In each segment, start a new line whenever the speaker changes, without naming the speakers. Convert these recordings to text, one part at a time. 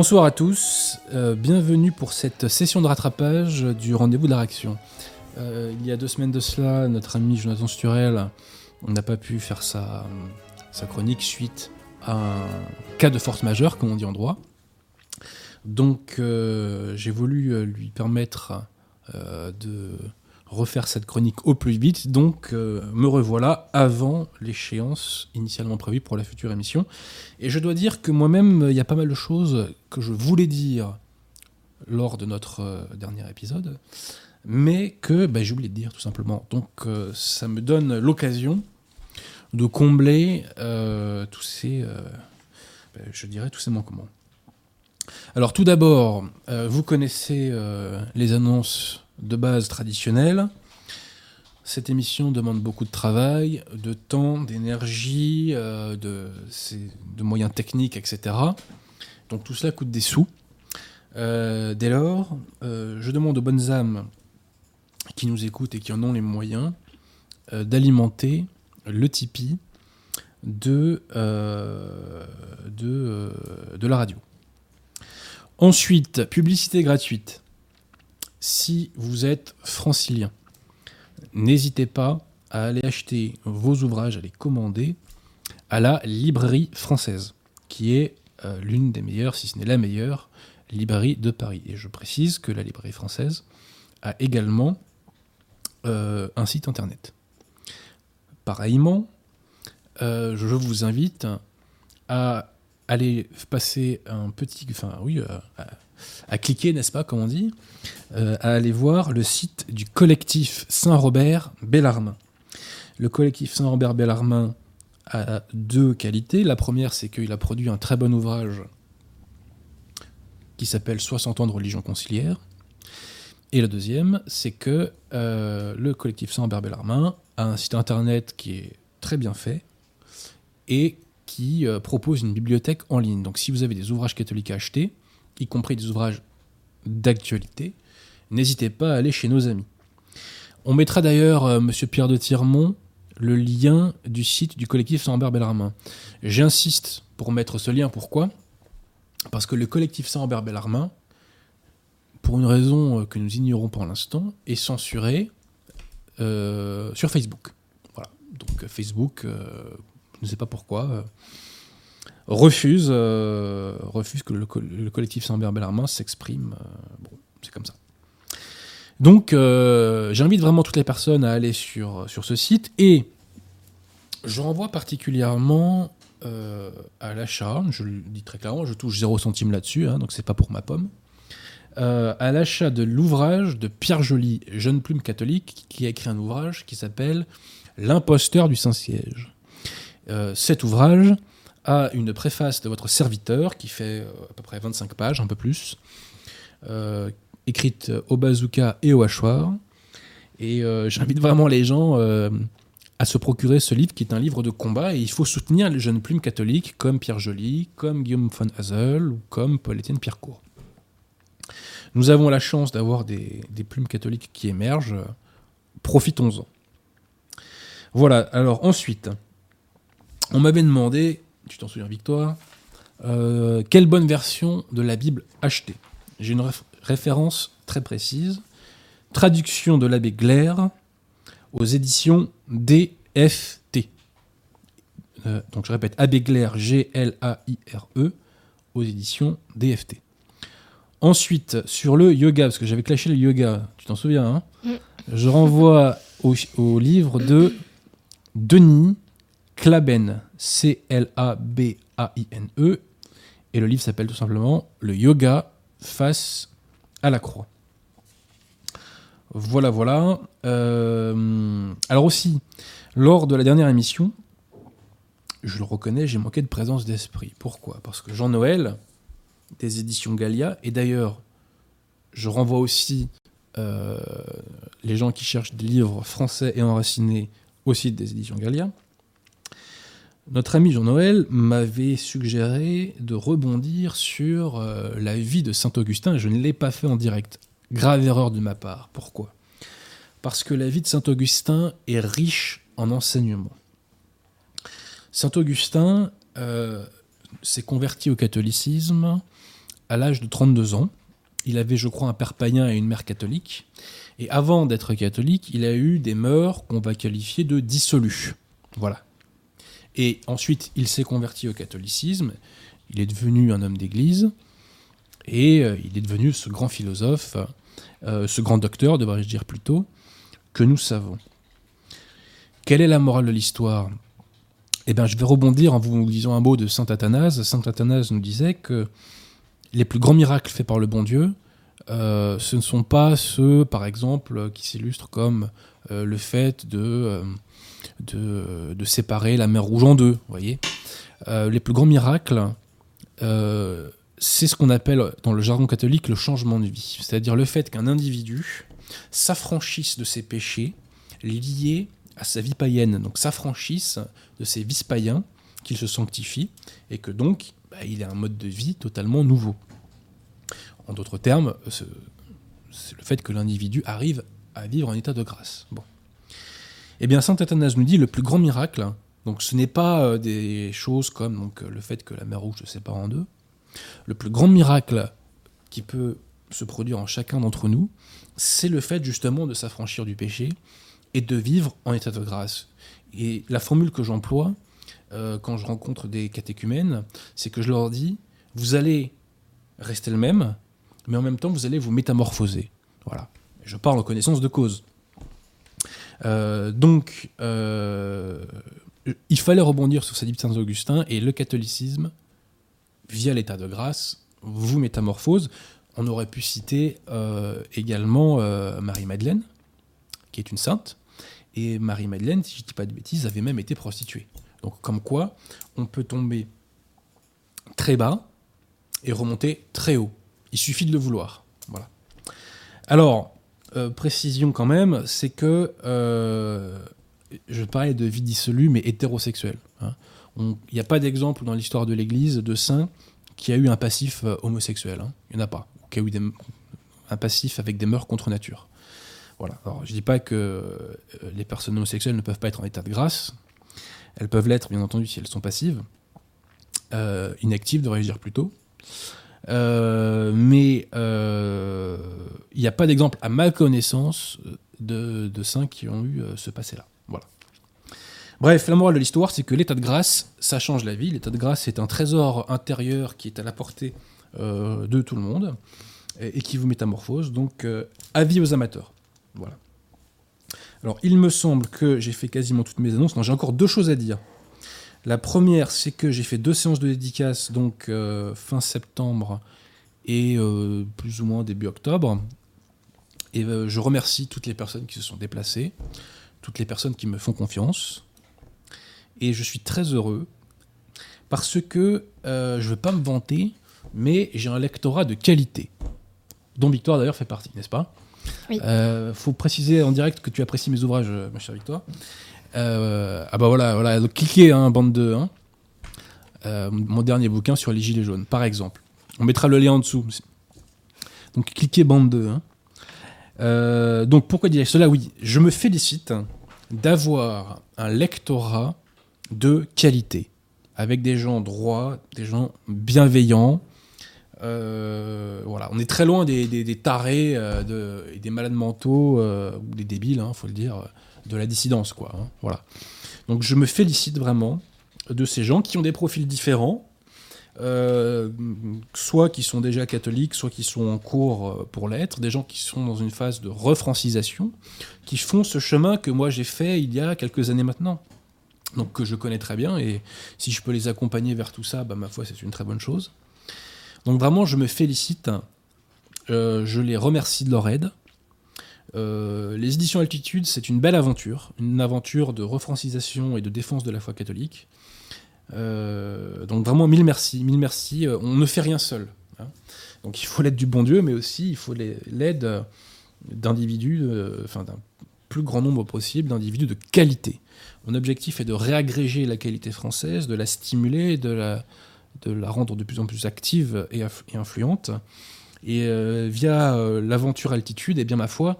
Bonsoir à tous, euh, bienvenue pour cette session de rattrapage du rendez-vous de la réaction. Euh, il y a deux semaines de cela, notre ami Jonathan Sturel n'a pas pu faire sa, chronique suite à un cas de force majeure, comme on dit en droit. Donc euh, j'ai voulu lui permettre de refaire cette chronique au plus vite, donc euh, me revoilà avant l'échéance initialement prévue pour la future émission. Et je dois dire que moi-même, il y a pas mal de choses que je voulais dire lors de notre euh, dernier épisode, mais que bah, j'ai oublié de dire tout simplement. Donc euh, ça me donne l'occasion de combler tous ces, bah, je dirais, tous ces manquements. Alors tout d'abord, vous connaissez les annonces de base traditionnelles. Cette émission demande beaucoup de travail, de temps, d'énergie, euh, de, moyens techniques, etc. Donc tout cela coûte des sous. Euh, dès lors, euh, je demande aux bonnes âmes qui nous écoutent et qui en ont les moyens d'alimenter le Tipeee de la radio. Ensuite, publicité gratuite. Si vous êtes francilien, n'hésitez pas à aller acheter vos ouvrages, à les commander à la librairie française, qui est euh, l'une des meilleures, si ce n'est la meilleure, librairie de Paris. Et je précise que la librairie française a également euh, un site internet. Pareillement, euh, je vous invite à aller passer un petit, enfin oui, à cliquer, n'est-ce pas, comme on dit, euh, à aller voir le site du collectif Saint-Robert Bellarmin. Le collectif Saint-Robert Bellarmin a deux qualités. La première, c'est qu'il a produit un très bon ouvrage qui s'appelle 60 ans de religion conciliaire. Et la deuxième, c'est que euh, le collectif Saint-Robert Bellarmin a un site internet qui est très bien fait et qui euh, propose une bibliothèque en ligne. Donc si vous avez des ouvrages catholiques à acheter, y compris des ouvrages d'actualité, n'hésitez pas à aller chez nos amis. On mettra d'ailleurs, euh, Monsieur Pierre de Tirmont, le lien du site du collectif Saint-Robert Bellarmin. J'insiste pour mettre ce lien, pourquoi? Parce que le collectif Saint-Robert Bellarmin, pour une raison euh, que nous ignorons pour l'instant, est censuré euh, sur Facebook. Voilà. Donc euh, Facebook, je ne sais pas pourquoi, refuse, euh, refuse que le, co- le collectif Saint-Robert Bellarmin s'exprime. euh, bon, c'est comme ça. Donc, euh, j'invite vraiment toutes les personnes à aller sur, sur ce site et je renvoie particulièrement à l'achat, je le dis très clairement, je touche 0 centime là-dessus, hein, donc c'est pas pour ma pomme, à l'achat de l'ouvrage de Pierre Joly, jeune plume catholique, qui a écrit un ouvrage qui s'appelle L'imposteur du Saint-Siège. Cet ouvrage a une préface de votre serviteur qui fait euh, à peu près 25 pages, un peu plus, euh, écrite au bazooka et au hachoir. Et euh, j'invite vraiment les gens à se procurer ce livre qui est un livre de combat et il faut soutenir les jeunes plumes catholiques comme Pierre Joly, comme Guillaume von Hazel ou comme Paul-Étienne Pierrecourt. Nous avons la chance d'avoir des plumes catholiques qui émergent. Profitons-en. Voilà, alors ensuite, on m'avait demandé, tu t'en souviens Victoire, euh, quelle bonne version de la Bible acheter. J'ai une réf- référence très précise. Traduction de l'abbé Glaire aux éditions DFT. Euh, donc je répète, abbé Glaire, G-L-A-I-R-E, aux éditions DFT. Ensuite, sur le yoga, parce que j'avais clashé le yoga, tu t'en souviens, hein?
Mm.
Je renvoie au, au livre de Denis Klaben, C-L-A-B-A-I-N-E, et le livre s'appelle tout simplement Le yoga face à la croix. Voilà, voilà. Euh, alors aussi, lors de la dernière émission, je le reconnais, j'ai manqué de présence d'esprit. Pourquoi? Parce que Jean-Noël, des éditions Gallia, et d'ailleurs, je renvoie aussi euh, les gens qui cherchent des livres français et enracinés au site des éditions Gallia. Notre ami Jean-Noël m'avait suggéré de rebondir sur euh, la vie de Saint-Augustin, et je ne l'ai pas fait en direct. Grave erreur de ma part. Pourquoi? Parce que la vie de Saint-Augustin est riche en enseignements. Saint-Augustin euh, s'est converti au catholicisme à l'âge de 32 ans. Il avait, je crois, un père païen et une mère catholique. Et avant d'être catholique, il a eu des mœurs qu'on va qualifier de dissolues. Voilà. Et ensuite, il s'est converti au catholicisme. Il est devenu un homme d'église. Et euh, il est devenu ce grand philosophe, euh, ce grand docteur, devrais-je dire plutôt, que nous savons. Quelle est la morale de l'histoire? Eh bien, je vais rebondir en vous disant un mot de saint Athanase. Saint Athanase nous disait que les plus grands miracles faits par le bon Dieu, euh, ce ne sont pas ceux, par exemple, qui s'illustrent comme euh, le fait de, euh, de, séparer la mer Rouge en deux, voyez. les plus grands miracles, c'est ce qu'on appelle dans le jargon catholique le changement de vie, c'est-à-dire le fait qu'un individu s'affranchisse de ses péchés liés à sa vie païenne, donc s'affranchisse de ses vices païens, qu'il se sanctifie, et que donc bah, il a un mode de vie totalement nouveau. En d'autres termes, c'est le fait que l'individu arrive à vivre en état de grâce. Eh bien, saint Athanase nous dit le plus grand miracle, donc ce n'est pas euh, des choses comme donc, le fait que la mer Rouge se sépare en deux. Le plus grand miracle qui peut se produire en chacun d'entre nous, c'est le fait justement de s'affranchir du péché et de vivre en état de grâce. Et la formule que j'emploie euh, quand je rencontre des catéchumènes, c'est que je leur dis, vous allez rester le même, mais en même temps, vous allez vous métamorphoser. Voilà. Je parle en connaissance de cause. Euh, donc, euh, il fallait rebondir sur cette dit Saint Augustin, et le catholicisme, via l'état de grâce, vous métamorphose. On aurait pu citer également Marie-Madeleine, qui est une sainte, et Marie-Madeleine, si je ne dis pas de bêtises, avait même été prostituée. Donc comme quoi, on peut tomber très bas et remonter très haut. Il suffit de le vouloir. Voilà. Alors, euh, précision quand même, c'est que euh, je parlais de vie dissolue, mais hétérosexuelle. Hein. Il n'y a pas d'exemple dans l'histoire de l'Église de saint qui a eu un passif euh, homosexuel. Hein. Il n'y en a pas. Qui a eu un passif avec des mœurs contre nature. Voilà. Je dis pas que les personnes homosexuelles ne peuvent pas être en état de grâce. Elles peuvent l'être, bien entendu, si elles sont passives. Inactives, devrais-je dire plutôt. Euh, mais il n'y a pas d'exemple, à ma connaissance, de, saints qui ont eu ce passé-là. Voilà. Bref, la morale de l'histoire, c'est que l'état de grâce, ça change la vie. L'état de grâce, c'est un trésor intérieur qui est à la portée de tout le monde et, qui vous métamorphose. Donc, avis aux amateurs. Voilà. Alors, il me semble que j'ai fait quasiment toutes mes annonces. Non, j'ai encore deux choses à dire. La première, c'est que j'ai fait deux séances de dédicace, donc euh, fin septembre et euh, plus ou moins début octobre. Et euh, je remercie toutes les personnes qui se sont déplacées, toutes les personnes qui me font confiance. Et je suis très heureux parce que je ne veux pas me vanter, mais j'ai un lectorat de qualité, dont Victoire d'ailleurs fait partie, n'est-ce pas? Il faut préciser en direct que tu apprécies mes ouvrages, ma chère Victoire. Euh, ah bah voilà, voilà donc cliquez, hein, bande de hein. euh, mon dernier bouquin sur les gilets jaunes, par exemple. On mettra le lien en dessous. Donc cliquez bande 2. Hein. donc pourquoi dire cela? Oui, je me félicite d'avoir un lectorat de qualité, avec des gens droits, des gens bienveillants, euh, voilà, on est très loin des, tarés euh, de, et des malades mentaux euh, ou des débiles, il faut le dire, de la dissidence, quoi. Hein, voilà. Donc je me félicite vraiment de ces gens qui ont des profils différents, soit qui sont déjà catholiques, soit qui sont en cours pour l'être, des gens qui sont dans une phase de refrancisation, qui font ce chemin que moi j'ai fait il y a quelques années maintenant. Donc que je connais très bien, et si je peux les accompagner vers tout ça, bah, ma foi, c'est une très bonne chose. Donc vraiment, je me félicite. Euh, je les remercie de leur aide. Euh, les éditions Altitude, c'est une belle aventure, une aventure de refrancisation et de défense de la foi catholique. Euh, donc vraiment, mille merci, mille merci. On ne fait rien seul. Hein. Donc il faut l'aide du bon Dieu, mais aussi il faut l'aide d'individus, enfin d'un plus grand nombre possible d'individus de qualité. Mon objectif est de réagréger la qualité française, de la stimuler, de la rendre de plus en plus active et, influente. Et euh, via euh, l'aventure altitude, et eh bien ma foi,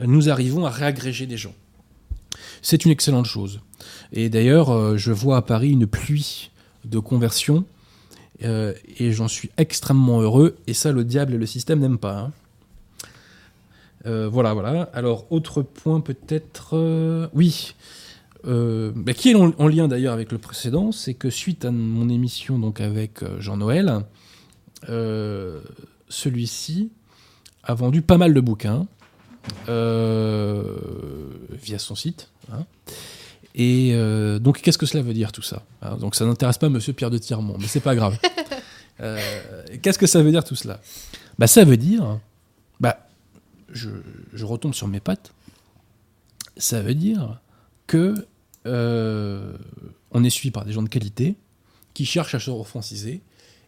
nous arrivons à réagréger des gens. C'est une excellente chose. Et d'ailleurs, euh, je vois à Paris une pluie de conversions et j'en suis extrêmement heureux. Et ça, le diable et le système n'aiment pas. Hein. voilà, voilà. Alors, autre point peut-être. oui. Bah, qui est en, lien d'ailleurs avec le précédent, c'est que suite à mon émission donc avec Jean-Noël, celui-ci a vendu pas mal de bouquins via son site. Hein. Et euh, donc, qu'est-ce que cela veut dire tout ça? Hein, Donc, ça n'intéresse pas Monsieur Pierre de Tirmont, mais c'est pas grave. Euh, qu'est-ce que ça veut dire tout cela? Bah, Ça veut dire, bah, je, retombe sur mes pattes, ça veut dire que euh, on est suivi par des gens de qualité qui cherchent à se refranciser,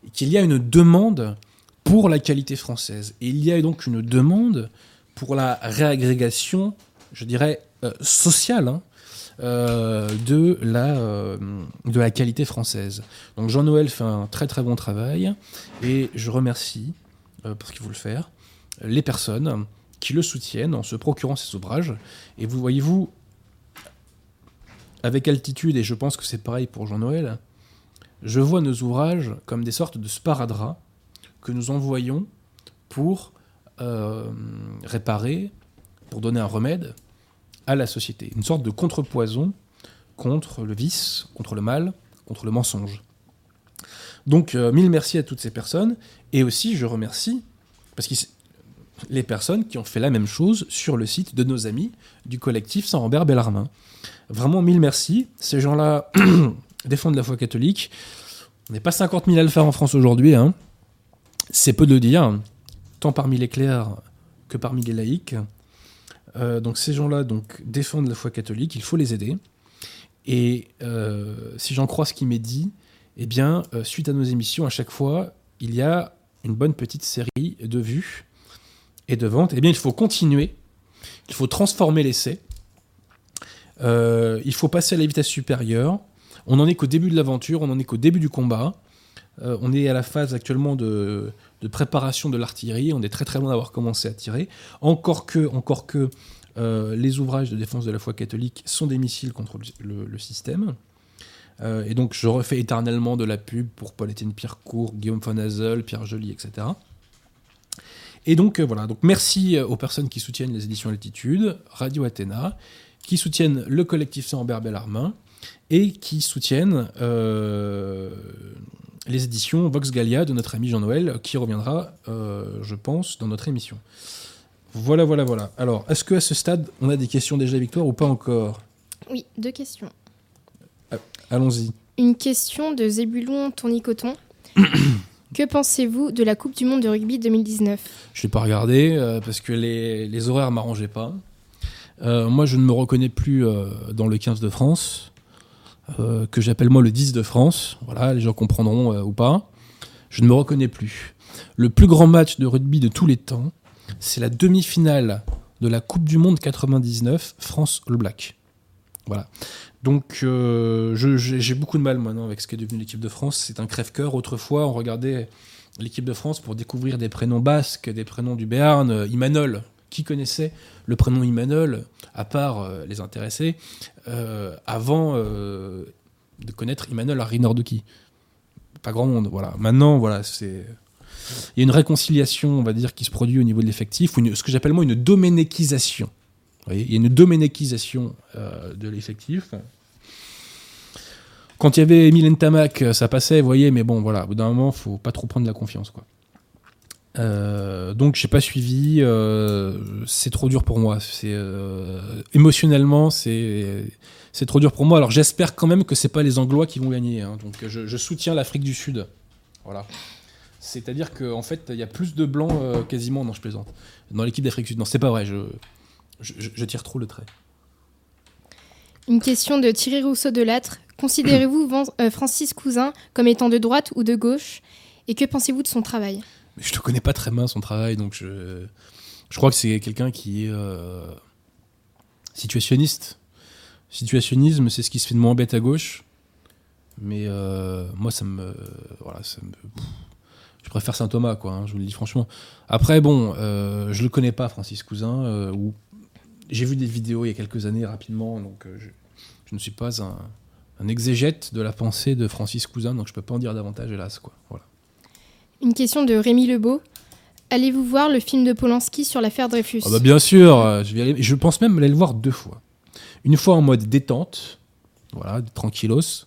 et qu'il y a une demande pour la qualité française. Et il y a donc une demande pour la réagrégation, je dirais, sociale, hein, euh, de, la, euh, de la qualité française. Donc Jean-Noël fait un très très bon travail et je remercie, euh, pour ce qu'il faut le faire, les personnes qui le soutiennent en se procurant ces ouvrages. Et vous voyez-vous, avec altitude, et je pense que c'est pareil pour Jean-Noël, je vois nos ouvrages comme des sortes de sparadraps que nous envoyons pour réparer, pour donner un remède à la société. Une sorte de contrepoison contre le vice, contre le mal, contre le mensonge. Donc, euh, mille merci à toutes ces personnes. Et aussi, je remercie les personnes qui ont fait la même chose sur le site de nos amis du collectif Saint-Robert Bellarmin. Vraiment, mille merci. Ces gens-là défendent la foi catholique. On n'est pas 50 000 à en France aujourd'hui. Hein. C'est peu de le dire, tant parmi les clercs que parmi les laïcs. Euh, donc ces gens-là donc défendent la foi catholique, il faut les aider. Et euh, si j'en crois ce qui m'est dit, eh bien, euh, suite à nos émissions, à chaque fois, il y a une bonne petite série de vues et de ventes. Eh bien, il faut continuer, il faut transformer l'essai, il faut passer à la vitesse supérieure. On n'en est qu'au début de l'aventure, on n'en est qu'au début du combat. On est à la phase actuellement de, préparation de l'artillerie. On est très très loin d'avoir commencé à tirer. Encore que, encore que euh, les ouvrages de défense de la foi catholique sont des missiles contre le, système. Euh, et donc je refais éternellement de la pub pour Paul-Étienne Pierrecourt, Guillaume von Hazel, Pierre Joly, etc. Et donc euh, voilà, donc merci aux personnes qui soutiennent les éditions Altitude, Radio Athéna, qui soutiennent le collectif Saint-Ambert Bellarmin et qui soutiennent les éditions Vox Gallia de notre ami Jean-Noël, qui reviendra, euh, je pense, dans notre émission. Voilà, voilà, voilà. Alors, est-ce qu'à ce stade, on a des questions déjà, Victoire, ou pas encore?
Oui, deux questions.
Ah, allons-y.
Une question de Zébulon Tournicoton. que pensez-vous de la Coupe du Monde de rugby 2019
Je ne l'ai pas regardé euh, parce que les, les horaires ne m'arrangeaient pas. Euh, moi, je ne me reconnais plus dans le 15 de France. Euh, que j'appelle moi le 10 de France. Voilà, les gens comprendront euh, ou pas. Je ne me reconnais plus. Le plus grand match de rugby de tous les temps, c'est la demi-finale de la Coupe du Monde 99, France All Black. Voilà. Donc euh, j'ai beaucoup de mal maintenant avec ce qui est devenu l'équipe de France. C'est un crève-cœur. Autrefois, on regardait l'équipe de France pour découvrir des prénoms basques, des prénoms du Béarn, Imanol, qui connaissait le prénom Imanol, à part euh, les intéressés, euh, avant euh, de connaître Imanol Arinordoki Pas grand monde, voilà. Maintenant, voilà, c'est... Il y a une réconciliation, on va dire, qui se produit au niveau de l'effectif, ce que j'appelle moi une doménéquisation. il y a une doménéquisation de l'effectif. Quand il y avait Emile Tamac, ça passait, vous voyez, mais bon, voilà, au bout d'un moment, faut pas trop prendre la confiance, quoi. Euh, donc j'ai pas suivi, euh, c'est trop dur pour moi. C'est euh, émotionnellement, c'est c'est trop dur pour moi. Alors j'espère quand même que c'est pas les Anglois qui vont gagner. Hein. Donc je, soutiens l'Afrique du Sud. Voilà. C'est-à-dire qu'en en fait il y a plus de blancs quasiment. Non, je plaisante. Dans l'équipe d'Afrique du Sud. Non, c'est pas vrai. Je, je, tire trop le trait.
Une question de Thierry Rousseau de Lattre. Considérez-vous Francis Cousin comme étant de droite ou de gauche? Et que pensez-vous de son travail?
Je ne connais pas très bien son travail, donc je, je crois que c'est quelqu'un qui est euh, situationniste. Situationnisme, c'est ce qui se fait de moins bête à gauche. Mais euh, moi, ça me, voilà, ça me, je préfère Saint Thomas, quoi. Hein, je vous le dis franchement. Après, bon, euh, je le connais pas, Francis Cousin. ou j'ai vu des vidéos il y a quelques années rapidement, donc je, je, ne suis pas un, un exégète de la pensée de Francis Cousin, donc je peux pas en dire davantage, hélas. Quoi. Voilà.
Une question de Rémi Lebeau. Allez-vous voir le film de Polanski sur l'affaire Dreyfus?
Ah bah bien sûr, euh, je, vais je pense même aller le voir deux fois. Une fois en mode détente, voilà, tranquillos,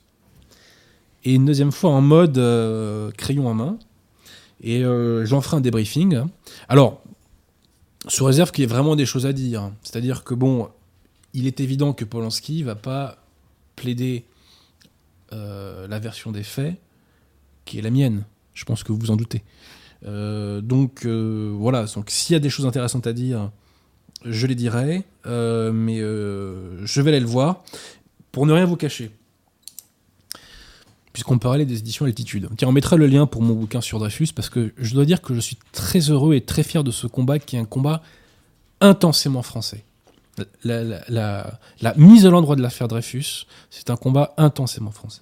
et une deuxième fois en mode euh, crayon en main. Et euh, j'en ferai un débriefing. Alors, sous réserve qu'il y ait vraiment des choses à dire. C'est-à-dire que bon, il est évident que Polanski va pas plaider la version des faits qui est la mienne. Je pense que vous vous en doutez. Euh, donc euh, voilà, s'il y a des choses intéressantes à dire, je les dirai, euh, mais je vais aller le voir pour ne rien vous cacher. Puisqu'on parlait des éditions Altitude. Tiens, on mettra le lien pour mon bouquin sur Dreyfus parce que je dois dire que je suis très heureux et très fier de ce combat qui est un combat intensément français. La mise à l'endroit de l'affaire Dreyfus, c'est un combat intensément français.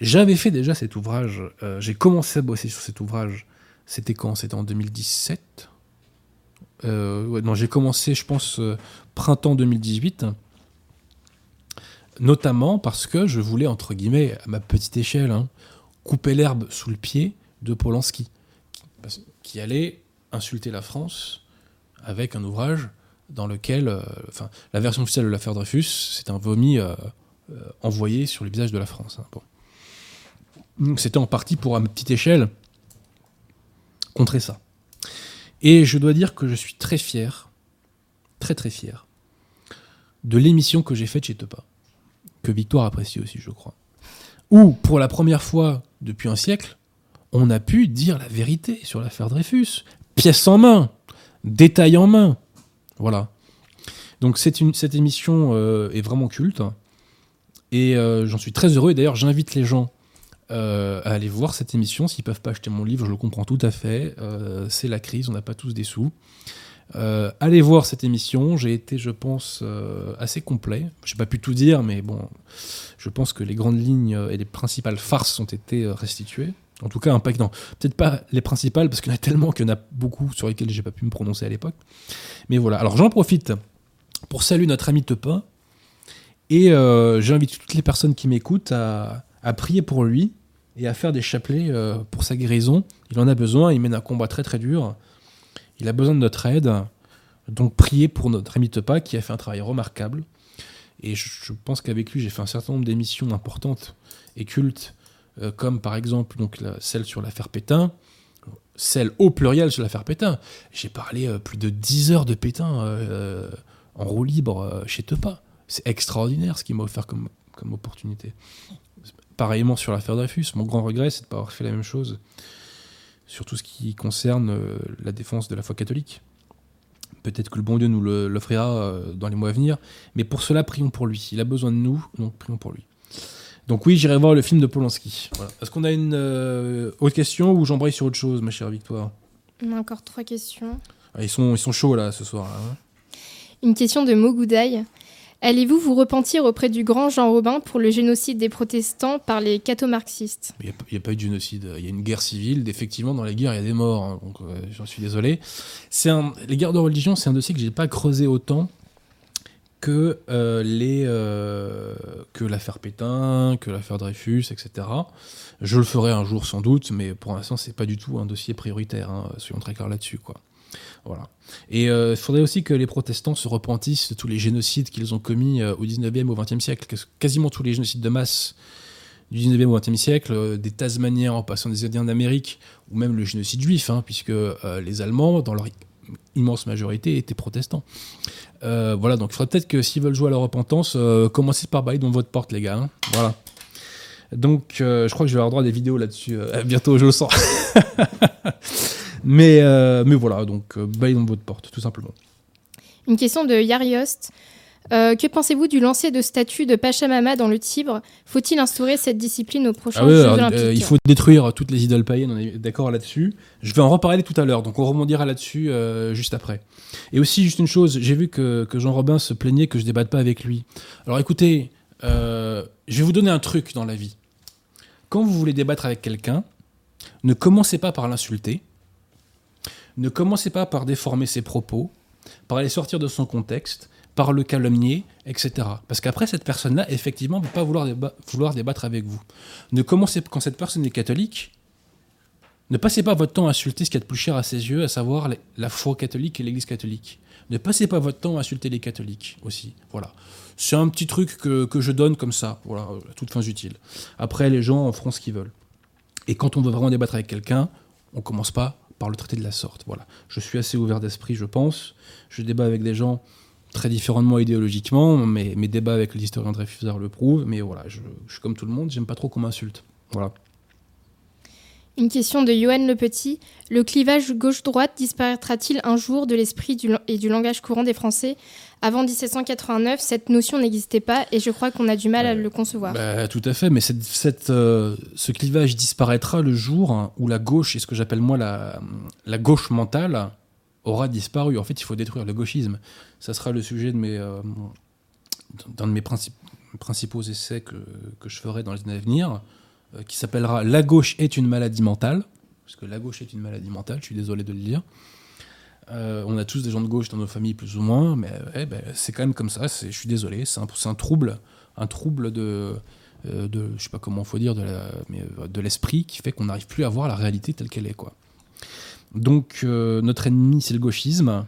J'avais fait déjà cet ouvrage, euh, j'ai commencé à bosser sur cet ouvrage, c'était quand? C'était en 2017 Euh, Non, j'ai commencé, je pense, euh, printemps 2018, notamment parce que je voulais, entre guillemets, à ma petite échelle, hein, couper l'herbe sous le pied de Polanski, qui, allait insulter la France avec un ouvrage dans lequel, enfin, la version officielle de l'affaire Dreyfus, c'est un vomi envoyé sur le visage de la France. hein. Bon. C'était en partie pour à petite échelle contrer ça. Et je dois dire que je suis très fier, très très fier, de l'émission que j'ai faite chez Tepa, que Victoire apprécie aussi, je crois. Où, pour la première fois depuis un siècle, on a pu dire la vérité sur l'affaire Dreyfus, pièce en main, détail en main. Voilà. Donc cette émission euh, est vraiment culte. Et euh, j'en suis très heureux. Et d'ailleurs, j'invite les gens euh, à aller voir cette émission. S'ils peuvent pas acheter mon livre, je le comprends tout à fait. Euh, c'est la crise, on n'a pas tous des sous. Euh, allez voir cette émission. J'ai été, je pense, euh, assez complet. J'ai pas pu tout dire, mais bon, je pense que les grandes lignes et les principales farces ont été restituées. En tout cas. Non, peut-être pas les principales, parce qu'il y en a tellement qu'il y en a beaucoup sur lesquelles j'ai pas pu me prononcer à l'époque. Mais voilà. Alors j'en profite pour saluer notre ami Tepin. Et j'invite toutes les personnes qui m'écoutent à prier pour lui et à faire des chapelets euh, pour sa guérison. Il en a besoin, il mène un combat très très dur. Il a besoin de notre aide. Donc priez pour notre ami Tepa qui a fait un travail remarquable. Et je, pense qu'avec lui, j'ai fait un certain nombre d'émissions importantes et cultes, euh, comme par exemple donc, celle sur l'affaire Pétain, celle au pluriel sur l'affaire Pétain. J'ai parlé euh, plus de 10 heures de Pétain en roue libre chez Tepa. C'est extraordinaire ce qu'il m'a offert comme, comme opportunité. Pareillement sur l'affaire Dreyfus, mon grand regret, c'est de ne pas avoir fait la même chose sur tout ce qui concerne euh, la défense de la foi catholique. Peut-être que le bon Dieu nous l'offrira euh, dans les mois à venir, mais pour cela, prions pour lui. Il a besoin de nous, donc prions pour lui. Donc oui, j'irai voir le film de Polanski. Voilà. Est-ce qu'on a une euh, autre question ou j'embraye sur autre chose, ma chère Victoire?
On a encore trois questions.
Ah, ils, sont, ils sont chauds là ce soir. hein.
Une question de Mogoudaï. Allez-vous vous repentir auprès du grand Jean Robin pour le génocide des protestants par les catho-marxistes
Il n'y a, pas eu de génocide. Il y a une guerre civile. Effectivement, dans la guerre, il y a des morts. hein, donc, euh, j'en suis désolé. Les guerres de religion, c'est un dossier que j'ai pas creusé autant que euh, les euh, que l'affaire Pétain, que l'affaire Dreyfus, etc. Je le ferai un jour sans doute, mais pour l'instant, c'est pas du tout un dossier prioritaire. hein, soyons très clairs là-dessus, quoi. Et euh, il faudrait aussi que les protestants se repentissent de tous les génocides qu'ils ont commis euh, au 19e, au 20e siècle. Quas- Quasiment tous les génocides de masse du 19e au 20e siècle, euh, des Tasmaniens en passant des Indiens d'Amérique, ou même le génocide juif, hein, puisque euh, les Allemands, dans leur immense majorité, étaient protestants. Voilà, donc il faudrait peut-être que s'ils veulent jouer à la repentance, commencez par bailler dans votre porte, les gars. hein. Voilà. Donc, je crois que je vais avoir droit à des vidéos là-dessus bientôt, je le sens. mais, euh, mais voilà, donc euh, dans votre porte, tout simplement.
Une question de Yariost. Euh, que pensez-vous du lancer de statues de Pachamama dans le Tibre? Faut-il instaurer cette discipline aux prochains
Ah ouais,
Jeux
alors,
Olympiques
euh, il faut détruire toutes les idoles païennes, on est d'accord là-dessus. Je vais en reparler tout à l'heure, donc on rebondira là-dessus euh, juste après. Et aussi, juste une chose, j'ai vu que, que Jean Robin se plaignait que je débatte pas avec lui. Alors écoutez, je vais vous donner un truc dans la vie. Quand vous voulez débattre avec quelqu'un, ne commencez pas par l'insulter, ne commencez pas par déformer ses propos, par les sortir de son contexte, par le calomnier, etc. Parce qu'après, cette personne-là, effectivement, ne va pas vouloir, vouloir débattre avec vous. Ne commencez, quand cette personne est catholique, ne passez pas votre temps à insulter ce qui est de plus cher à ses yeux, à savoir la foi catholique et l'Église catholique. Ne passez pas votre temps à insulter les catholiques aussi. Voilà. C'est un petit truc que, je donne comme ça, voilà, à toutes fins utiles. Après, les gens en feront ce qu'ils veulent. Et quand on veut vraiment débattre avec quelqu'un, on commence pas par le traiter de la sorte. Voilà. Je suis assez ouvert d'esprit, je pense. Je débat avec des gens très moi idéologiquement, mais mes débats avec l'historien Dreyfusard le prouvent. Mais voilà, je, je suis comme tout le monde, j'aime pas trop qu'on m'insulte. Voilà.
Une question de Johan Le Petit. Le clivage gauche-droite disparaîtra-t-il un jour de l'esprit et du langage courant des Français? Avant 1789, cette notion n'existait pas et je crois qu'on a du mal à le concevoir.
Bah, tout à fait, mais cette, euh, ce clivage disparaîtra le jour où la gauche, et ce que j'appelle moi la, la, gauche mentale, aura disparu. En fait, il faut détruire le gauchisme. Ça sera le sujet de mes, euh, d'un de mes principaux essais que, que, je ferai dans les années à venir. Euh, qui s'appellera La gauche est une maladie mentale, parce que la gauche est une maladie mentale, je suis désolé de le dire. Euh, on a tous des gens de gauche dans nos familles, plus ou moins, mais ben, c'est quand même comme ça, je suis désolé, c'est un, trouble, un trouble de, euh, de je sais pas comment faut dire, de, de l'esprit qui fait qu'on n'arrive plus à voir la réalité telle qu'elle est. Donc notre ennemi, c'est le gauchisme.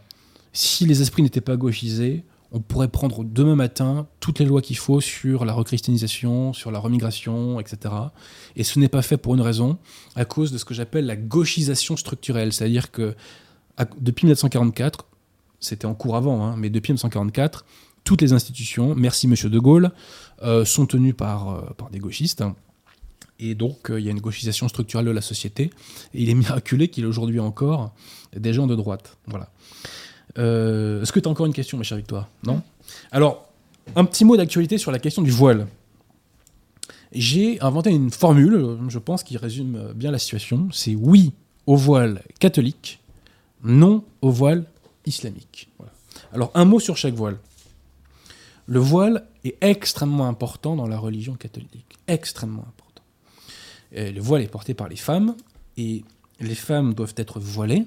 Si les esprits n'étaient pas gauchisés, on pourrait prendre demain matin toutes les lois qu'il faut sur la rechristianisation, sur la remigration, etc. Et ce n'est pas fait pour une raison, à cause de ce que j'appelle la gauchisation structurelle. C'est-à-dire que depuis 1944, c'était en cours avant, hein, mais depuis 1944, toutes les institutions, merci Monsieur de Gaulle, euh, sont tenues par, euh, par des gauchistes. Et donc, euh, il y a une gauchisation structurelle de la société. Et il est miraculé qu'il y ait aujourd'hui encore des gens de droite. Voilà. Est-ce que tu as encore une question, ma chère Victoire? Non? Alors, un petit mot d'actualité sur la question du voile. J'ai inventé une formule, je pense, qui résume bien la situation. C'est oui au voile catholique, non au voile islamique. Alors, un mot sur chaque voile. Le voile est extrêmement important dans la religion catholique. Extrêmement important. le voile est porté par les femmes, et les femmes doivent être voilées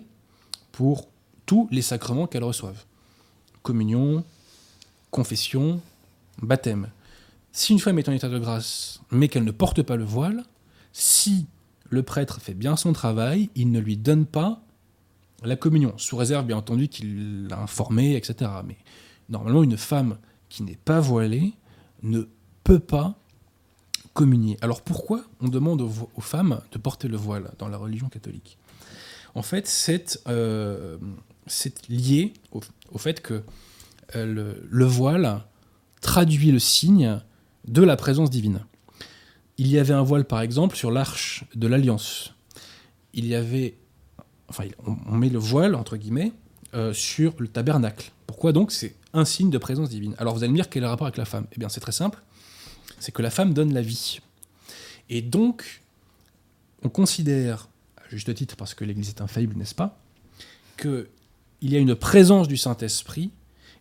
pour tous les sacrements qu'elles reçoivent. Communion, confession, baptême. Si une femme est en état de grâce, mais qu'elle ne porte pas le voile, si le prêtre fait bien son travail, il ne lui donne pas la communion, sous réserve bien entendu qu'il l'a informée, etc. Mais normalement, une femme qui n'est pas voilée ne peut pas communier. Alors pourquoi on demande aux, femmes de porter le voile dans la religion catholique? En fait, c'est euh, lié au, fait que euh, le, voile traduit le signe de la présence divine. Il y avait un voile, par exemple, sur l'arche de l'Alliance. Il y avait. Enfin, on, met le voile, entre guillemets, euh, sur le tabernacle. Pourquoi donc C'est un signe de présence divine? Alors vous allez me dire quel est le rapport avec la femme? Eh bien, c'est très simple. C'est que la femme donne la vie. Et donc, on considère, à juste titre, parce que l'Église est infaillible, n'est-ce pas, que il y a une présence du Saint-Esprit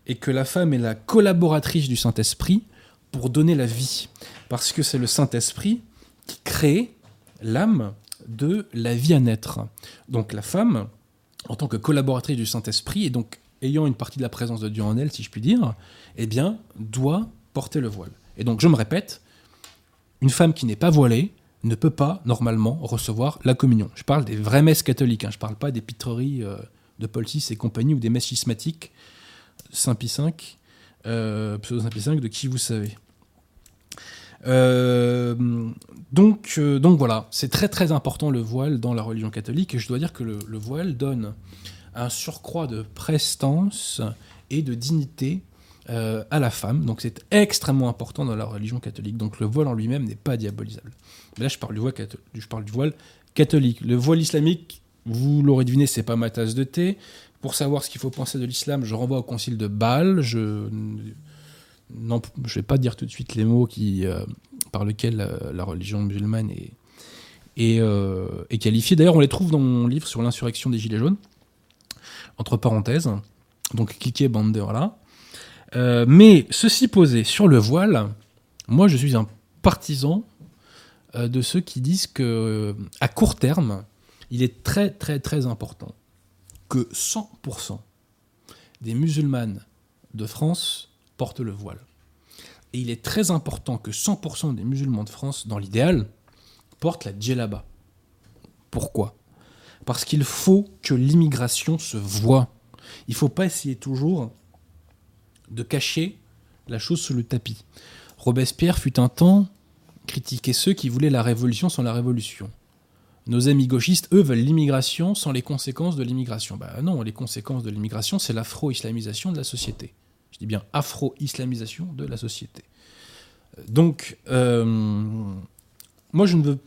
et que la femme est la collaboratrice du Saint-Esprit pour donner la vie. Parce que c'est le Saint-Esprit qui crée l'âme de la vie à naître. Donc la femme, en tant que collaboratrice du Saint-Esprit, et donc ayant une partie de la présence de Dieu en elle, si je puis dire, eh bien, doit porter le voile. Et donc, je me répète, une femme qui n'est pas voilée ne peut pas, normalement, recevoir la communion. Je parle des vraies messes catholiques, hein. je ne parle pas des pitreries euh, de Paul VI et compagnie, ou des messes schismatiques, Saint Pie V, euh, pseudo Saint Pie V, de qui vous savez. Euh, donc, euh, donc voilà, c'est très très important le voile dans la religion catholique, et je dois dire que le, voile donne un surcroît de prestance et de dignité à la femme, donc c'est extrêmement important dans la religion catholique. Donc le voile en lui-même n'est pas diabolisable. Là, je parle du voile, je parle du voile catholique. Le voile islamique, vous l'aurez deviné, c'est pas ma tasse de thé. Pour savoir ce qu'il faut penser de l'islam, je renvoie au concile de Bâle. Je ne vais pas dire tout de suite les mots euh, par lesquels euh, la religion musulmane est, euh, est, qualifiée. D'ailleurs, on les trouve dans mon livre sur l'insurrection des Gilets jaunes, entre parenthèses. Donc cliquez bande voilà. mais ceci posé sur le voile, moi je suis un partisan de ceux qui disent que à court terme, il est très très très important que 100% des musulmanes de France portent le voile. Et il est très important que 100% des musulmans de France, dans l'idéal, portent la djellaba. Pourquoi? Parce qu'il faut que l'immigration se voie. Il ne faut pas essayer toujours de cacher la chose sous le tapis. Robespierre fut un temps critiquer ceux qui voulaient la révolution sans la révolution. Nos amis gauchistes, eux, veulent l'immigration sans les conséquences de l'immigration. Bah non, les conséquences de l'immigration, c'est l'afro-islamisation de la société. Je dis bien afro-islamisation de la société. Donc, euh, moi, je ne veux.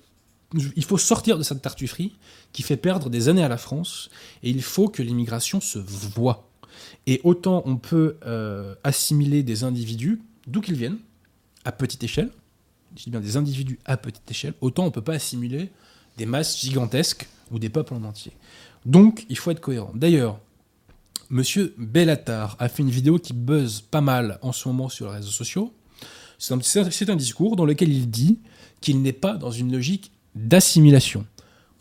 Il faut sortir de cette tartufferie qui fait perdre des années à la France, et il faut que l'immigration se voie. Et autant on peut euh, assimiler des individus, d'où qu'ils viennent, à petite échelle, je dis bien des individus à petite échelle, autant on ne peut pas assimiler des masses gigantesques ou des peuples en entier. Donc, il faut être cohérent. D'ailleurs, Monsieur Bellatar a fait une vidéo qui buzz pas mal en ce moment sur les réseaux sociaux. C'est un, discours dans lequel il dit qu'il n'est pas dans une logique d'assimilation,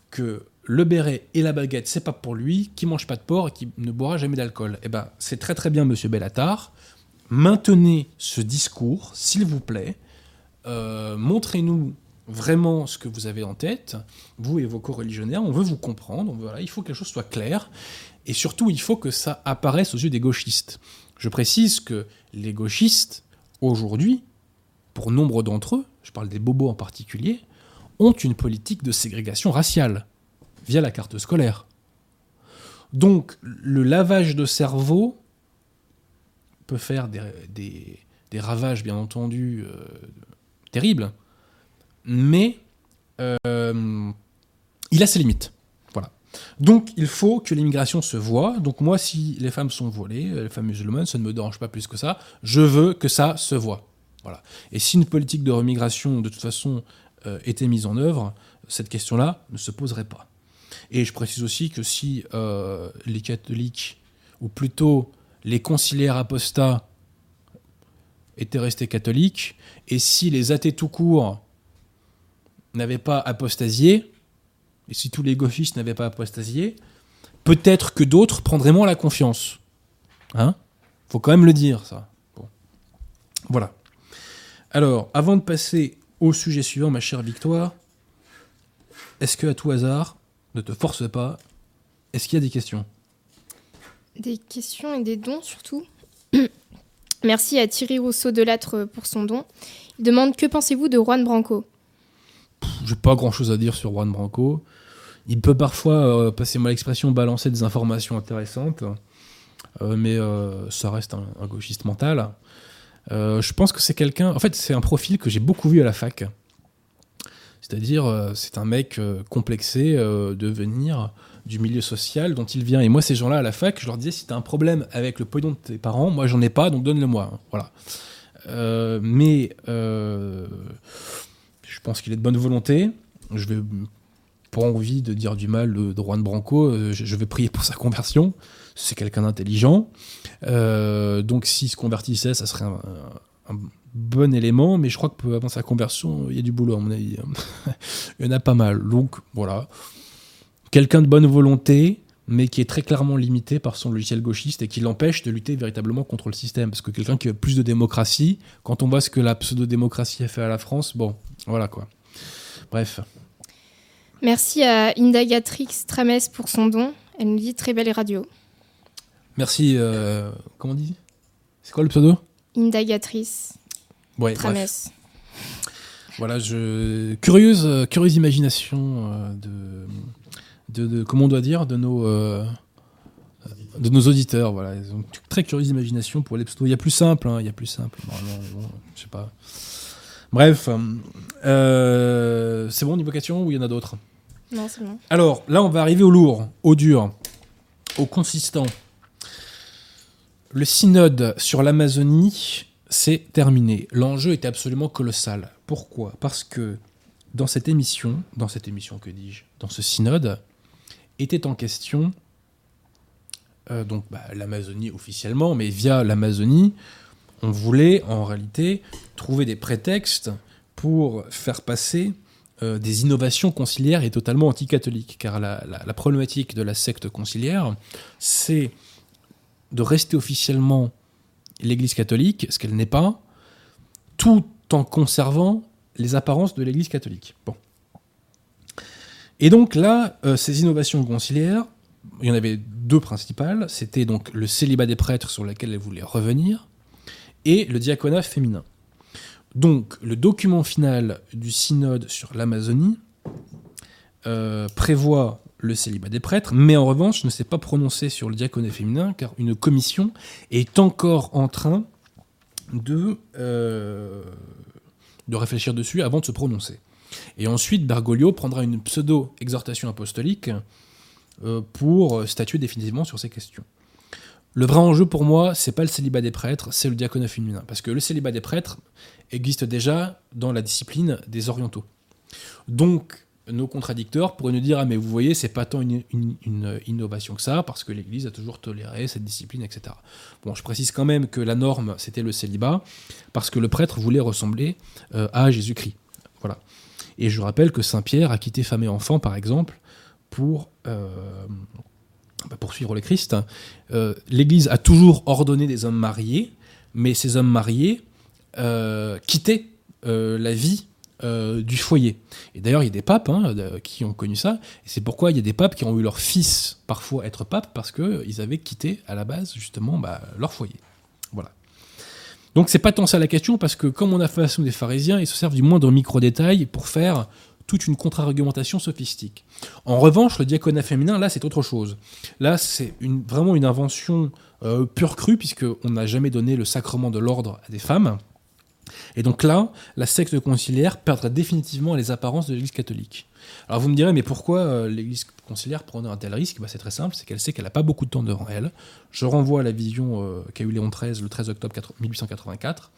que le béret et la baguette, c'est pas pour lui, qui mange pas de porc et qui ne boira jamais d'alcool. Eh ben, c'est très très bien, Monsieur Bellatar. Maintenez ce discours, s'il vous plaît. Euh, montrez-nous vraiment ce que vous avez en tête, vous et vos co-religionnaires, on veut vous comprendre, il faut que les choses soient claires, et surtout il faut que ça apparaisse aux yeux des gauchistes. Je précise que les gauchistes, aujourd'hui, pour nombre d'entre eux, je parle des bobos en particulier, ont une politique de ségrégation raciale, via la carte scolaire. Donc le lavage de cerveau peut faire des, ravages, bien entendu, euh, terribles, mais euh, il a ses limites. Donc il faut que l'immigration se voit. Donc moi, si les femmes sont voilées, les femmes musulmanes, ça ne me dérange pas plus que ça. Je veux que ça se voit. Voilà. Et si une politique de remigration, de toute façon, euh, était mise en œuvre, cette question-là ne se poserait pas. Et je précise aussi que si euh, les catholiques, ou plutôt les conciliaires apostats, étaient restés catholiques, et si les athées tout court n'avait pas apostasié, et si tous les gauchistes n'avaient pas apostasié, peut-être que d'autres prendraient moins la confiance. Hein? Faut quand même le dire, ça. Voilà. Alors, avant de passer au sujet suivant, ma chère Victoire, est-ce que à tout hasard, ne te force pas, est-ce qu'il y a des questions?
Des questions et des dons surtout. Merci à Thierry Rousseau de Lattre pour son don. Il demande que pensez-vous de Juan Branco?
J'ai pas grand chose à dire sur Juan Branco. Il peut parfois, euh, passer mal l'expression, balancer des informations intéressantes, euh, mais euh, ça reste un, gauchiste mental. je pense que c'est quelqu'un. En fait, c'est un profil que j'ai beaucoup vu à la fac. C'est-à-dire, c'est un mec complexé de venir du milieu social dont il vient. Et moi, ces gens-là à la fac, je leur disais si t'as un problème avec le pognon de tes parents, moi j'en ai pas, donc donne-le-moi. Voilà. mais je pense qu'il est de bonne volonté. Je vais pas envie de dire du mal de, Juan Branco. Euh, je, vais prier pour sa conversion. C'est quelqu'un d'intelligent. Euh, donc s'il se convertissait, ça serait un, bon élément. Mais je crois que avant sa conversion, il y a du boulot à mon avis. il y en a pas mal. Donc voilà. Quelqu'un de bonne volonté, mais qui est très clairement limité par son logiciel gauchiste et qui l'empêche de lutter véritablement contre le système. Parce que quelqu'un qui veut plus de démocratie, quand on voit ce que la pseudo-démocratie a fait à la France, bon, voilà quoi. Bref.
Merci à Indagatrix Trames pour son don. Elle nous dit très belle radio.
Merci. Euh, comment on dit? C'est quoi le pseudo?
Indagatrice.
Ouais, Trames. Voilà, je curieuse, curieuse imagination euh, de, de, comment on doit dire, de nos euh, de nos auditeurs. Voilà, ils ont une très curieuse imagination pour les pseudos. Il y a plus simple, hein, il y a plus simple. Normalement, je sais pas. Bref, euh, c'est bon niveau question ou il y en a d'autres
Non, c'est bon.
Alors là, on va arriver au lourd, au dur, au consistant. Le synode sur l'Amazonie, c'est terminé. L'enjeu était absolument colossal. Pourquoi? Parce que dans cette émission, dans cette émission que dis-je, dans ce synode, était en question euh, donc bah, l'Amazonie officiellement, mais via l'Amazonie, on voulait en réalité trouver des prétextes pour faire passer euh, des innovations conciliaires et totalement anticatholiques. Car la, problématique de la secte conciliaire, c'est de rester officiellement l'Église catholique, ce qu'elle n'est pas, tout en conservant les apparences de l'Église catholique. Bon. Et donc là, euh, ces innovations conciliaires, il y en avait deux principales. C'était donc le célibat des prêtres sur lequel elle voulait revenir, et le diaconat féminin. Donc le document final du synode sur l'Amazonie euh, prévoit le célibat des prêtres, mais en revanche ne s'est pas prononcé sur le diaconat féminin, car une commission est encore en train de, euh, réfléchir dessus avant de se prononcer. Et ensuite, Bergoglio prendra une pseudo-exhortation apostolique euh, pour statuer définitivement sur ces questions. Le vrai enjeu pour moi, c'est pas le célibat des prêtres, c'est le diaconat féminin. Parce que le célibat des prêtres existe déjà dans la discipline des orientaux. Donc, nos contradicteurs pourraient nous dire Ah, mais vous voyez, c'est pas tant une, innovation que ça, parce que l'Église a toujours toléré cette discipline, etc. Bon, je précise quand même que la norme, c'était le célibat, parce que le prêtre voulait ressembler euh, à Jésus-Christ. Voilà. Et je rappelle que Saint Pierre a quitté femme et enfant, par exemple, pour euh, bah, poursuivre le Christ. Euh, L'Église a toujours ordonné des hommes mariés, mais ces hommes mariés quittaient la vie euh, du foyer. Et d'ailleurs, il y a des papes hein, qui ont connu ça, et c'est pourquoi il y a des papes qui ont eu leur fils parfois être pape, parce qu'ils avaient quitté à la base justement bah, leur foyer. Voilà. Donc c'est pas tant ça la question, parce que comme on a fait des pharisiens, ils se servent du moindre micro-détail pour faire toute une contre-argumentation sophistique. En revanche, le diaconat féminin, là, c'est autre chose. Là, c'est vraiment une invention euh, pure crue, puisqu'on n'a jamais donné le sacrement de l'ordre à des femmes. Et donc là, la secte conciliaire perdra définitivement les apparences de l'Église catholique. Alors vous me direz, mais pourquoi euh, l'Église conciliaire prendrait un tel risque? Bah, C'est très simple, c'est qu'elle sait qu'elle n'a pas beaucoup de temps devant elle. Je renvoie à la vision euh, qu'a eu Léon XIII le 13 octobre 1884.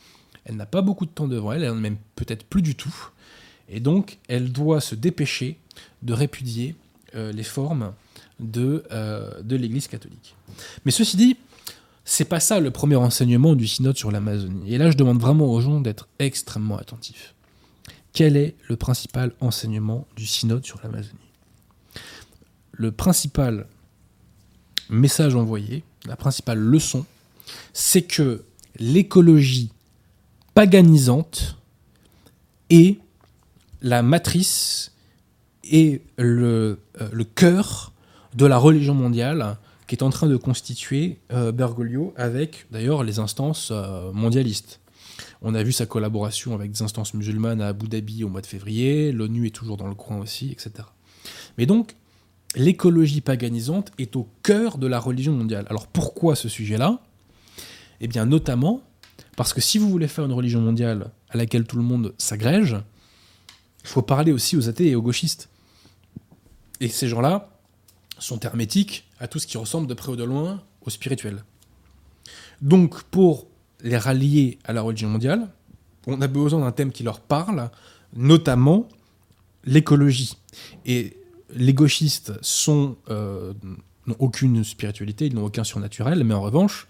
Elle n'a pas beaucoup de temps devant elle, elle n'en a même peut-être plus du tout. Et donc, elle doit se dépêcher de répudier euh, les formes de, de l'Église catholique. Mais ceci dit, c'est pas ça le premier enseignement du synode sur l'Amazonie. Et là, je demande vraiment aux gens d'être extrêmement attentifs. Quel est le principal enseignement du synode sur l'Amazonie? Le principal message envoyé, la principale leçon, c'est que l'écologie paganisante est la matrice et le, euh, le cœur de la religion mondiale qui est en train de constituer euh, Bergoglio avec d'ailleurs les instances euh, mondialistes. On a vu sa collaboration avec des instances musulmanes à Abu Dhabi au mois de février, l'ONU est toujours dans le coin aussi, etc. Mais donc, l'écologie paganisante est au cœur de la religion mondiale. Alors pourquoi ce sujet-là? Eh bien notamment parce que si vous voulez faire une religion mondiale à laquelle tout le monde s'agrège, il faut parler aussi aux athées et aux gauchistes. Et ces gens-là, sont hermétiques à tout ce qui ressemble de près ou de loin au spirituel. Donc, pour les rallier à la religion mondiale, on a besoin d'un thème qui leur parle, notamment l'écologie. Et les gauchistes sont, euh, n'ont aucune spiritualité, ils n'ont aucun surnaturel, mais en revanche,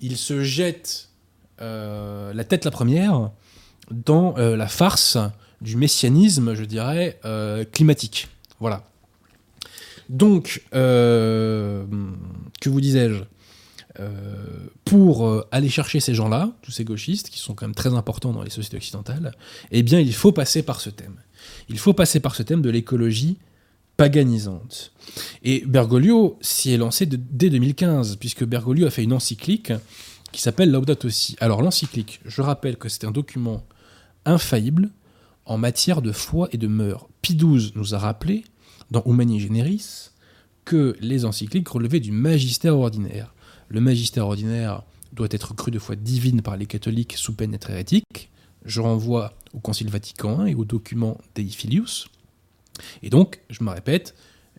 ils se jettent euh, la tête la première dans euh, la farce du messianisme, je dirais, climatique. Voilà. Donc, euh, que vous disais-je euh, pour euh, aller chercher ces gens-là, tous ces gauchistes, qui sont quand même très importants dans les sociétés occidentales, eh bien, il faut passer par ce thème. Il faut passer par ce thème de l'écologie paganisante. Et Bergoglio s'y est lancé dès 2015, puisque Bergoglio a fait une encyclique qui s'appelle Laudato Si. Alors l'encyclique, je rappelle que c'est un document infaillible en matière de foi et de mœurs. Pie XII nous a rappelé dans Humani Generis que les encycliques relevaient du magistère ordinaire. Le magistère ordinaire doit être cru de foi divine par les catholiques sous peine d'être hérétique. Je renvoie au Concile Vatican I et au document Dei Filius. Et donc, je me répète,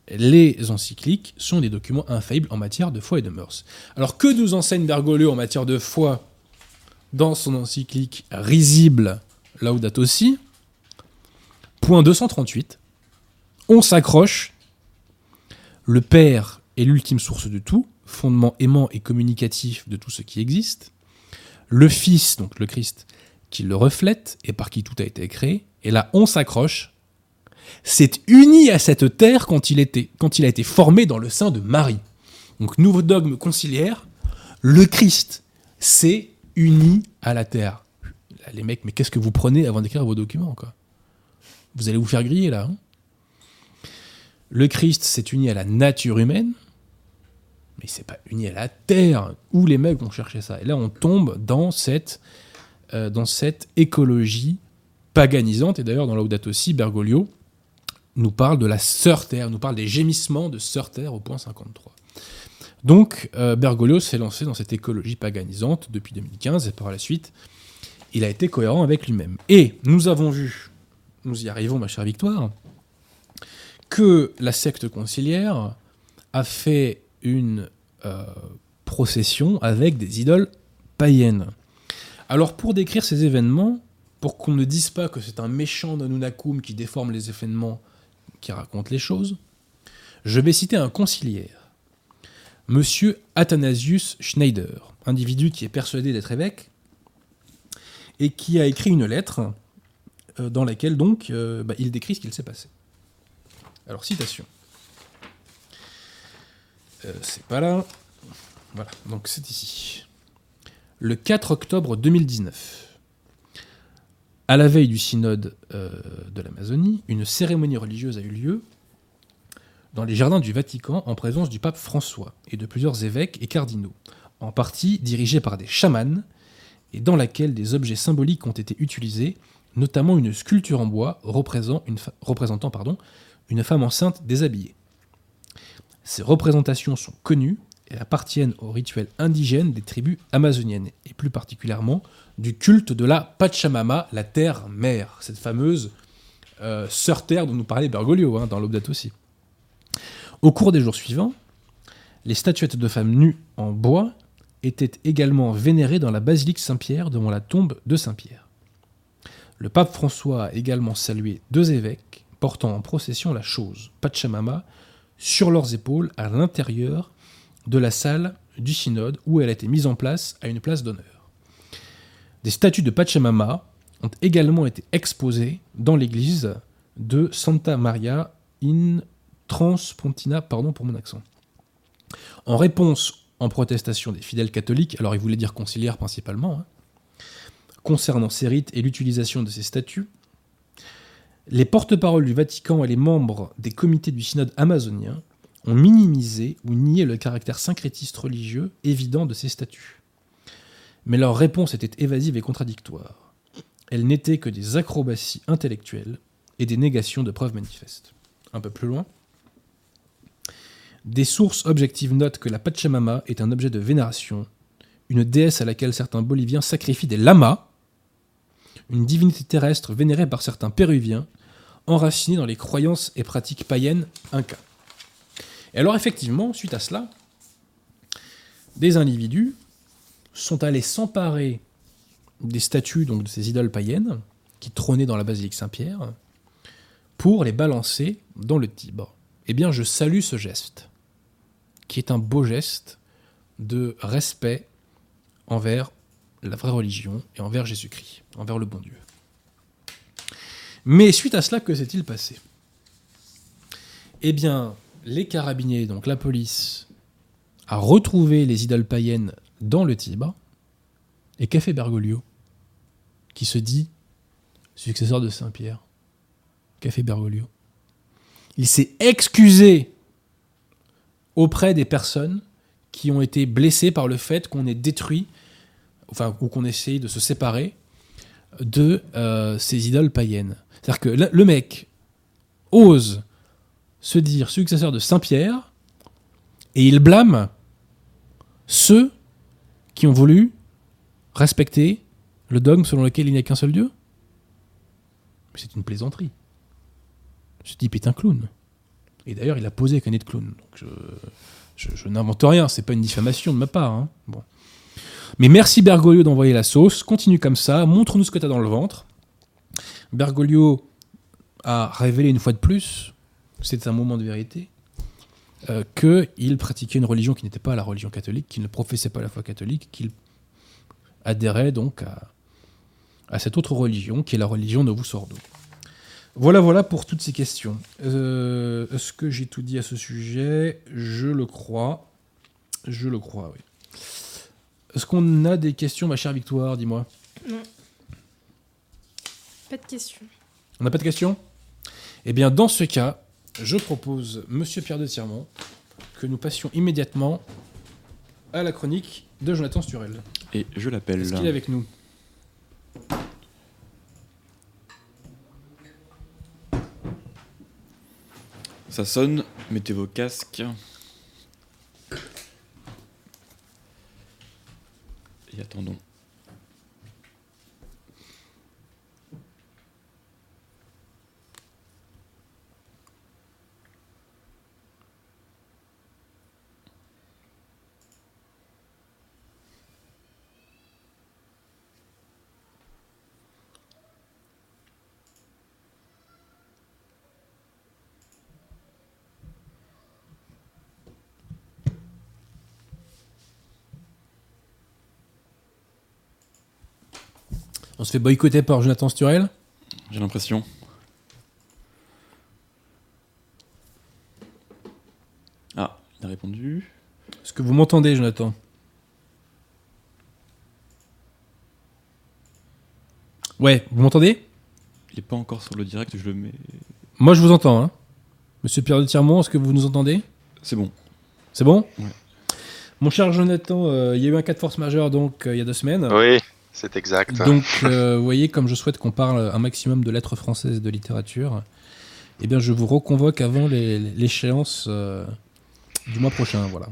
les encycliques sont des documents infaillibles en matière de foi et de mœurs. Alors que nous enseigne Bergoglio en matière de foi dans son encyclique risible Laudato Si? Point 238 on s'accroche. Le Père est l'ultime source de tout, fondement aimant et communicatif de tout ce qui existe. Le Fils, donc le Christ, qui le reflète et par qui tout a été créé. Et là, on s'accroche. C'est uni à cette terre quand il, a été formé dans le sein de Marie. Donc, nouveau dogme conciliaire. Le Christ, c'est uni à la terre. Les mecs, mais qu'est-ce que vous prenez avant d'écrire vos documents Vous allez vous faire griller là. hein? Le Christ s'est uni à la nature humaine, mais c'est pas uni à la terre. Où les mecs vont chercher ça Et là, on tombe dans cette, euh, dans cette écologie paganisante. Et d'ailleurs, dans Laudato aussi, Bergoglio nous parle de la sœur terre, nous parle des gémissements de sœur terre au point 53. Donc, euh, Bergoglio s'est lancé dans cette écologie paganisante depuis 2015 et par la suite, il a été cohérent avec lui-même. Et nous avons vu, nous y arrivons, ma chère Victoire, que la secte conciliaire a fait une euh, procession avec des idoles païennes. Alors pour décrire ces événements, pour qu'on ne dise pas que c'est un méchant Nanunakum qui déforme les événements, qui raconte les choses, je vais citer un conciliaire, Monsieur Athanasius Schneider, individu qui est persuadé d'être évêque, et qui a écrit une lettre euh, dans laquelle donc euh, bah, il décrit ce qu'il s'est passé. Alors, citation. Euh, c'est pas là. Voilà, donc c'est ici. Le 4 octobre 2019, à la veille du synode euh, de l'Amazonie, une cérémonie religieuse a eu lieu dans les jardins du Vatican en présence du pape François et de plusieurs évêques et cardinaux, en partie dirigés par des chamans, et dans laquelle des objets symboliques ont été utilisés, notamment une sculpture en bois représentant, représentant pardon, une femme enceinte déshabillée. Ces représentations sont connues et appartiennent au rituel indigène des tribus amazoniennes, et plus particulièrement du culte de la Pachamama, la terre-mère, cette fameuse euh, sœur terre dont nous parlait Bergoglio hein, dans l'Obdat aussi. Au cours des jours suivants, les statuettes de femmes nues en bois étaient également vénérées dans la basilique Saint-Pierre devant la tombe de Saint-Pierre. Le pape François a également salué deux évêques portant en procession la chose, Pachamama, sur leurs épaules à l'intérieur de la salle du synode où elle a été mise en place à une place d'honneur. Des statues de Pachamama ont également été exposées dans l'église de Santa Maria in Transpontina, pardon pour mon accent. En réponse en protestation des fidèles catholiques, alors il voulait dire conciliaires principalement, hein, concernant ces rites et l'utilisation de ces statues, les porte-paroles du Vatican et les membres des comités du synode amazonien ont minimisé ou nié le caractère syncrétiste religieux évident de ces statuts. Mais leur réponse était évasive et contradictoire. Elles n'étaient que des acrobaties intellectuelles et des négations de preuves manifestes. Un peu plus loin. Des sources objectives notent que la Pachamama est un objet de vénération, une déesse à laquelle certains Boliviens sacrifient des lamas, une divinité terrestre vénérée par certains Péruviens, enracinée dans les croyances et pratiques païennes incas. Et alors effectivement, suite à cela, des individus sont allés s'emparer des statues donc de ces idoles païennes qui trônaient dans la basilique Saint-Pierre pour les balancer dans le Tibre. Eh bien, je salue ce geste, qui est un beau geste de respect envers la vraie religion et envers Jésus-Christ, envers le bon Dieu. Mais suite à cela, que s'est-il passé? Eh bien, les carabiniers, donc la police, a retrouvé les idoles païennes dans le Tibre. Et qu'a fait Bergoglio Qui se dit successeur de Saint-Pierre. Qu'a fait Bergoglio Il s'est excusé auprès des personnes qui ont été blessées par le fait qu'on ait détruit, enfin, ou qu'on essaye de se séparer de euh, ces idoles païennes. C'est-à-dire que le mec ose se dire successeur de Saint-Pierre et il blâme ceux qui ont voulu respecter le dogme selon lequel il n'y a qu'un seul Dieu. C'est une plaisanterie. Ce type est un clown. Et d'ailleurs, il a posé qu'un nez de clown. Je, n'invente rien, c'est pas une diffamation de ma part. Hein. Bon. Mais merci Bergoglio d'envoyer la sauce. Continue comme ça, montre-nous ce que tu as dans le ventre. Bergoglio a révélé une fois de plus, c'est un moment de vérité, euh, qu'il pratiquait une religion qui n'était pas la religion catholique, qu'il ne professait pas la foi catholique, qu'il adhérait donc à, cette autre religion qui est la religion de Sordo. Voilà, voilà pour toutes ces questions. Euh, Est-ce que j'ai tout dit à ce sujet? Je le crois. Je le crois, oui. Est-ce qu'on a des questions, ma chère Victoire Dis-moi?
Non. Pas de questions.
On n'a pas de questions? Eh bien, dans ce cas, je propose, monsieur Pierre de Tirmont, que nous passions immédiatement à la chronique de Jonathan Sturel.
Et je l'appelle.
Est-ce qu'il est avec nous?
Ça sonne, mettez vos casques. Attendons.
On se fait boycotter par Jonathan Sturel
J'ai l'impression. Ah, il a répondu.
Est-ce que vous m'entendez, Jonathan? Ouais, vous m'entendez?
Il est pas encore sur le direct, je le mets.
Moi, je vous entends. Hein. Monsieur Pierre de Tirmont, est-ce que vous nous entendez?
C'est bon.
C'est bon?
Ouais.
Mon cher Jonathan, euh, il y a eu un cas de force majeure donc euh, il y a deux semaines.
Oui, c'est exact.
Donc, euh, vous voyez, comme je souhaite qu'on parle un maximum de lettres françaises et de littérature, eh bien, je vous reconvoque avant l'échéance euh, du mois prochain. Voilà.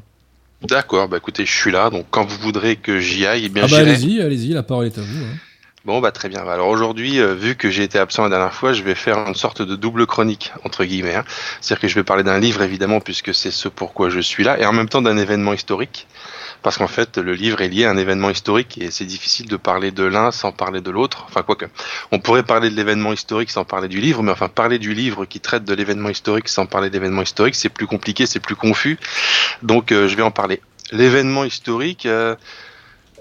D'accord, bah écoutez, je suis là, donc quand vous voudrez que j'y aille, eh bien
ah bah allez-y, allez-y, la parole est à vous. hein.
Bon bah très bien. Alors aujourd'hui, euh, vu que j'ai été absent la dernière fois, je vais faire une sorte de double chronique entre guillemets. hein. C'est-à-dire que je vais parler d'un livre évidemment puisque c'est ce pourquoi je suis là, et en même temps d'un événement historique, parce qu'en fait le livre est lié à un événement historique et c'est difficile de parler de l'un sans parler de l'autre. Enfin quoique, on pourrait parler de l'événement historique sans parler du livre, mais enfin parler du livre qui traite de l'événement historique sans parler de l'événement historique, c'est plus compliqué, c'est plus confus. Donc euh, je vais en parler. L'événement historique euh,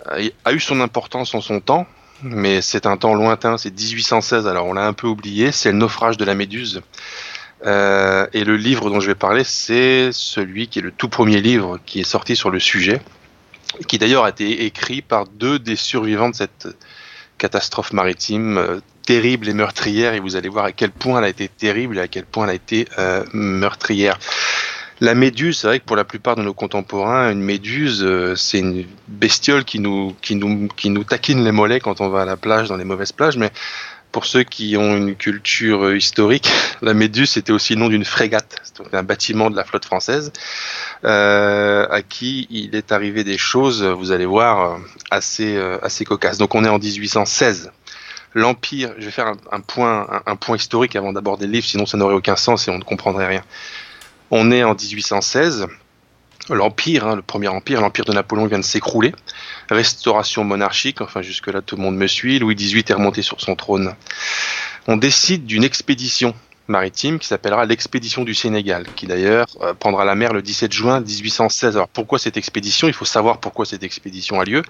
a eu son importance en son temps mais c'est un temps lointain, c'est 1816, alors on l'a un peu oublié, c'est le naufrage de la Méduse. Euh, et le livre dont je vais parler, c'est celui qui est le tout premier livre qui est sorti sur le sujet, qui d'ailleurs a été écrit par deux des survivants de cette catastrophe maritime euh, terrible et meurtrière, et vous allez voir à quel point elle a été terrible et à quel point elle a été euh, meurtrière. La méduse, c'est vrai que pour la plupart de nos contemporains, une méduse, euh, c'est une bestiole qui nous, qui, nous, qui nous taquine les mollets quand on va à la plage, dans les mauvaises plages. Mais pour ceux qui ont une culture euh, historique, la méduse, c'était aussi le nom d'une frégate, donc un bâtiment de la flotte française, euh, à qui il est arrivé des choses, vous allez voir, euh, assez, euh, assez cocasses. Donc on est en 1816 l'empire. Je vais faire un, un point, un, un, point historique avant d'aborder le livre, sinon ça n'aurait aucun sens et on ne comprendrait rien. On est en 1816. L'empire, hein, le premier empire, l'empire de Napoléon vient de s'écrouler. Restauration monarchique, enfin jusque-là tout le monde me suit. Louis XVIII est remonté sur son trône. On décide d'une expédition maritime qui s'appellera l'expédition du Sénégal, qui d'ailleurs euh, prendra la mer le 17 juin 1816. Alors pourquoi cette expédition? Il faut savoir pourquoi cette expédition a lieu.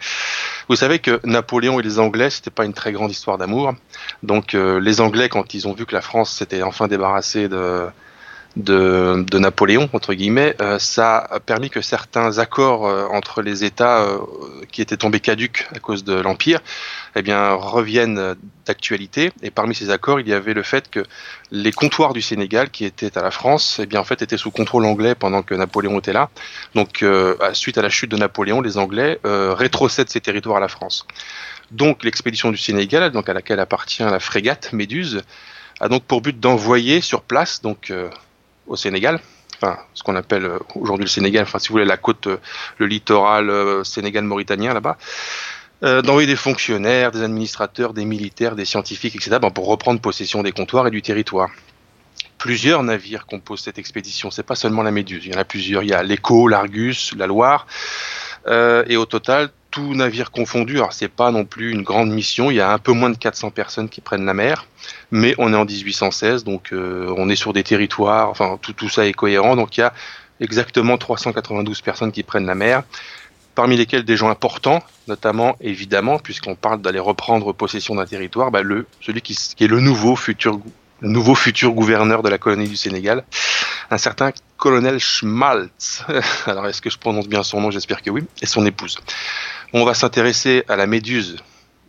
Vous savez que Napoléon et les Anglais, c'était pas une très grande histoire d'amour. Donc euh, les Anglais, quand ils ont vu que la France s'était enfin débarrassée de de, de, Napoléon, entre guillemets, euh, ça a permis que certains accords euh, entre les États euh, qui étaient tombés caduques à cause de l'Empire eh bien, reviennent d'actualité. Et parmi ces accords, il y avait le fait que les comptoirs du Sénégal, qui étaient à la France, eh bien, en fait, étaient sous contrôle anglais pendant que Napoléon était là. Donc, suite à la chute de Napoléon, les Anglais rétrocèdent ces territoires à la France. Donc, l'expédition du Sénégal, donc à laquelle appartient la frégate Méduse, a donc pour but d'envoyer sur place, donc au Sénégal, enfin ce qu'on appelle aujourd'hui le Sénégal, enfin si vous voulez la côte, le littoral euh, sénégal-mauritanien là-bas, euh, d'envoyer des fonctionnaires, des administrateurs, des militaires, des scientifiques, etc. Ben, pour reprendre possession des comptoirs et du territoire. Plusieurs navires composent cette expédition, c'est pas seulement la Méduse, il y en a plusieurs, il y a l'Écho, l'Argus, la Loire, euh, et au total, tout navire confondu, alors c'est pas non plus une grande mission, il y a un peu moins de 400 personnes qui prennent la mer, mais on est en 1816, donc euh, on est sur des territoires, enfin tout, ça est cohérent, donc il y a exactement 392 personnes qui prennent la mer, parmi lesquelles des gens importants, notamment évidemment, puisqu'on parle d'aller reprendre possession d'un territoire, bah, le, celui qui, qui, est le nouveau futur le nouveau futur gouverneur de la colonie du Sénégal, un certain colonel Schmaltz. Alors, est-ce que je prononce bien son nom? J'espère que oui. Et son épouse. On va s'intéresser à la Méduse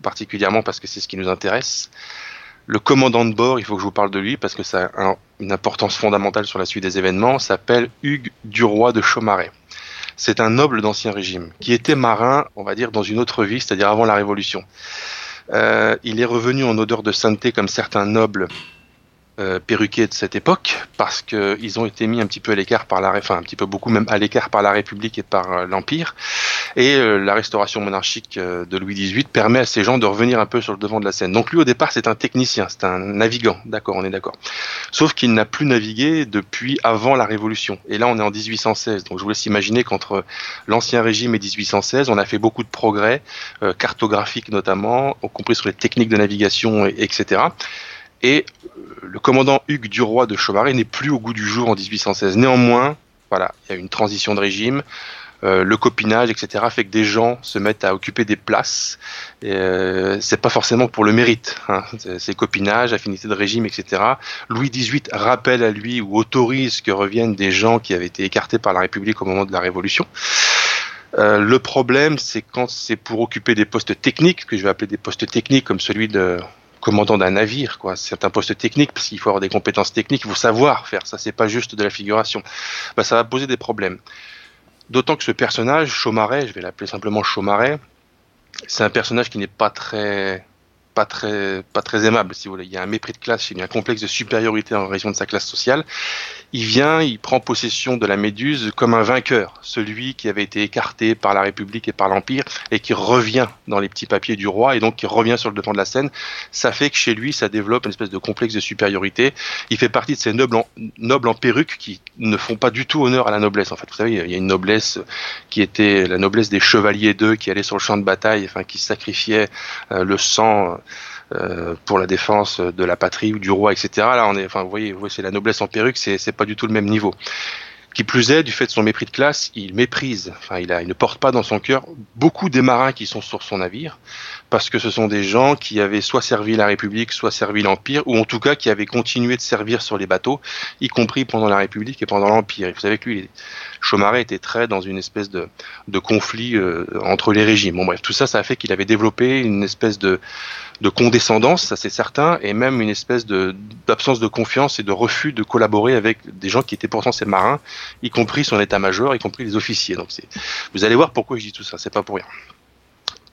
particulièrement parce que c'est ce qui nous intéresse. Le commandant de bord, il faut que je vous parle de lui parce que ça a une importance fondamentale sur la suite des événements, s'appelle Hugues Duroy de Chaumaret. C'est un noble d'ancien régime qui était marin, on va dire, dans une autre vie, c'est-à-dire avant la Révolution. Euh, il est revenu en odeur de sainteté comme certains nobles euh, perruqués de cette époque parce qu'ils ont été mis un petit peu à l'écart par la, enfin un petit peu beaucoup même à l'écart par la République et par euh, l'Empire. Et euh, la restauration monarchique de Louis XVIII permet à ces gens de revenir un peu sur le devant de la scène. Donc lui au départ c'est un technicien, c'est un navigant, d'accord, on est d'accord. Sauf qu'il n'a plus navigué depuis avant la Révolution. Et là on est en 1816. Donc je vous laisse imaginer qu'entre l'ancien régime et 1816, on a fait beaucoup de progrès cartographiques notamment, y compris sur les techniques de navigation, et, etc. Et le commandant Hugues Duroy de Chaumaret n'est plus au goût du jour en 1816. Néanmoins, voilà, il y a une transition de régime. Euh, le copinage, etc., fait que des gens se mettent à occuper des places. Euh, c'est pas forcément pour le mérite. Hein. C'est copinage, affinité de régime, etc. Louis XVIII rappelle à lui ou autorise que reviennent des gens qui avaient été écartés par la République au moment de la Révolution. Euh, le problème, c'est quand c'est pour occuper des postes techniques, que je vais appeler des postes techniques comme celui de commandant d'un navire, quoi. C'est un poste technique parce qu'il faut avoir des compétences techniques, il faut savoir faire ça. C'est pas juste de la figuration. Bah, ça va poser des problèmes. D'autant que ce personnage, Chaumaret, je vais l'appeler simplement Chaumaret, c'est un personnage qui n'est pas très pas très, pas très aimable, si vous voulez. Il y a un mépris de classe, il y a un complexe de supériorité en raison de sa classe sociale. Il vient, il prend possession de la Méduse comme un vainqueur, celui qui avait été écarté par la République et par l'Empire et qui revient dans les petits papiers du roi et donc qui revient sur le devant de la scène. Ça fait que chez lui, ça développe une espèce de complexe de supériorité. Il fait partie de ces nobles en, nobles en perruque qui ne font pas du tout honneur à la noblesse. En fait, vous savez, il y a une noblesse qui était la noblesse des chevaliers d'eux qui allaient sur le champ de bataille, enfin, qui sacrifiaient euh, le sang pour la défense de la patrie ou du roi, etc. Là, on est, enfin, vous voyez, c'est la noblesse en perruque, c'est, pas du tout le même niveau. Qui plus est, du fait de son mépris de classe, il méprise, enfin, il, il ne porte pas dans son cœur beaucoup des marins qui sont sur son navire, parce que ce sont des gens qui avaient soit servi la République, soit servi l'Empire, ou en tout cas qui avaient continué de servir sur les bateaux, y compris pendant la République et pendant l'Empire. Et vous savez que lui, Chaumaret était très dans une espèce de, conflit euh, entre les régimes. Bon bref, tout ça, ça a fait qu'il avait développé une espèce de, de condescendance, ça c'est certain, et même une espèce d'absence de, confiance et de refus de collaborer avec des gens qui étaient pourtant ses marins, y compris son état-major, y compris les officiers. Donc vous allez voir pourquoi je dis tout ça, c'est pas pour rien.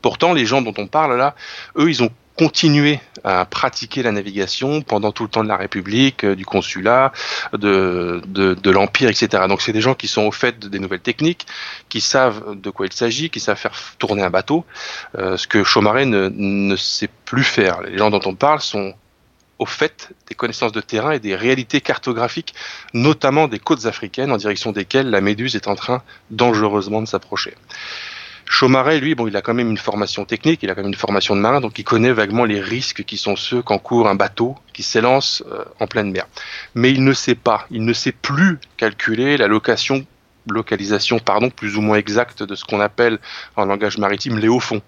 Pourtant, les gens dont on parle là, eux, ils ont continué à pratiquer la navigation pendant tout le temps de la République, euh, du consulat, de, de, l'Empire, etc. Donc c'est des gens qui sont au fait des nouvelles techniques, qui savent de quoi il s'agit, qui savent faire tourner un bateau, euh, ce que Chaumaret ne, ne sait plus faire. Les gens dont on parle sont au fait des connaissances de terrain et des réalités cartographiques, notamment des côtes africaines en direction desquelles la Méduse est en train dangereusement de s'approcher. Chaumaret, lui, bon, il a quand même une formation technique, il a quand même une formation de marin, donc il connaît vaguement les risques qui sont ceux qu'encourt un bateau qui s'élance euh, en pleine mer. Mais il ne sait pas, il ne sait plus calculer la location, localisation, pardon, plus ou moins exacte de ce qu'on appelle en langage maritime les hauts fonds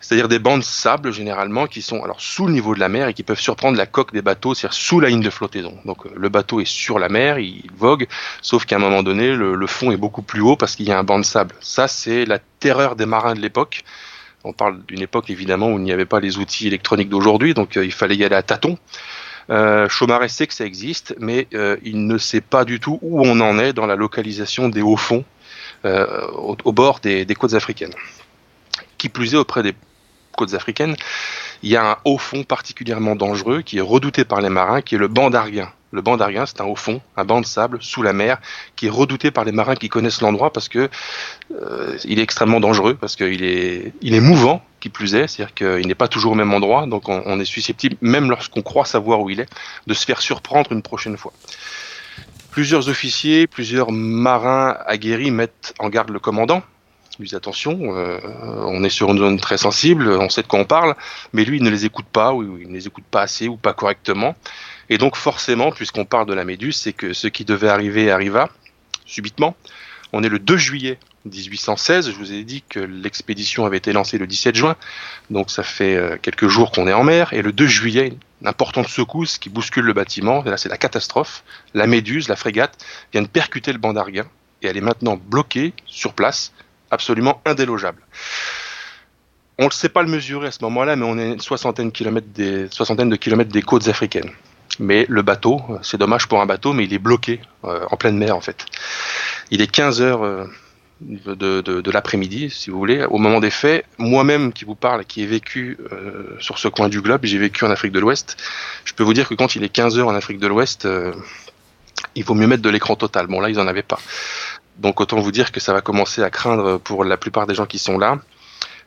c'est-à-dire des bancs de sable généralement qui sont alors sous le niveau de la mer et qui peuvent surprendre la coque des bateaux, c'est-à-dire sous la ligne de flottaison. Donc euh, le bateau est sur la mer, il vogue, sauf qu'à un moment donné, le, fond est beaucoup plus haut parce qu'il y a un banc de sable. Ça, c'est la terreur des marins de l'époque. On parle d'une époque évidemment où il n'y avait pas les outils électroniques d'aujourd'hui, donc euh, il fallait y aller à tâtons. Euh, Chaumaret sait que ça existe, mais euh, il ne sait pas du tout où on en est dans la localisation des hauts fonds au, bord des, des côtes africaines. Qui plus est auprès des côtes africaines, il y a un haut fond particulièrement dangereux qui est redouté par les marins, qui est le banc d'Arguin. Le banc d'Arguin, c'est un haut fond, un banc de sable sous la mer, qui est redouté par les marins qui connaissent l'endroit parce que euh, il est extrêmement dangereux, parce qu'il est, il est mouvant, qui plus est, c'est-à-dire qu'il n'est pas toujours au même endroit, donc on, on est susceptible, même lorsqu'on croit savoir où il est, de se faire surprendre une prochaine fois. Plusieurs officiers, plusieurs marins aguerris mettent en garde le commandant, lui attention, euh, on est sur une zone très sensible, on sait de quoi on parle, mais lui il ne les écoute pas, ou il ne les écoute pas assez ou pas correctement. Et donc forcément, puisqu'on parle de la Méduse, c'est que ce qui devait arriver arriva subitement. On est le 2 juillet 1816, je vous ai dit que l'expédition avait été lancée le 17 juin, donc ça fait euh, quelques jours qu'on est en mer, et le 2 juillet, une importante secousse qui bouscule le bâtiment, et là c'est la catastrophe, la Méduse, la frégate, vient de percuter le banc d'Arguin, et elle est maintenant bloquée sur place, absolument indélogeable. On ne sait pas le mesurer à ce moment-là, mais on est une soixantaine, de kilomètres des, côtes africaines. Mais le bateau, c'est dommage pour un bateau, mais il est bloqué euh, en pleine mer en fait. Il est 15 heures euh, de, l'après-midi, si vous voulez, au moment des faits. Moi-même qui vous parle, qui ai vécu euh, sur ce coin du globe, j'ai vécu en Afrique de l'Ouest, je peux vous dire que quand il est 15 heures en Afrique de l'Ouest, il vaut mieux mettre de l'écran total. Bon là, ils n'en avaient pas. Donc autant vous dire que ça va commencer à craindre pour la plupart des gens qui sont là.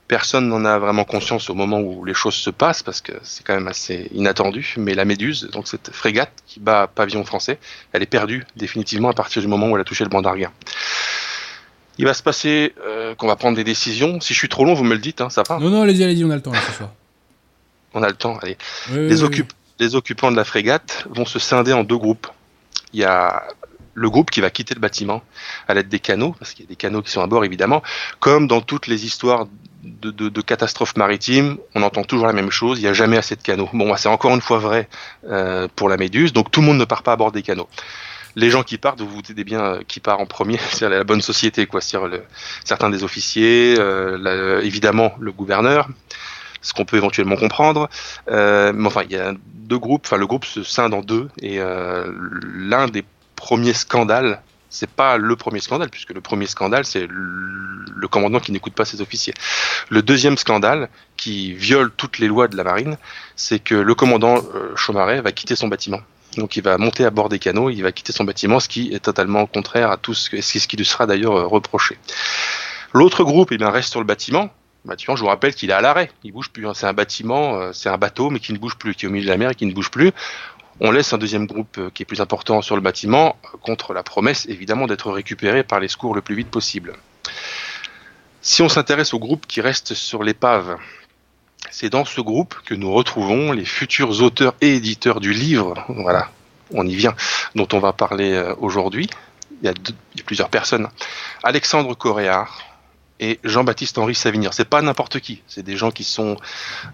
Personne n'en a vraiment conscience au moment où les choses se passent parce que c'est quand même assez inattendu. Mais la Méduse, donc cette frégate qui bat pavillon français, elle est perdue définitivement à partir du moment où elle a touché le banc d'Arguin. Il va se passer euh, qu'on va prendre des décisions. Si je suis trop long, vous me le dites, hein, ça va
Non, non, allez-y, allez-y, on a le temps là ce soir.
On a le temps, allez.
Oui,
Les,
oui,
occup- les occupants de la frégate vont se scinder en deux groupes. Il y a le groupe qui va quitter le bâtiment à l'aide des canaux, parce qu'il y a des canaux qui sont à bord évidemment, comme dans toutes les histoires de, catastrophes maritimes, on entend toujours la même chose, il n'y a jamais assez de canaux. Bon, c'est encore une fois vrai euh, pour la Méduse, donc tout le monde ne part pas à bord des canaux. Les gens qui partent, vous vous doutez bien euh, qui part en premier, c'est la bonne société, quoi. Le- certains des officiers, euh, évidemment le gouverneur, ce qu'on peut éventuellement comprendre. Mais enfin, il y a deux groupes. Enfin, le groupe se scinde en deux. Et l'un des premiers scandales, c'est pas le premier scandale, puisque le premier scandale, c'est le commandant qui n'écoute pas ses officiers. Le deuxième scandale, qui viole toutes les lois de la marine, c'est que le commandant euh, Chaumaret va quitter son bâtiment. Donc il va monter à bord des canaux, il va quitter son bâtiment, ce qui est totalement contraire à tout ce, qui lui sera d'ailleurs euh, reproché. L'autre groupe, eh bien, reste sur le bâtiment. Bâtiment, je vous rappelle qu'il est à l'arrêt, il bouge plus. hein. C'est un bâtiment, euh, c'est un bateau, mais qui ne bouge plus, qui est au milieu de la mer et qui ne bouge plus. On laisse un deuxième groupe euh, qui est plus important sur le bâtiment, contre la promesse évidemment d'être récupéré par les secours le plus vite possible. Si on s'intéresse au groupe qui reste sur l'épave, c'est dans ce groupe que nous retrouvons les futurs auteurs et éditeurs du livre, voilà, on y vient, dont on va parler euh, aujourd'hui. Il y, a plusieurs personnes. Alexandre Coréard et Jean-Baptiste Henri Savigny. C'est pas n'importe qui, c'est des gens qui sont.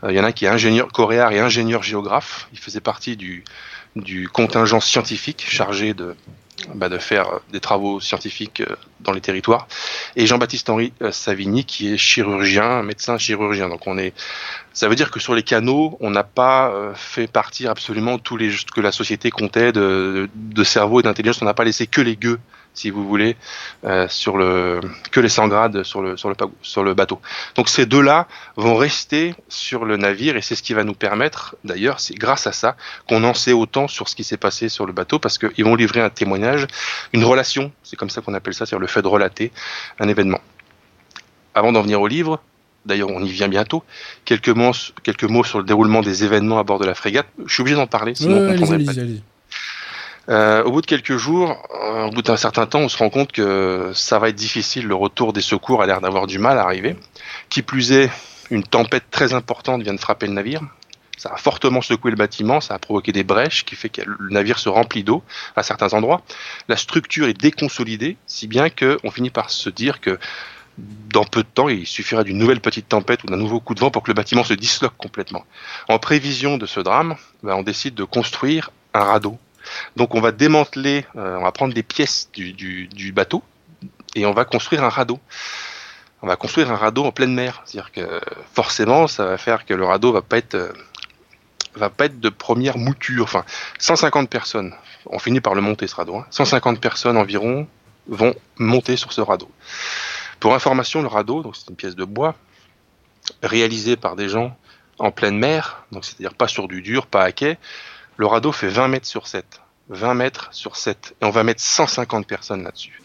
euh, Il y en a un qui est ingénieur Coréard et ingénieur géographe. Il faisait partie du, du contingent scientifique chargé de, bah, de faire euh, des travaux scientifiques euh, dans les territoires. Et Jean-Baptiste Henri euh, Savigny qui est chirurgien, médecin chirurgien. Donc on est, ça veut dire que sur les canaux, on n'a pas fait partir absolument tous les ce que la société comptait de, de cerveau et d'intelligence. On n'a pas laissé que les gueux, si vous voulez, euh, sur le que les 100 grades sur le sur le sur le bateau. Donc ces deux-là vont rester sur le navire et c'est ce qui va nous permettre, d'ailleurs, c'est grâce à ça qu'on en sait autant sur ce qui s'est passé sur le bateau parce qu'ils vont livrer un témoignage, une relation, c'est comme ça qu'on appelle ça, c'est-à-dire le fait de relater un événement. Avant d'en venir au livre, d'ailleurs on y vient bientôt, quelques mots, quelques mots sur le déroulement des événements à bord de la frégate. Je suis obligé d'en parler, sinon
Ouais,
on
allez-y,
comprendrait pas. Euh, au bout de quelques jours, euh, au bout d'un certain temps, on se rend compte que ça va être difficile. Le retour des secours a l'air d'avoir du mal à arriver. Qui plus est, une tempête très importante vient de frapper le navire. Ça a fortement secoué le bâtiment, ça a provoqué des brèches, qui fait que le navire se remplit d'eau à certains endroits. La structure est déconsolidée, si bien qu'on finit par se dire que dans peu de temps, il suffira d'une nouvelle petite tempête ou d'un nouveau coup de vent pour que le bâtiment se disloque complètement. En prévision de ce drame, ben, on décide de construire un radeau donc on va démanteler, euh, on va prendre des pièces du, bateau et on va construire un radeau. On va construire un radeau en pleine mer, c'est-à-dire que forcément ça va faire que le radeau va pas euh, va pas être de première mouture. Enfin, 150 personnes, on finit par le monter ce radeau. hein. 150 personnes environ vont monter sur ce radeau. Pour information, le radeau, donc c'est une pièce de bois réalisée par des gens en pleine mer, donc c'est-à-dire pas sur du dur, pas à quai. Le radeau fait 20 mètres sur 7. 20 mètres sur 7. Et on va mettre 150 personnes là-dessus.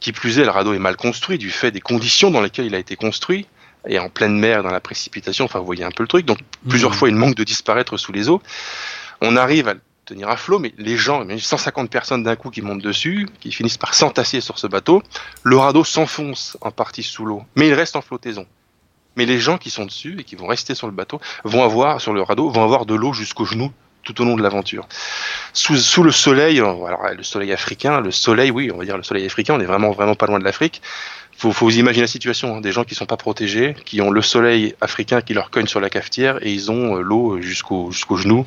Qui plus est, le radeau est mal construit du fait des conditions dans lesquelles il a été construit. Et en pleine mer, dans la précipitation, enfin vous voyez un peu le truc. Donc plusieurs
Mhm.
fois, il manque de disparaître sous les eaux. On arrive à le tenir à flot, mais les gens, mais 150 personnes d'un coup qui montent dessus, qui finissent par s'entasser sur ce bateau. Le radeau s'enfonce en partie sous l'eau, mais il reste en flottaison. Mais les gens qui sont dessus et qui vont rester sur le bateau vont avoir, sur le radeau, vont avoir de l'eau jusqu'aux genoux tout au long de l'aventure. Sous, sous le soleil, euh, alors le soleil africain, le soleil, oui, on va dire le soleil africain, on est vraiment vraiment pas loin de l'Afrique. Faut, faut vous imaginer la situation, hein, des gens qui sont pas protégés, qui ont le soleil africain qui leur cogne sur la cafetière et ils ont euh, l'eau jusqu'au jusqu'aux genoux.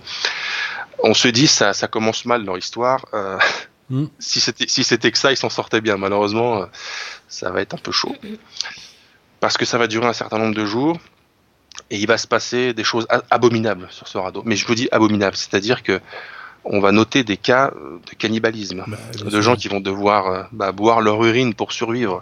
On se dit ça, ça commence mal leur histoire. Euh,
Mm.
Si c'était si c'était que ça, il s'en sortait bien. Malheureusement, ça va être un peu chaud parce que ça va durer un certain nombre de jours et il va se passer des choses abominables sur ce radeau. Mais je vous dis abominables, c'est-à-dire que on va noter des cas euh, de cannibalisme,
Bah,
de gens qui vont devoir euh, bah, boire leur urine pour survivre,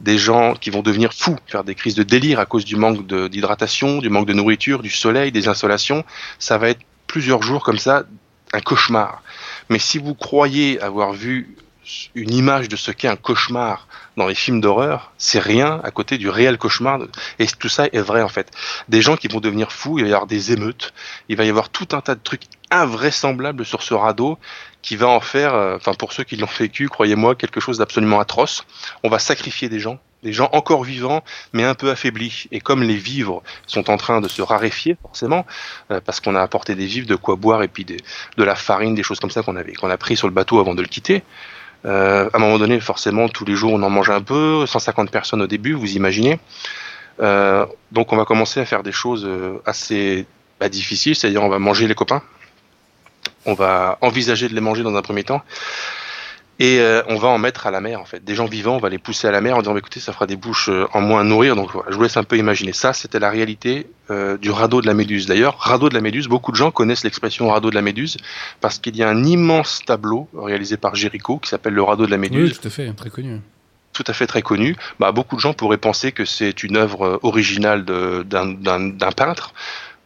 des gens qui vont devenir fous, faire des crises de délire à cause du manque d'hydratation, du manque de nourriture, du soleil, des insolations. Ça va être plusieurs jours comme ça, un cauchemar. Mais si vous croyez avoir vu une image de ce qu'est un cauchemar dans les films d'horreur, c'est rien à côté du réel cauchemar. Et tout ça est vrai en fait. Des gens qui vont devenir fous, il va y avoir des émeutes, il va y avoir tout un tas de trucs invraisemblables sur ce radeau qui va en faire, euh, enfin pour ceux qui l'ont vécu, croyez-moi, quelque chose d'absolument atroce. On va sacrifier des gens, des gens encore vivants, mais un peu affaiblis. Et comme les vivres sont en train de se raréfier, forcément, euh, parce qu'on a apporté des vivres, de quoi boire, et puis des- de la farine, des choses comme ça qu'on avait, qu'on a pris sur le bateau avant de le quitter. Euh, à un moment donné, forcément, tous les jours, on en mange un peu, 150 personnes au début, vous imaginez. Euh, donc on va commencer à faire des choses euh, assez bah, difficiles, c'est-à-dire on va manger les copains, on va envisager de les manger dans un premier temps, et euh, on va en mettre à la mer en fait. Des gens vivants, on va les pousser à la mer en disant bah, écoutez, ça fera des bouches euh, en moins à nourrir. Donc voilà, je vous laisse un peu imaginer. Ça, c'était la réalité euh, du radeau de la Méduse. D'ailleurs, radeau de la Méduse, beaucoup de gens connaissent l'expression radeau de la Méduse parce qu'il y a un immense tableau réalisé par Géricault qui s'appelle le radeau de la Méduse
Oui, tout à fait, très connu.
tout à fait très connu. Bah, beaucoup de gens pourraient penser que c'est une œuvre euh, originale d'un peintre.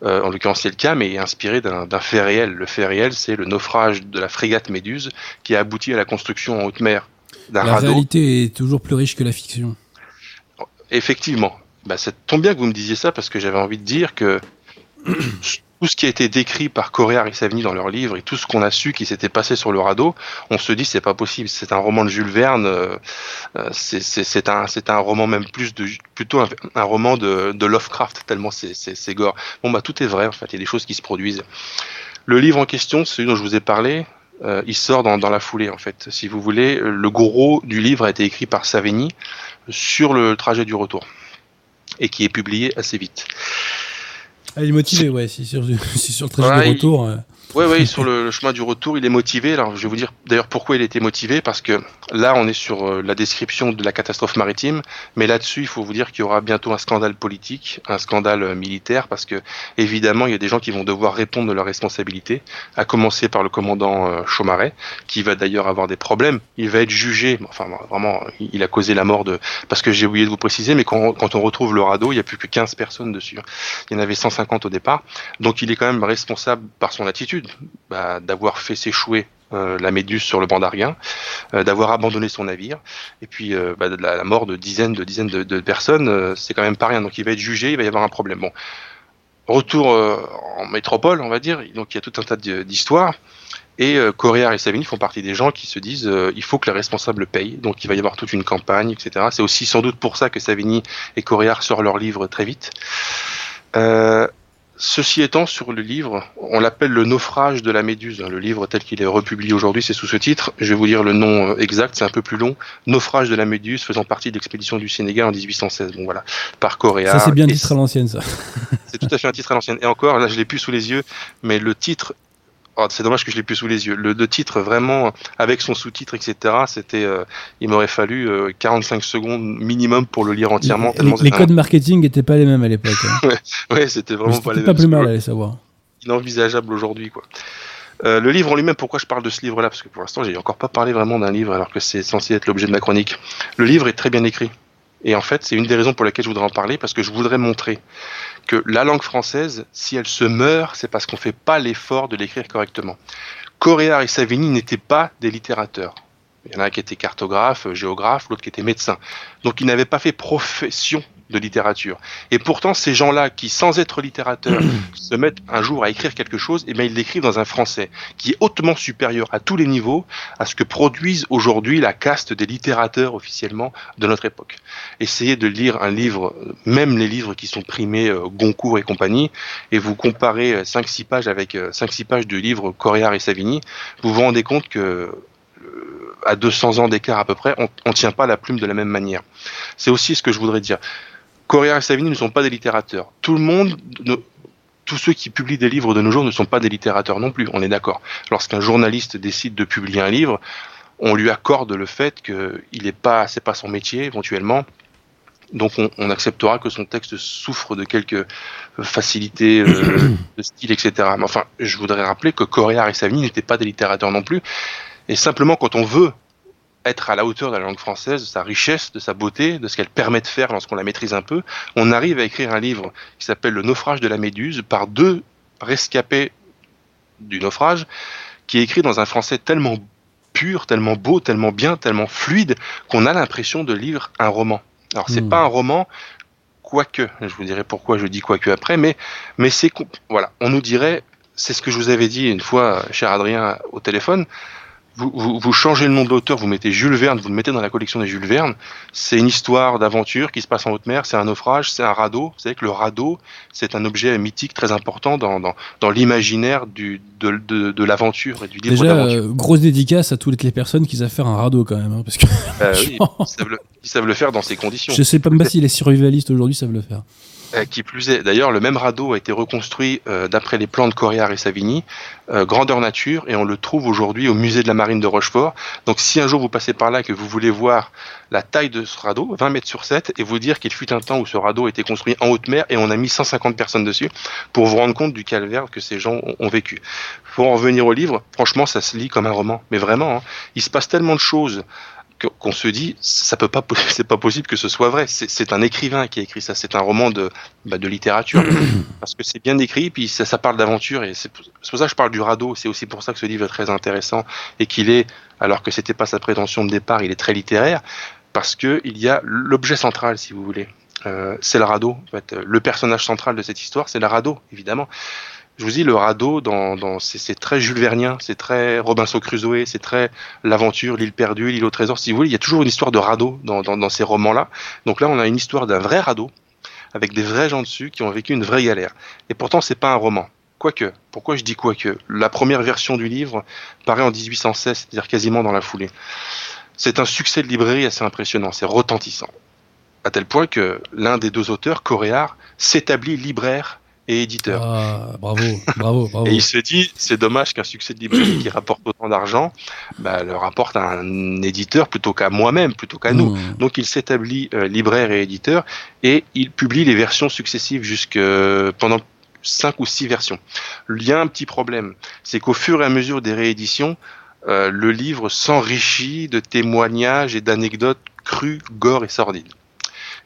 Euh, en l'occurrence, c'est le cas, mais inspiré d'un fait réel. Le fait réel, c'est le naufrage de la frégate Méduse qui a abouti à la construction en haute mer d'un
La
radeau.
réalité est toujours plus riche que la fiction.
Effectivement. Bah, ça tombe bien que vous me disiez ça parce que j'avais envie de dire que tout ce qui a été décrit par Coréard et Savigny dans leur livre et tout ce qu'on a su qui s'était passé sur le radeau, on se dit c'est pas possible. C'est un roman de Jules Verne. euh, euh, c'est- un roman même plus de plutôt un, roman de, Lovecraft tellement c'est gore. Bon bah tout est vrai en fait. Il y a des choses qui se produisent. Le livre en question, celui dont je vous ai parlé, euh, il sort dans, dans la foulée en fait. Si vous voulez, le gros du livre a été écrit par Savigny sur le trajet du retour et qui est publié assez vite.
Il est motivé, ouais, si sur, si sur le trajet
Ouais,
de retour. euh,
Ouais, ouais, sur le, chemin du retour, il est motivé. Alors, je vais vous dire d'ailleurs pourquoi il était motivé, parce que là, on est sur euh, la description de la catastrophe maritime, mais là-dessus, il faut vous dire qu'il y aura bientôt un scandale politique, un scandale euh, militaire, parce que évidemment, il y a des gens qui vont devoir répondre de leurs responsabilités, à commencer par le commandant euh, Chaumaret, qui va d'ailleurs avoir des problèmes. Il va être jugé, enfin, vraiment, il a causé la mort de, parce que j'ai oublié de vous préciser, mais quand on retrouve le radeau, il n'y a plus que 15 personnes dessus. Il y en avait 150 au départ. Donc il est quand même responsable par son attitude bah, d'avoir fait s'échouer euh, la Méduse sur le banc d'Arguin, euh, d'avoir abandonné son navire, et puis euh, bah, de la, mort de dizaines de dizaines de, personnes, euh, c'est quand même pas rien. Donc il va être jugé, il va y avoir un problème. Bon, retour en métropole, on va dire. Donc il y a tout un tas d'histoires. Et Coréard et Savigny font partie des gens qui se disent il faut que les responsables payent. Donc il va y avoir toute une campagne, etc. C'est aussi sans doute pour ça que Savigny et Coréard sortent leur livre très vite. Ceci étant, sur le livre, on l'appelle le naufrage de la Méduse. Le livre tel qu'il est republié aujourd'hui, c'est sous ce titre. Je vais vous dire le nom euh, exact, c'est un peu plus long. Naufrage de la Méduse, faisant partie de l'expédition du Sénégal en 1816. Bon voilà, par Coréard.
Ça, c'est bien titre à l'ancienne, ça.
c'est tout à fait un titre à l'ancienne. Et encore, là, je l'ai plus sous les yeux, mais le titre, oh, c'est dommage que je l'ai plus sous les yeux. Le, le titre, vraiment, avec son sous-titre, etc., c'était, euh, il m'aurait fallu euh, 45 secondes minimum pour le lire entièrement.
les, les
un-
codes marketing n'étaient pas les mêmes à l'époque. hein.
Ouais, c'était vraiment pas les
pas
mêmes.
plus mal, allez savoir.
inenvisageable aujourd'hui, quoi. Euh, le livre en lui-même, pourquoi je parle de ce livre-là? Parce que pour l'instant, j'ai encore pas parlé vraiment d'un livre, alors que c'est censé être l'objet de ma chronique. Le livre est très bien écrit. Et en fait, c'est une des raisons pour lesquelles je voudrais en parler, parce que je voudrais montrer que la langue française, si elle se meurt, c'est parce qu'on fait pas l'effort de l'écrire correctement. Coréard et Savigny n'étaient pas des littérateurs. Il y en a un qui était cartographe, géographe, l'autre qui était médecin. Donc ils n'avaient pas fait profession de littérature. Et pourtant, ces gens-là, qui sans être littérateurs, se mettent un jour à écrire quelque chose, et bien ils l'écrivent dans un français qui est hautement supérieur à tous les niveaux à ce que produisent aujourd'hui la caste des littérateurs officiellement de notre époque. Essayez de lire un livre, euh, même les livres qui sont primés euh, Goncourt et compagnie, et vous comparez 5-6 pages avec 5-6 pages de livres Coréard et Savigny, vous vous rendez compte que euh, à 200 ans d'écart à peu près, on ne tient pas la plume de la même manière. C'est aussi ce que je voudrais dire. Coréard et Savigny ne sont pas des littérateurs. Tout le monde, ne- tous ceux qui publient des livres de nos jours ne sont pas des littérateurs non plus, on est d'accord. Lorsqu'un journaliste décide de publier un livre, on lui accorde le fait que il est pas, c'est pas son métier éventuellement. Donc on, acceptera que son texte souffre de quelques facilités euh, de style, etc. Mais enfin, je voudrais rappeler que Coréard et Savigny n'étaient pas des littérateurs non plus. Et simplement, quand on veut être à la hauteur de la langue française, de sa richesse, de sa beauté, de ce qu'elle permet de faire lorsqu'on la maîtrise un peu, on arrive à écrire un livre qui s'appelle Le naufrage de la Méduse par deux rescapés du naufrage, qui est écrit dans un français tellement pur, tellement beau, tellement bien, tellement fluide, qu'on a l'impression de lire un roman. Alors c'est hmm. pas un roman, quoique, je vous dirai pourquoi je dis quoique après, mais, mais c'est, voilà, on nous dirait, c'est ce que je vous avais dit une fois, cher Adrien, au téléphone, vous, changez le nom de l'auteur, vous mettez Jules Verne, vous le mettez dans la collection des Jules Verne. C'est une histoire d'aventure qui se passe en haute mer, c'est un naufrage, c'est un radeau. Vous savez que le radeau, c'est un objet mythique très important dans, dans, dans l'imaginaire de, de, de l'aventure et du livre
Déjà, euh, grosse dédicace à toutes les personnes qui savent faire un radeau quand même. Hein, parce que...
Euh, oui, ils savent, le, faire dans ces conditions.
Je sais pas même pas si les survivalistes aujourd'hui savent le faire.
Euh, qui plus est, d'ailleurs, le même radeau a été reconstruit euh, d'après les plans de Coréard et Savigny, euh, grandeur nature, et on le trouve aujourd'hui au musée de la marine de Rochefort. Donc, si un jour vous passez par là et que vous voulez voir la taille de ce radeau, 20 mètres sur 7, et vous dire qu'il fut un temps où ce radeau a été construit en haute mer et on a mis 150 personnes dessus, pour vous rendre compte du calvaire que ces gens ont, vécu. Pour en revenir au livre, franchement, ça se lit comme un roman, mais vraiment, hein, il se passe tellement de choses qu'on se dit ça peut pas c'est pas possible que ce soit vrai. C'est un écrivain qui a écrit ça. C'est un roman de bah, de littérature. Parce que c'est bien écrit puis ça, ça parle d'aventure et c'est pour ça que je parle du radeau. C'est aussi pour ça que ce livre est très intéressant et qu'il est alors que c'était pas sa prétention de départ il est très littéraire parce que il y a l'objet central si vous voulez. Euh, c'est le radeau en fait. Le personnage central de cette histoire c'est le radeau évidemment je vous dis, le radeau, dans, c'est très Jules Vernien, c'est très Robinson Crusoe, c'est très l'aventure, l'île perdue, l'île au trésor. Si vous voulez, il y a toujours une histoire de radeau dans ces romans-là. Donc là, on a une histoire d'un vrai radeau, avec des vrais gens dessus qui ont vécu une vraie galère. Et pourtant, c'est pas un roman. Quoique, pourquoi je dis quoique? La première version du livre paraît en 1816, c'est-à-dire quasiment dans la foulée. C'est un succès de librairie assez impressionnant, c'est retentissant. À tel point que l'un des deux auteurs, Coréard, s'établit libraire et éditeur.
Ah, bravo, bravo, bravo.
et il se dit, c'est dommage qu'un succès de librairie qui rapporte autant d'argent, bah, le rapporte à un éditeur plutôt qu'à moi-même, plutôt qu'à nous. Hmm. Donc il s'établit euh, libraire et éditeur et il publie les versions successives jusque pendant cinq ou six versions. Il y a un petit problème, c'est qu'au fur et à mesure des rééditions, euh, le livre s'enrichit de témoignages et d'anecdotes crues, gore et sordides.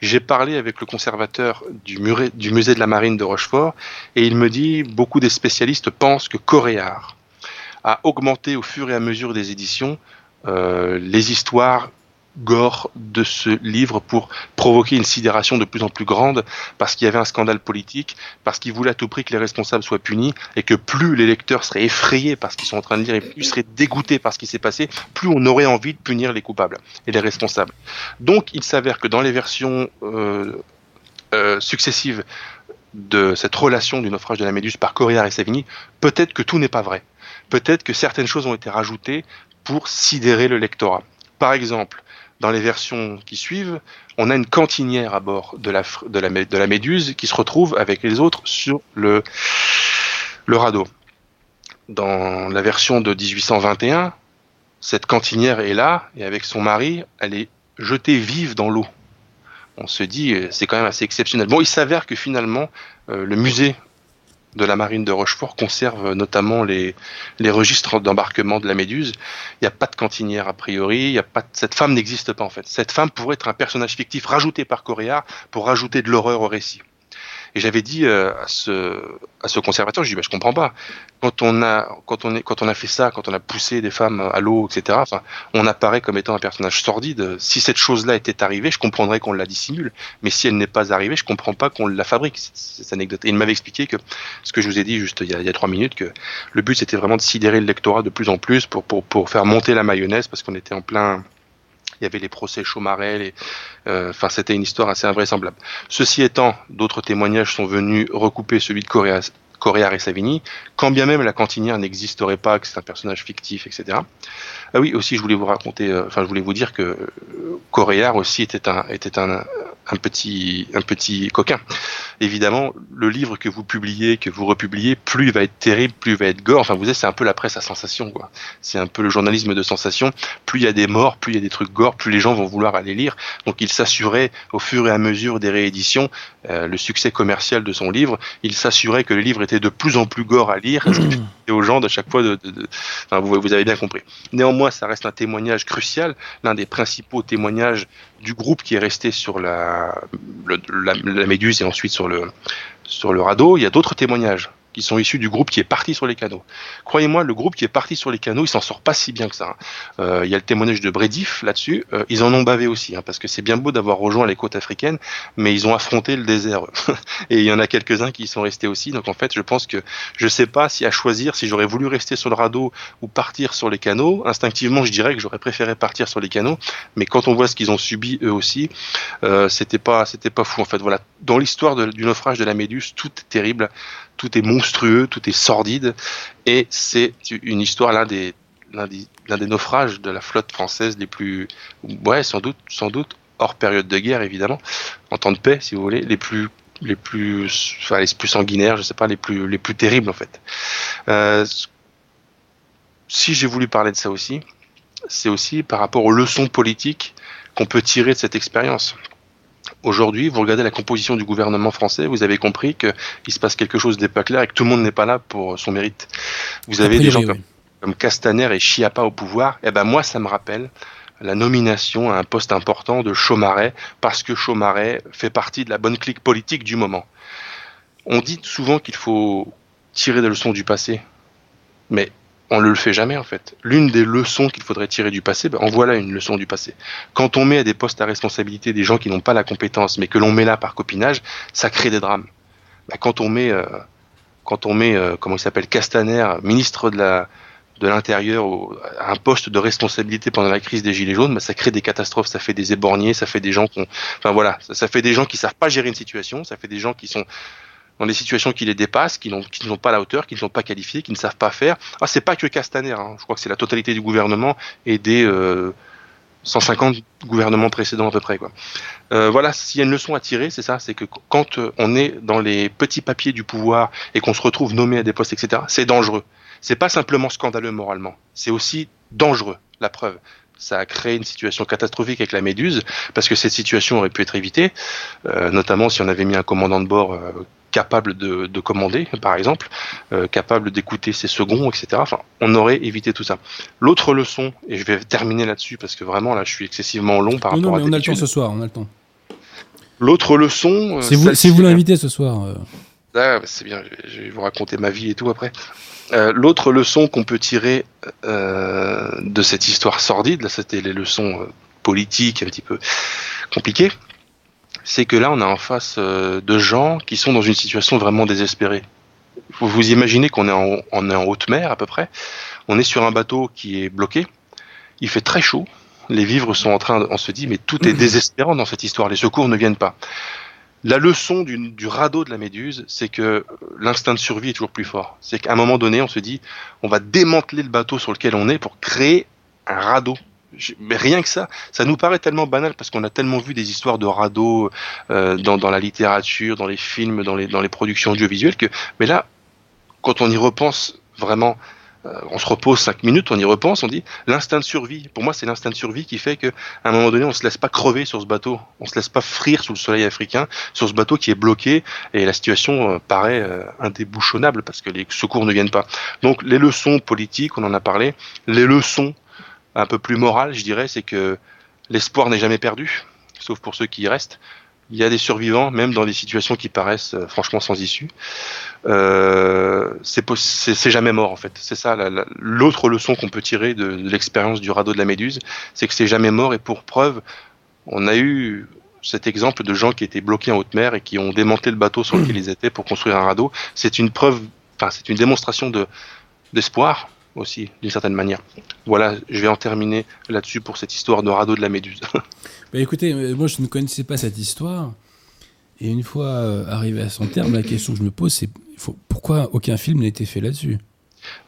J'ai parlé avec le conservateur du, musée de la marine de Rochefort et il me dit beaucoup des spécialistes pensent que Coréard a augmenté au fur et à mesure des éditions euh, les histoires gore de ce livre pour provoquer une sidération de plus en plus grande parce qu'il y avait un scandale politique, parce qu'il voulait à tout prix que les responsables soient punis et que plus les lecteurs seraient effrayés par ce qu'ils sont en train de lire et plus seraient dégoûtés par ce qui s'est passé, plus on aurait envie de punir les coupables et les responsables. Donc il s'avère que dans les versions euh, euh, successives de cette relation du naufrage de la Méduse par Coréard et Savigny, peut-être que tout n'est pas vrai. Peut-être que certaines choses ont été rajoutées pour sidérer le lectorat. Par exemple, dans les versions qui suivent, on a une cantinière à bord de la, Méduse qui se retrouve avec les autres sur le, le radeau. Dans la version de 1821, cette cantinière est là et avec son mari, elle est jetée vive dans l'eau. On se dit, euh, c'est quand même assez exceptionnel. Bon, il s'avère que finalement, euh, le musée de la marine de Rochefort conserve notamment les, registres d'embarquement de la Méduse. Il n'y a pas de cantinière a priori, y a pas cette femme n'existe pas en fait. Cette femme pourrait être un personnage fictif rajouté par Coréard pour rajouter de l'horreur au récit. Et j'avais dit euh, à ce à ce conservateur, je dis bah, je comprends pas. Quand on a quand on est quand on a fait ça, quand on a poussé des femmes à l'eau, etc. Enfin, on apparaît comme étant un personnage sordide. Si cette chose-là était arrivée, je comprendrais qu'on la dissimule. Mais si elle n'est pas arrivée, je comprends pas qu'on la fabrique cette anecdote. Et il m'avait expliqué que ce que je vous ai dit juste il y a, il y a trois minutes, que le but c'était vraiment de sidérer le lectorat de plus en plus pour pour pour faire monter la mayonnaise parce qu'on était en plein il y avait les procès Chaumarel, euh, enfin c'était une histoire assez invraisemblable. Ceci étant, d'autres témoignages sont venus recouper celui de Coréard et Savigny, quand bien même la cantinière n'existerait pas, que c'est un personnage fictif, etc. Ah oui, aussi je voulais vous raconter, euh, enfin je voulais vous dire que euh, Coréard aussi était un, était un, un petit, un petit coquin. Évidemment, le livre que vous publiez, que vous republiez, plus il va être terrible, plus il va être gore. Enfin, vous savez, c'est un peu la presse à sensation, quoi. C'est un peu le journalisme de sensation. Plus il y a des morts, plus il y a des trucs gore, plus les gens vont vouloir aller lire. Donc, il s'assurait, au fur et à mesure des rééditions, euh, le succès commercial de son livre, il s'assurait que le livre était de plus en plus gore à lire, et aux gens de chaque fois de, de, Enfin, vous, vous avez bien compris. Néanmoins, ça reste un témoignage crucial, l'un des principaux témoignages du groupe qui est resté sur la, la, la méduse et ensuite sur le, sur le radeau. Il y a d'autres témoignages qui sont issus du groupe qui est parti sur les canaux. Croyez-moi, le groupe qui est parti sur les canaux, il s'en sort pas si bien que ça. Hein. Euh, il y a le témoignage de Brédif là-dessus. Euh, ils en ont bavé aussi, hein, parce que c'est bien beau d'avoir rejoint les côtes africaines, mais ils ont affronté le désert. Et il y en a quelques-uns qui y sont restés aussi. Donc en fait, je pense que je sais pas si à choisir, si j'aurais voulu rester sur le radeau ou partir sur les canaux. Instinctivement, je dirais que j'aurais préféré partir sur les canaux. Mais quand on voit ce qu'ils ont subi eux aussi, euh, c'était pas, c'était pas fou en fait. Voilà, dans l'histoire du naufrage de la Méduse, tout est terrible tout est monstrueux, tout est sordide, et c'est une histoire l'un des naufrages de la flotte française les plus, ouais, sans doute, sans doute, hors période de guerre évidemment, en temps de paix si vous voulez, les plus les plus, les plus sanguinaires, je sais pas, les plus les plus terribles en fait. Euh, si j'ai voulu parler de ça aussi, c'est aussi par rapport aux leçons politiques qu'on peut tirer de cette expérience. Aujourd'hui, vous regardez la composition du gouvernement français, vous avez compris qu'il se passe quelque chose n'est pas clair et que tout le monde n'est pas là pour son mérite. Vous avez des gens comme, Castaner et Chiappa au pouvoir. Eh ben moi, ça me rappelle la nomination à un poste important de Chaumaret parce que Chaumaret fait partie de la bonne clique politique du moment. On dit souvent qu'il faut tirer des leçons du passé, mais on ne le fait jamais en fait. L'une des leçons qu'il faudrait tirer du passé, ben, en voilà une leçon du passé. Quand on met à des postes à responsabilité des gens qui n'ont pas la compétence, mais que l'on met là par copinage, ça crée des drames. Ben, quand on met, euh, quand on met, euh, comment il s'appelle, Castaner, ministre de la de l'intérieur à un poste de responsabilité pendant la crise des gilets jaunes, ben, ça crée des catastrophes, ça fait des éborgnés, ça fait des gens qui, enfin voilà, ça, ça fait des gens qui savent pas gérer une situation, ça fait des gens qui sont dans des situations qui les dépassent, qui n'ont pas la hauteur, qui ne sont pas qualifiés, qui ne savent pas faire. Ah, c'est pas que Castaner, hein. je crois que c'est la totalité du gouvernement et des euh, 150 gouvernements précédents à peu près. Quoi. Euh, voilà, s'il y a une leçon à tirer, c'est ça, c'est que quand on est dans les petits papiers du pouvoir et qu'on se retrouve nommé à des postes, etc., c'est dangereux. C'est pas simplement scandaleux moralement, c'est aussi dangereux. La preuve, ça a créé une situation catastrophique avec la Méduse, parce que cette situation aurait pu être évitée, euh, notamment si on avait mis un commandant de bord euh, capable de, de, commander, par exemple, euh, capable d'écouter ses seconds, etc. Enfin, on aurait évité tout ça. L'autre leçon, et je vais terminer là-dessus parce que vraiment là, je suis excessivement long par rapport
non,
mais
à. On a le temps ce soir, on a le temps.
L'autre leçon.
Euh, c'est vous, c'est vous l'invité ce soir. Euh.
Ah, c'est bien, je vais vous raconter ma vie et tout après. Euh, L'autre leçon qu'on peut tirer euh, de cette histoire sordide, là c'était les leçons politiques un petit peu compliquées, c'est que là, on a en face euh, de gens qui sont dans une situation vraiment désespérée. Vous vous imaginez qu'on est, en, on est en haute mer à peu près. On est sur un bateau qui est bloqué. Il fait très chaud. Les vivres sont en train, de, on se dit, mais tout est désespérant dans cette histoire. Les secours ne viennent pas. La leçon du, du radeau de la Méduse, c'est que l'instinct de survie est toujours plus fort. C'est qu'à un moment donné, on se dit, on va démanteler le bateau sur lequel on est pour créer un radeau mais rien que ça, ça nous paraît tellement banal parce qu'on a tellement vu des histoires de radeaux euh, dans, dans, la littérature, dans les films, dans les, dans les productions audiovisuelles que, mais là, quand on y repense vraiment, euh, on se repose cinq minutes, on y repense, on dit l'instinct de survie. Pour moi, c'est l'instinct de survie qui fait que, à un moment donné, on se laisse pas crever sur ce bateau, on se laisse pas frire sous le soleil africain, sur ce bateau qui est bloqué et la situation euh, paraît euh, indébouchonnable parce que les secours ne viennent pas. Donc, les leçons politiques, on en a parlé, les leçons un peu plus moral, je dirais, c'est que l'espoir n'est jamais perdu, sauf pour ceux qui y restent. Il y a des survivants, même dans des situations qui paraissent euh, franchement sans issue. Euh, c'est jamais mort en fait. C'est ça l'autre leçon qu'on peut tirer de, l'expérience du radeau de la Méduse, c'est que c'est jamais mort. Et pour preuve, on a eu cet exemple de gens qui étaient bloqués en haute mer et qui ont démantelé le bateau sur lequel ils étaient pour construire un radeau. C'est une preuve, enfin c'est une démonstration de d'espoir aussi, d'une certaine manière. Voilà, je vais en terminer là-dessus pour cette histoire de radeau de la Méduse.
bah écoutez, euh, moi je ne connaissais pas cette histoire. Et une fois euh, arrivé à son terme, la question que je me pose, c'est pourquoi aucun film n'a été fait là-dessus?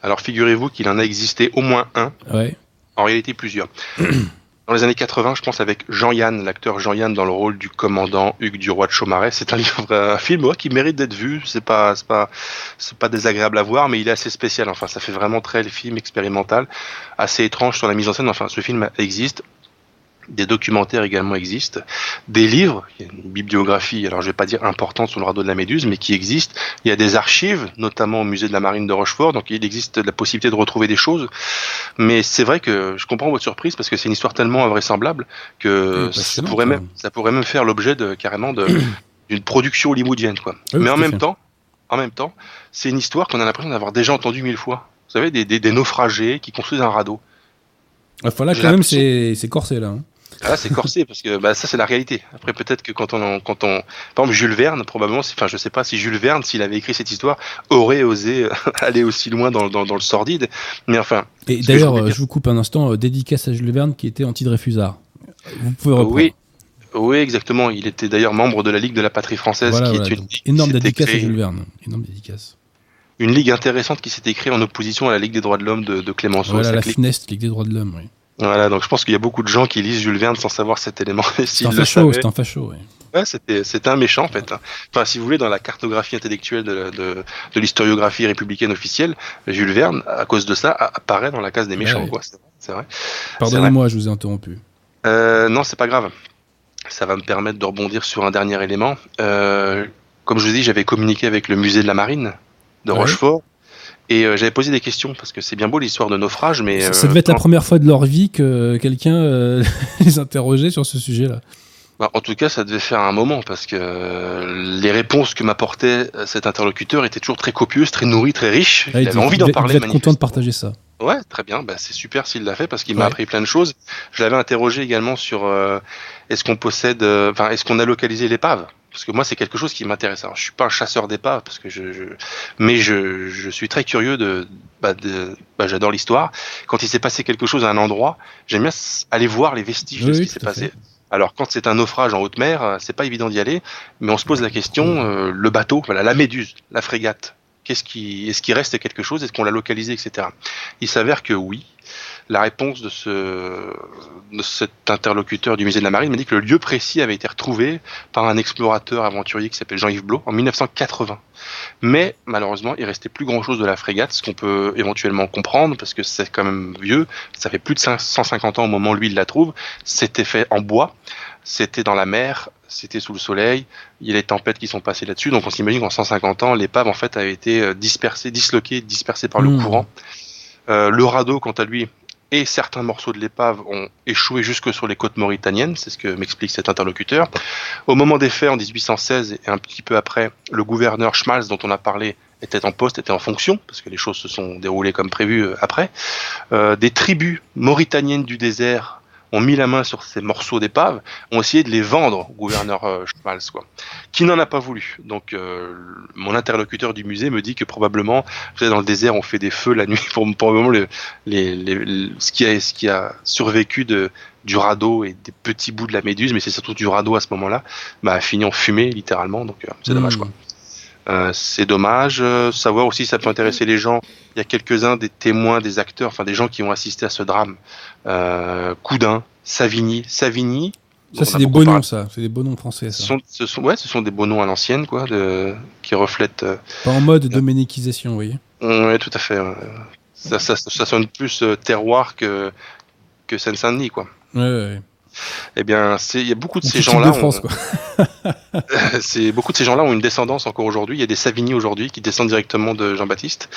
Alors figurez-vous qu'il en a existé au moins un.
Ouais.
En réalité, plusieurs. dans les années 80, je pense, avec Jean-Yann, l'acteur Jean-Yann dans le rôle du commandant Hugues du roi de Chaumaret. C'est un livre, un film qui mérite d'être vu. C'est pas, c'est pas, c'est pas désagréable à voir, mais il est assez spécial. Enfin, ça fait vraiment très le film expérimental, assez étrange sur la mise en scène. Enfin, ce film existe. Des documentaires également existent, des livres, il y a une bibliographie, alors je vais pas dire importante sur le radeau de la Méduse, mais qui existe. Il y a des archives, notamment au musée de la Marine de Rochefort, donc il existe la possibilité de retrouver des choses. Mais c'est vrai que je comprends votre surprise parce que c'est une histoire tellement invraisemblable que
Oui,
ça pourrait même, ça pourrait même faire l'objet de carrément de d'une production hollywoodienne, quoi.
Oui,
mais en même
fait.
temps, en même temps, c'est une histoire qu'on a l'impression d'avoir déjà entendue mille fois. Vous savez, des, des, des naufragés qui construisent un radeau.
Enfin là,
J'ai
quand même, c'est c'est corsé là. hein.
Ah, c'est corsé parce que bah, ça c'est la réalité. Après peut-être que quand on, quand on, par exemple Jules Verne probablement, enfin je sais pas si Jules Verne s'il avait écrit cette histoire aurait osé euh, aller aussi loin dans, dans, dans le sordide. Mais enfin,
Et
je
d'ailleurs, euh,
dire-
je vous coupe un instant, euh, dédicace à Jules Verne qui était anti-Dreyfusard. Vous pouvez reprendre.
oui, oui exactement. Il était d'ailleurs membre de la Ligue de la Patrie française,
Voilà,
qui
voilà,
est une, ligue
énorme dédicace à Jules Verne. Énorme dédicace.
une ligue intéressante qui s'était créée en opposition à la Ligue des droits de l'homme de, de Clémenceau.
Voilà la
ligue-
FNEST, Ligue des droits de l'homme. Oui.
Voilà, donc je pense qu'il y a beaucoup de gens qui lisent Jules Verne sans savoir cet élément.
C'est un facho, c'est un facho. oui.
Ouais, c'était, un méchant en fait. Enfin, si vous voulez, dans la cartographie intellectuelle de, de, de l'historiographie républicaine officielle, Jules Verne, à cause de ça, apparaît dans la case des méchants.
Ouais.
Quoi. C'est, vrai, c'est vrai.
Pardonnez-moi, je vous ai interrompu.
Euh, non, c'est pas grave. Ça va me permettre de rebondir sur un dernier élément. Euh, comme je vous dis, j'avais communiqué avec le musée de la marine de
Ouais.
Rochefort. Et euh, j'avais posé des questions parce que c'est bien beau l'histoire de naufrage, mais
Ça,
euh,
ça devait être la première fois de leur vie que quelqu'un euh, les interrogeait sur ce sujet-là.
Bah, en tout cas, ça devait faire un moment parce que les réponses que m'apportait cet interlocuteur étaient toujours très copieuses, très nourries, très riches.
Ah, il devait-
envie
il
d'en
il
parler.
être content de partager ça.
Ouais, très bien. Bah, c'est super s'il l'a fait parce qu'il m'a appris plein de choses. Je l'avais interrogé également sur euh, est-ce qu'on possède, euh, enfin, est-ce qu'on a localisé l'épave? Parce que moi, c'est quelque chose qui m'intéresse. Alors, je suis pas un chasseur d'épaves parce que je, je- mais je, je suis très curieux de, bah, de, bah, j'adore l'histoire. Quand il s'est passé quelque chose à un endroit, j'aime bien aller voir les vestiges
Oui,
de ce qui s'est passé.
fait.
Alors quand c'est un naufrage en haute mer, euh, c'est pas évident d'y aller, mais on se pose la question euh, le bateau, voilà, la méduse, la frégate. Qu'est-ce qui, est-ce qu'il reste quelque chose? Est-ce qu'on l'a localisé, etc. Il s'avère que oui. La réponse de ce, de cet interlocuteur du musée de la Marine m'a dit que le lieu précis avait été retrouvé par un explorateur aventurier qui s'appelle Jean-Yves Blot en 1980. Mais malheureusement, il restait plus grand-chose de la frégate, ce qu'on peut éventuellement comprendre parce que c'est quand même vieux. Ça fait plus de 150 ans au moment où lui il la trouve. C'était fait en bois, c'était dans la mer, c'était sous le soleil. Il y a les tempêtes qui sont passées là-dessus, donc on s'imagine qu'en 150 ans, l'épave en fait a été euh, dispersée, disloquée, dispersée par le
Mmh.
courant. Euh, le radeau, quant à lui, et certains morceaux de l'épave ont échoué jusque sur les côtes mauritaniennes, c'est ce que m'explique cet interlocuteur. Au moment des faits, en 1816 et un petit peu après, le gouverneur Schmalz, dont on a parlé, était en poste, était en fonction, parce que les choses se sont déroulées comme prévu euh, après. Euh, des tribus mauritaniennes du désert ont mis la main sur ces morceaux d'épave, ont essayé de les vendre au gouverneur euh, Schmalz, quoi, qui n'en a pas voulu. Donc, euh, mon interlocuteur du musée me dit que probablement, vous savez, dans le désert, on fait des feux la nuit pour probablement le, les, les- le- ce, qui a, ce qui a survécu de, du radeau et des petits bouts de la méduse, mais c'est surtout du radeau à ce moment-là, bah, a fini en fumée littéralement, donc euh, c'est dommage
Mmh.
Euh, c'est dommage. Euh, savoir aussi, ça peut intéresser les gens. Il y a quelques-uns des témoins, des acteurs, enfin des gens qui ont assisté à ce drame. Euh, Coudin, Savigny, Savigny.
Ça, c'est des beaux noms, ça. C'est des beaux noms français,
Ce
ça.
sont, ce sont, ouais, ce sont des beaux noms à l'ancienne, quoi, de, qui reflètent.
Pas en mode doménicisation, vous voyez.
Ouais, tout à fait. ouais. Ça, ça, ça sonne plus terroir que, que Seine-Saint-Denis, quoi.
Ouais, ouais.
Eh bien, il y a beaucoup de ces gens-là.
de France,
ont-
quoi.
c'est beaucoup de ces gens-là ont une descendance encore aujourd'hui. Il y a des Savigny aujourd'hui qui descendent directement de Jean-Baptiste.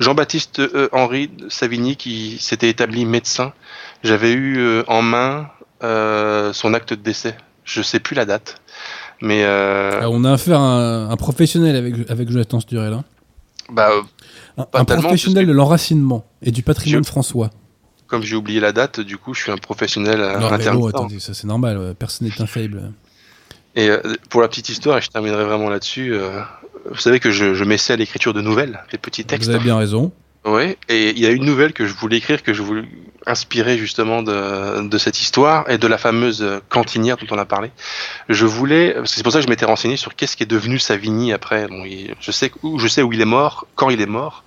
Jean-Baptiste euh, Henri Savigny qui s'était établi médecin. J'avais eu euh, en main euh, son acte de décès. Je sais plus la date, mais euh,
on a affaire à un, un professionnel avec, avec Jonathan Sturel. Hein.
bah, euh,
Un, professionnel de l'enracinement et du patrimoine françois.
Comme j'ai oublié la date, du coup, je suis un professionnel euh,
Non, mais
intermittent.
bon, attendez, ça c'est normal, personne n'est infaillible.
Et euh, pour la petite histoire, et je terminerai vraiment là-dessus. euh, vous savez que je, je m'essaie à l'écriture de nouvelles, des petits textes.
Vous avez bien raison.
Oui, et il y a une nouvelle que je voulais écrire, que je voulais inspirer justement de, de cette histoire et de la fameuse cantinière dont on a parlé. Je voulais, c'est pour ça que je m'étais renseigné sur qu'est-ce qui est devenu Savigny après. Bon, il- je sais où, je sais où il est mort, quand il est mort.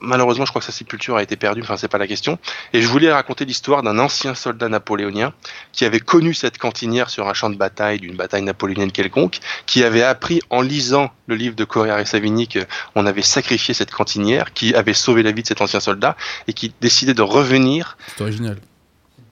Malheureusement, je crois que sa sépulture a été perdue. Enfin, c'est pas la question. Et je voulais raconter l'histoire d'un ancien soldat napoléonien qui avait connu cette cantinière sur un champ de bataille d'une bataille napoléonienne quelconque, qui avait appris en lisant le livre de Correa et Savigny qu'on avait sacrifié cette cantinière, qui avait sauvé la vie de cet ancien soldat et qui décidait de revenir.
C'est original.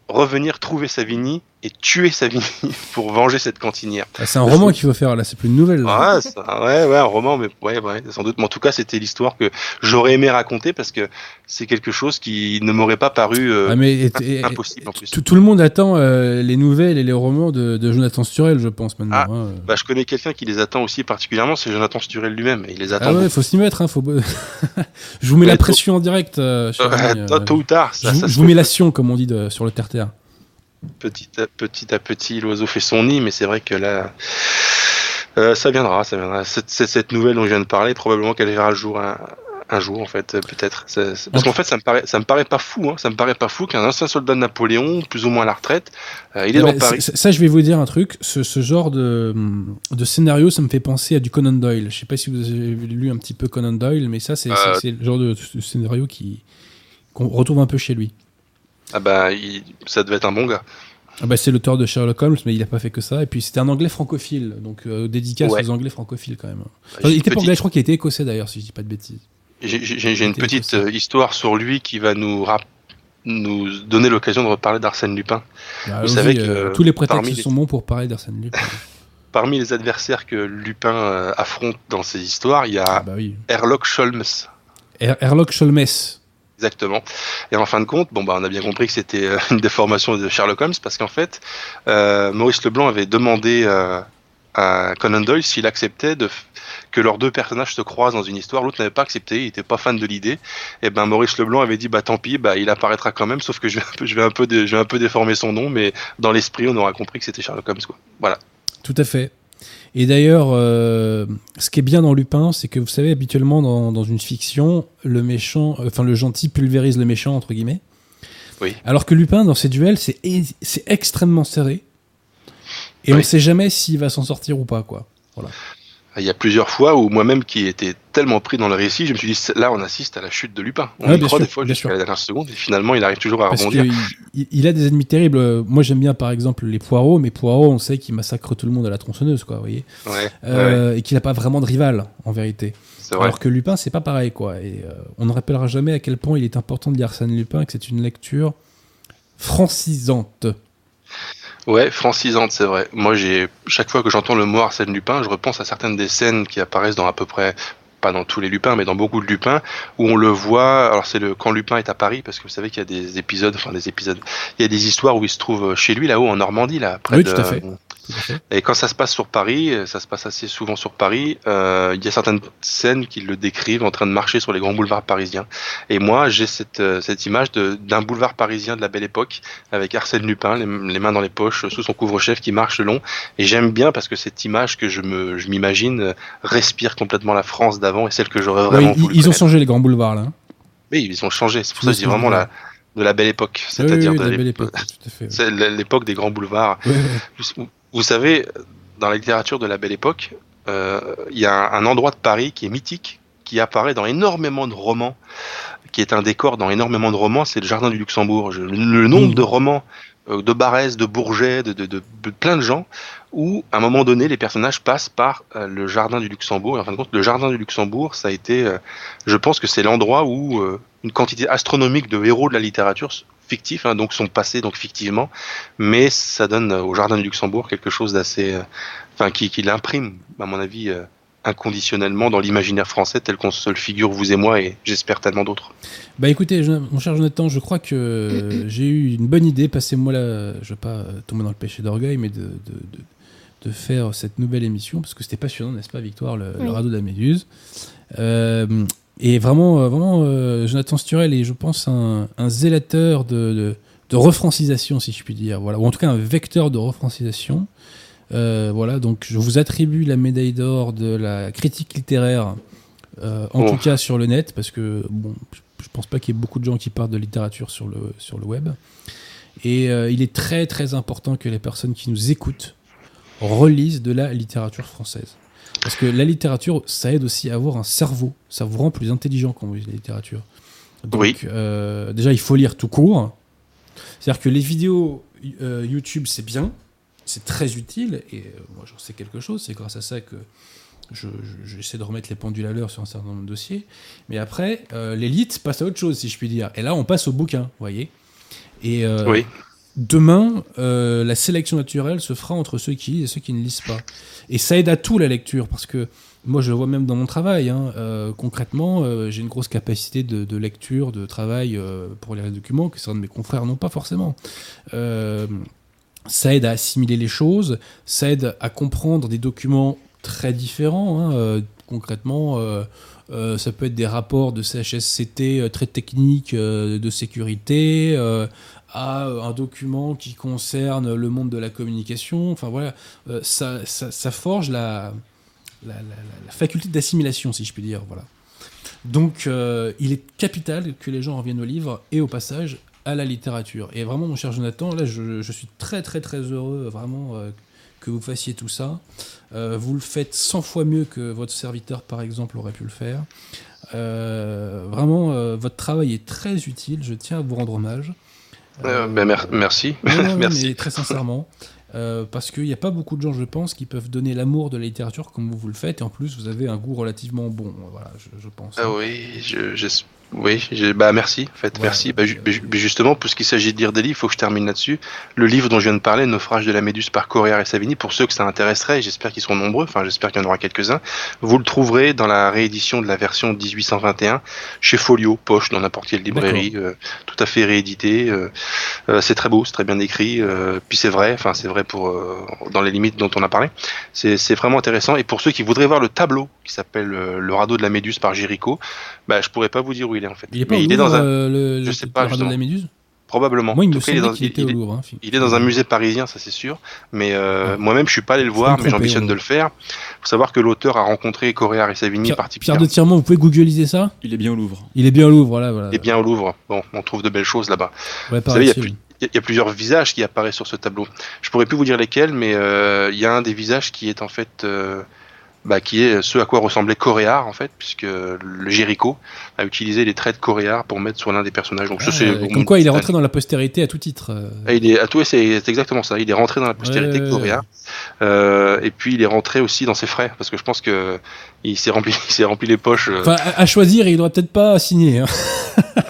Revenir trouver Savigny et tuer Savigny pour venger cette cantinière.
Ah, c'est un roman qu'il faut faire là, c'est plus une nouvelle. Là.
Ouais, ça, ouais, ouais, un roman, mais ouais, ouais, sans doute. Mais en tout cas, c'était l'histoire que j'aurais aimé raconter parce que c'est quelque chose qui ne m'aurait pas paru euh,
Ah, mais et- et-
impossible en plus.
Tout, tout le monde attend euh, les nouvelles et les romans de, de Jonathan Sturel, je pense maintenant.
Ah,
hein.
Bah, je connais quelqu'un qui les attend aussi particulièrement, c'est Jonathan Sturel lui-même. Il les attend.
Ah ouais,
beaucoup.
faut s'y mettre, hein, faut... je vous mets
Mais
la
tôt-
pression en direct, euh, ami,
tôt- tôt ou tard,
je,
ça,
vous-
ça
je vous mets la sion, comme on dit de- sur le terre-terre.
Petit à petit à petit, l'oiseau fait son nid, mais c'est vrai que là, euh, ça viendra, ça viendra. Cette, cette, cette nouvelle dont je viens de parler, probablement qu'elle verra le jour un, un jour, en fait, peut-être. Parce qu'en fait, ça me paraît, ça me paraît pas fou, hein. Ça me paraît pas fou qu'un ancien soldat de Napoléon, plus ou moins à la retraite, euh, il est
Ah
dans
bah,
Paris.
Ça, je vais vous dire un truc. Ce, ce genre de, de scénario, ça me fait penser à du Conan Doyle. Je sais pas si vous avez lu un petit peu Conan Doyle, mais ça, c'est
Euh.
le genre de, de scénario qui qu'on retrouve un peu chez lui.
Ah bah, il- ça devait être un bon gars.
Ah bah, c'est l'auteur de Sherlock Holmes, mais il a pas fait que ça. Et puis c'était un anglais francophile, donc euh, dédicace
Ouais.
aux anglais francophiles quand même. Enfin,
J'ai
il était pas
petite-
anglais, je crois qu'il était écossais d'ailleurs, si je dis pas de bêtises.
J'ai une petite euh, histoire sur lui qui va nous donner l'occasion de reparler d'Arsène Lupin.
Bah,
Vous savez que,
euh, tous les prétextes
les-
sont bons pour parler d'Arsène Lupin.
Parmi les adversaires que Lupin euh, affronte dans ses histoires, il y
ah
a
bah oui.
Herlock Sholmes.
Er- Herlock Sholmes.
Exactement. Et en fin de compte, bon bah on a bien compris que c'était euh, une déformation de Sherlock Holmes parce qu'en fait, euh, Maurice Leblanc avait demandé euh, à Conan Doyle s'il acceptait que leurs deux personnages se croisent dans une histoire. L'autre n'avait pas accepté, il était pas fan de l'idée. Et ben Maurice Leblanc avait dit bah tant pis, bah il apparaîtra quand même, sauf que je vais un peu, je vais un peu, déformer son nom, mais dans l'esprit on aura compris que c'était Sherlock Holmes. Voilà.
Tout à fait. Et d'ailleurs, euh, ce qui est bien dans Lupin, c'est que vous savez, habituellement dans, dans une fiction, le méchant, euh, enfin le gentil pulvérise le méchant entre guillemets.
Oui.
Alors que Lupin, dans ses duels, c'est extrêmement serré. Et on ne sait jamais s'il va s'en sortir ou pas, quoi.
Il y a plusieurs fois où moi-même qui étais tellement pris dans le récit, je me suis dit là on assiste à la chute de Lupin. On
Ouais,
y croit
sûr,
des fois jusqu'à la dernière seconde et finalement il arrive toujours à
Parce
rebondir.
il, il a des ennemis terribles. Moi, j'aime bien, par exemple, les poireaux, mais poireaux, on sait qu'il massacre tout le monde à la tronçonneuse, quoi, vous voyez.
Ouais, ouais,
Euh, Et qu'il n'a pas vraiment de rival, en vérité.
vrai.
Alors que Lupin, c'est pas pareil, quoi. Et euh, on ne rappellera jamais à quel point il est important de lire Arsène Lupin, et que c'est une lecture francisante.
Ouais, francisante, c'est vrai. Moi, j'ai chaque fois que j'entends le mot Arsène Lupin, je repense à certaines des scènes qui apparaissent dans à peu près pas dans tous les Lupins, mais dans beaucoup de Lupins, où on le voit. Alors c'est le quand Lupin est à Paris, parce que vous savez qu'il y a des épisodes, enfin des épisodes, il y a des histoires où il se trouve chez lui là-haut en Normandie, là, près
Oui,
de.
tout à fait.
Et quand ça se passe sur Paris, euh, ça se passe assez souvent sur Paris, euh, il y a certaines scènes qui le décrivent en train de marcher sur les grands boulevards parisiens. Et moi, j'ai cette, euh, cette image d'un boulevard parisien de la belle époque, avec Arsène Lupin, les, les mains dans les poches, sous son couvre-chef, qui marche le long. Et j'aime bien parce que cette image que je m'imagine respire complètement la France d'avant et celle que j'aurais
Ouais,
vraiment
ils,
voulu
ils ont changé les grands boulevards, là. hein.
Oui, ils ont changé. C'est pour ça que je dis vraiment
ouais.
la, de la belle époque.
Oui,
C'est-à-dire
oui,
de
de
l'époque-
ouais.
des grands boulevards.
Ouais, ouais.
Vous, savez, dans la littérature de la Belle Époque, euh, il y a un, endroit de Paris qui est mythique, qui apparaît dans énormément de romans, qui est un décor dans énormément de romans, c'est le Jardin du Luxembourg. Je- le, le nombre
Mhm.
de romans euh, de Barès, de Bourget, de, de, de- de plein de gens, où à un moment donné, les personnages passent par euh, le Jardin du Luxembourg. Et en fin de compte, le Jardin du Luxembourg, ça a été, je pense que c'est l'endroit où une quantité astronomique de héros de la littérature fictifs, hein, donc sont passés donc fictivement, mais ça donne au Jardin du Luxembourg quelque chose d'assez, euh, enfin qui, qui l'imprime, à mon avis, euh, inconditionnellement dans l'imaginaire français tel qu'on se le figure vous et moi et j'espère tellement d'autres.
Bah écoutez, je- mon cher Jonathan, je crois que j'ai eu une bonne idée. Passez-moi là, je vais pas euh, tomber dans le péché d'orgueil, mais de, de, de- de faire cette nouvelle émission, parce que c'était passionnant, n'est-ce pas, Victoire, le, radeau de la Méduse. Euh, et vraiment, euh, vraiment euh, Jonathan Sturel est, je pense, un, un zélateur de, de, de refrancisation, si je puis dire. Voilà. Ou en tout cas, un vecteur de refrancisation. Euh, voilà, donc je vous attribue la médaille d'or de la critique littéraire, euh, en
Oh.
tout cas sur le net, parce que bon, je je pense pas qu'il y ait beaucoup de gens qui parlent de littérature sur le, sur le web. Et euh, il est très très important que les personnes qui nous écoutent relisent de la littérature française. Parce que la littérature, ça aide aussi à avoir un cerveau. Ça vous rend plus intelligent quand vous lisez la littérature. Donc,
Oui.
euh, déjà, il faut lire tout court. C'est-à-dire que les vidéos euh, YouTube, c'est bien, c'est très utile, et euh, moi j'en sais quelque chose, c'est grâce à ça que je- je- j'essaie de remettre les pendules à l'heure sur un certain nombre de dossiers. Mais après, l'élite passe à autre chose, si je puis dire. Et là, on passe au bouquin, vous voyez. Et
Oui.
Demain, euh, la sélection naturelle se fera entre ceux qui lisent et ceux qui ne lisent pas. Et ça aide à tout la lecture, parce que moi je le vois même dans mon travail. hein, euh, concrètement, euh, j'ai une grosse capacité de, lecture, de travail pour les documents, que certains de mes confrères n'ont pas forcément. Ça aide à assimiler les choses, ça aide à comprendre des documents très différents. hein, concrètement, ça peut être des rapports de CHSCT euh, très techniques de sécurité, à un document qui concerne le monde de la communication. Enfin voilà, euh, ça, forge la, faculté d'assimilation, si je puis dire. Voilà. Donc, euh, il est capital que les gens reviennent aux livres et au passage à la littérature. Et vraiment, mon cher Jonathan, là, je, suis très, très, très heureux, vraiment, euh, que vous fassiez tout ça. Euh, vous le faites 100 fois mieux que votre serviteur, par exemple, aurait pu le faire. Euh, vraiment, euh, votre travail est très utile. Je tiens à vous rendre hommage.
Euh, ben, mer- merci. Merci.
mais très sincèrement. Euh, parce qu'il n'y a pas beaucoup de gens, je pense, qui peuvent donner l'amour de la littérature comme vous, vous le faites. Et en plus, vous avez un goût relativement bon. Voilà, je, je pense.
Ah oui, je, je- oui, bah merci, en fait,
Ouais.
merci. Bah, ju- ju- justement, puisqu'il s'agit de lire des livres, il faut que je termine là-dessus. Le livre dont je viens de parler, Naufrage de la Méduse par Correa et Savini, pour ceux que ça intéresserait, j'espère qu'ils seront nombreux, enfin j'espère qu'il y en aura quelques-uns, vous le trouverez dans la réédition de la version 1821 chez Folio, poche, dans n'importe quelle librairie, euh, tout à fait réédité. euh, euh, c'est très beau, c'est très bien écrit, euh, puis c'est vrai, enfin c'est vrai pour euh, dans les limites dont on a parlé. C'est c'est vraiment intéressant. Et pour ceux qui voudraient voir le tableau qui s'appelle Le radeau de la Méduse par Géricault, bah, je pourrais pas vous dire où il est en fait.
Il est pas
Mais
au
il est
Louvre,
dans un.
euh, le,
je sais
le
pas,
radeau de la
justement.
Méduse
Probablement.
Moi, il me
il est
semblait
dans-
qu'il était au
il est-
Louvre. hein.
il est dans un musée parisien, ça c'est sûr. Mais euh,
Ouais.
moi-même, je suis pas allé le voir, mais j'ambitionne
ouais.
de le faire. faut savoir que l'auteur a rencontré Correa et Savini
Pierre, Pierre
particulièrement.
de Tirement, vous pouvez googliser ça?
Il est bien au Louvre.
Il est bien au Louvre, voilà. voilà.
Et bien au Louvre. Bon, on trouve de belles choses là-bas.
Ouais,
Vous savez, il y a plus- Il y il plusieurs visages qui apparaissent sur ce tableau. Je pourrais plus vous dire lesquels, mais euh, il y a un des visages qui est en fait, euh, bah, qui est ce à quoi ressemblait Coréard en fait, puisque le Jéricho a utilisé les traits de Coréard pour mettre sur l'un des personnages. Donc ça,
Ah, euh,
bon,
comme quoi, il est rentré dans la postérité à tout titre. euh.
Ah, Il est à tout, c'est exactement ça. Il est rentré dans la postérité
Ouais, ouais,
Coréard. Euh, et puis il est rentré aussi dans ses frais, parce que je pense que il s'est rempli, il s'est rempli les poches. euh,
Enfin, à, à choisir, il devrait peut-être pas signer. hein.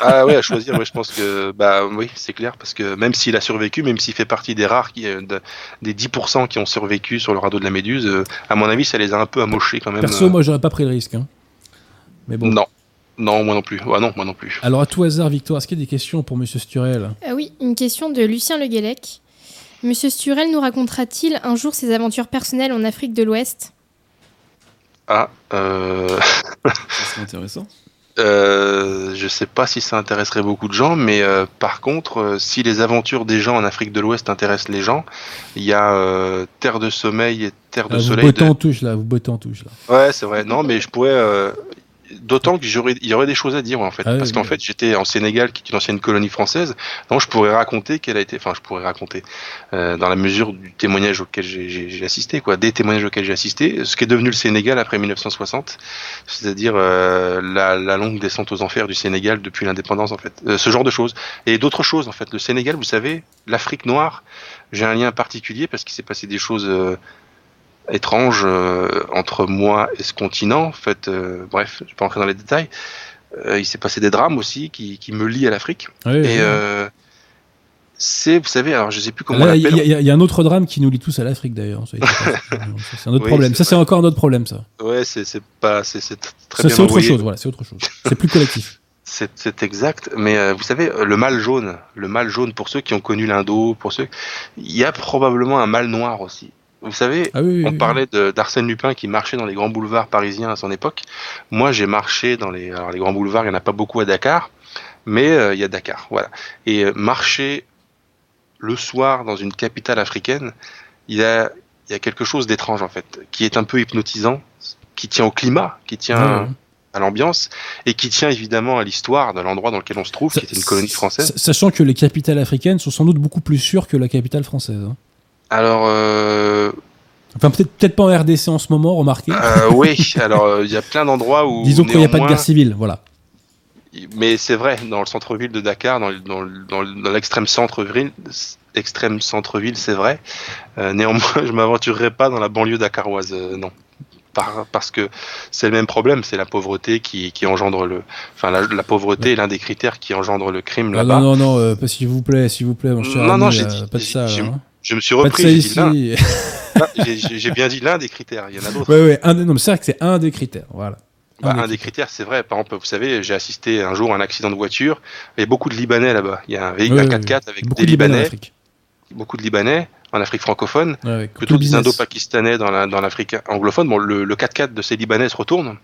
Ah ouais, à choisir, ouais, je pense que bah oui, c'est clair parce que même s'il a survécu, même s'il fait partie des rares qui de- des 10% qui ont survécu sur le radeau de la Méduse, à mon avis, ça les a un peu amochés quand même.
Perso,
euh,
moi, j'aurais pas pris le risque. hein. Mais bon.
Non. Non, moi non plus. Ouais, non, moi non plus.
Alors, à tout hasard, Victor, est-ce qu'il y a des questions pour Monsieur Sturel?
Ah oui, une question de Lucien Le Guélec. Monsieur Sturel nous racontera-t-il un jour ses aventures personnelles en Afrique de l'Ouest?
Ah, euh,
Ça serait intéressant.
Euh, je sais pas si ça intéresserait beaucoup de gens, mais euh, par contre, euh, si les aventures des gens en Afrique de l'Ouest intéressent les gens, il y a euh, Terre de sommeil et Terre de
Ah, Vous
soleil.
bottez
de-
en touche, là. Vous bottez en touche, là.
Ouais, c'est vrai. Non, mais je pourrais. Euh, D'autant que j'aurais, il y aurait des choses à dire en fait,
Ah oui,
parce qu'en
oui.
fait j'étais en Sénégal, qui est une ancienne colonie française. Donc je pourrais raconter qu'elle a été, enfin je pourrais raconter euh, dans la mesure du témoignage auquel j'ai- assisté, quoi, des témoignages auxquels j'ai assisté, ce qui est devenu le Sénégal après 1960, c'est-à-dire euh, la, la longue descente aux enfers du Sénégal depuis l'indépendance en fait, Euh, ce genre de choses et d'autres choses en fait. Le Sénégal, vous savez, l'Afrique noire, j'ai un lien particulier parce qu'il s'est passé des choses. Étrange euh, entre moi et ce continent. En fait, euh, bref, je vais pas entrer dans les détails. Euh, il s'est passé des drames aussi qui, qui me lient à l'Afrique. Et c'est, vous savez, alors je sais plus comment
il y, a- y y un autre drame qui nous lie tous à l'Afrique, d'ailleurs. C'est un autre
Oui,
problème. Ça, c'est encore un autre problème, ça.
Ouais, c'est, c'est pas, c'est, c'est très
Ça,
bien
c'est autre chose, voilà, c'est autre chose. C'est plus collectif.
C'est, exact. Mais euh, vous savez, le mal jaune, le mal jaune pour ceux qui ont connu l'Indo, pour ceux, il y a probablement un mal noir aussi. Vous savez,
Ah oui, oui,
On
oui.
parlait de- d'Arsène Lupin qui marchait dans les grands boulevards parisiens à son époque. Moi, j'ai marché dans les, alors les grands boulevards, il n'y en a pas beaucoup à Dakar, mais euh, il y a Dakar, voilà. Et euh, marcher le soir dans une capitale africaine, il y a, il y a quelque chose d'étrange en fait, qui est un peu hypnotisant, qui tient au climat, qui tient à l'ambiance, et qui tient évidemment à l'histoire de l'endroit dans lequel on se trouve, qui était une colonie française.
Sa- Sachant que les capitales africaines sont sans doute beaucoup plus sûres que la capitale française. hein.
Alors, euh,
Enfin, peut-être peut-être pas en RDC en ce moment, remarquez.
Euh, oui, alors euh, il y a plein d'endroits où.
Disons qu'il n'y a pas de guerre civile, voilà.
Mais c'est vrai, dans le centre-ville de Dakar, dans, dans, le- dans le- dans l'extrême centre-ville, extrême centre-ville, c'est vrai. Euh, néanmoins, je m'aventurerai pas dans la banlieue dakaroise, euh, non. Par- parce que c'est le même problème, c'est la pauvreté qui, qui engendre le. Enfin, la, la pauvreté est l'un des critères qui engendre le crime
Ah,
là-bas.
non, non, non, euh, s'il vous plaît, s'il vous plaît, mon cher
Non, non, j'ai
euh,
dit-
pas de ça. là, hein.
Je me suis repris, j'ai bien dit l'un des critères, il y en a d'autres.
ouais, ouais, un, non, mais c'est vrai que c'est un des critères, voilà.
Bah,
des
un des critères, c'est vrai. Par exemple, vous savez, j'ai assisté un jour à un accident de voiture. Il y a beaucoup de Libanais là-bas. Il y a un véhicule
Ouais,
un
ouais,
4x4 avec
Beaucoup
des
de Libanais
Libanais, beaucoup de Libanais en Afrique francophone, plutôt des. Indo-Pakistanais dans la- dans l'Afrique anglophone. Bon, le, le 4x4 de ces Libanais se retourne.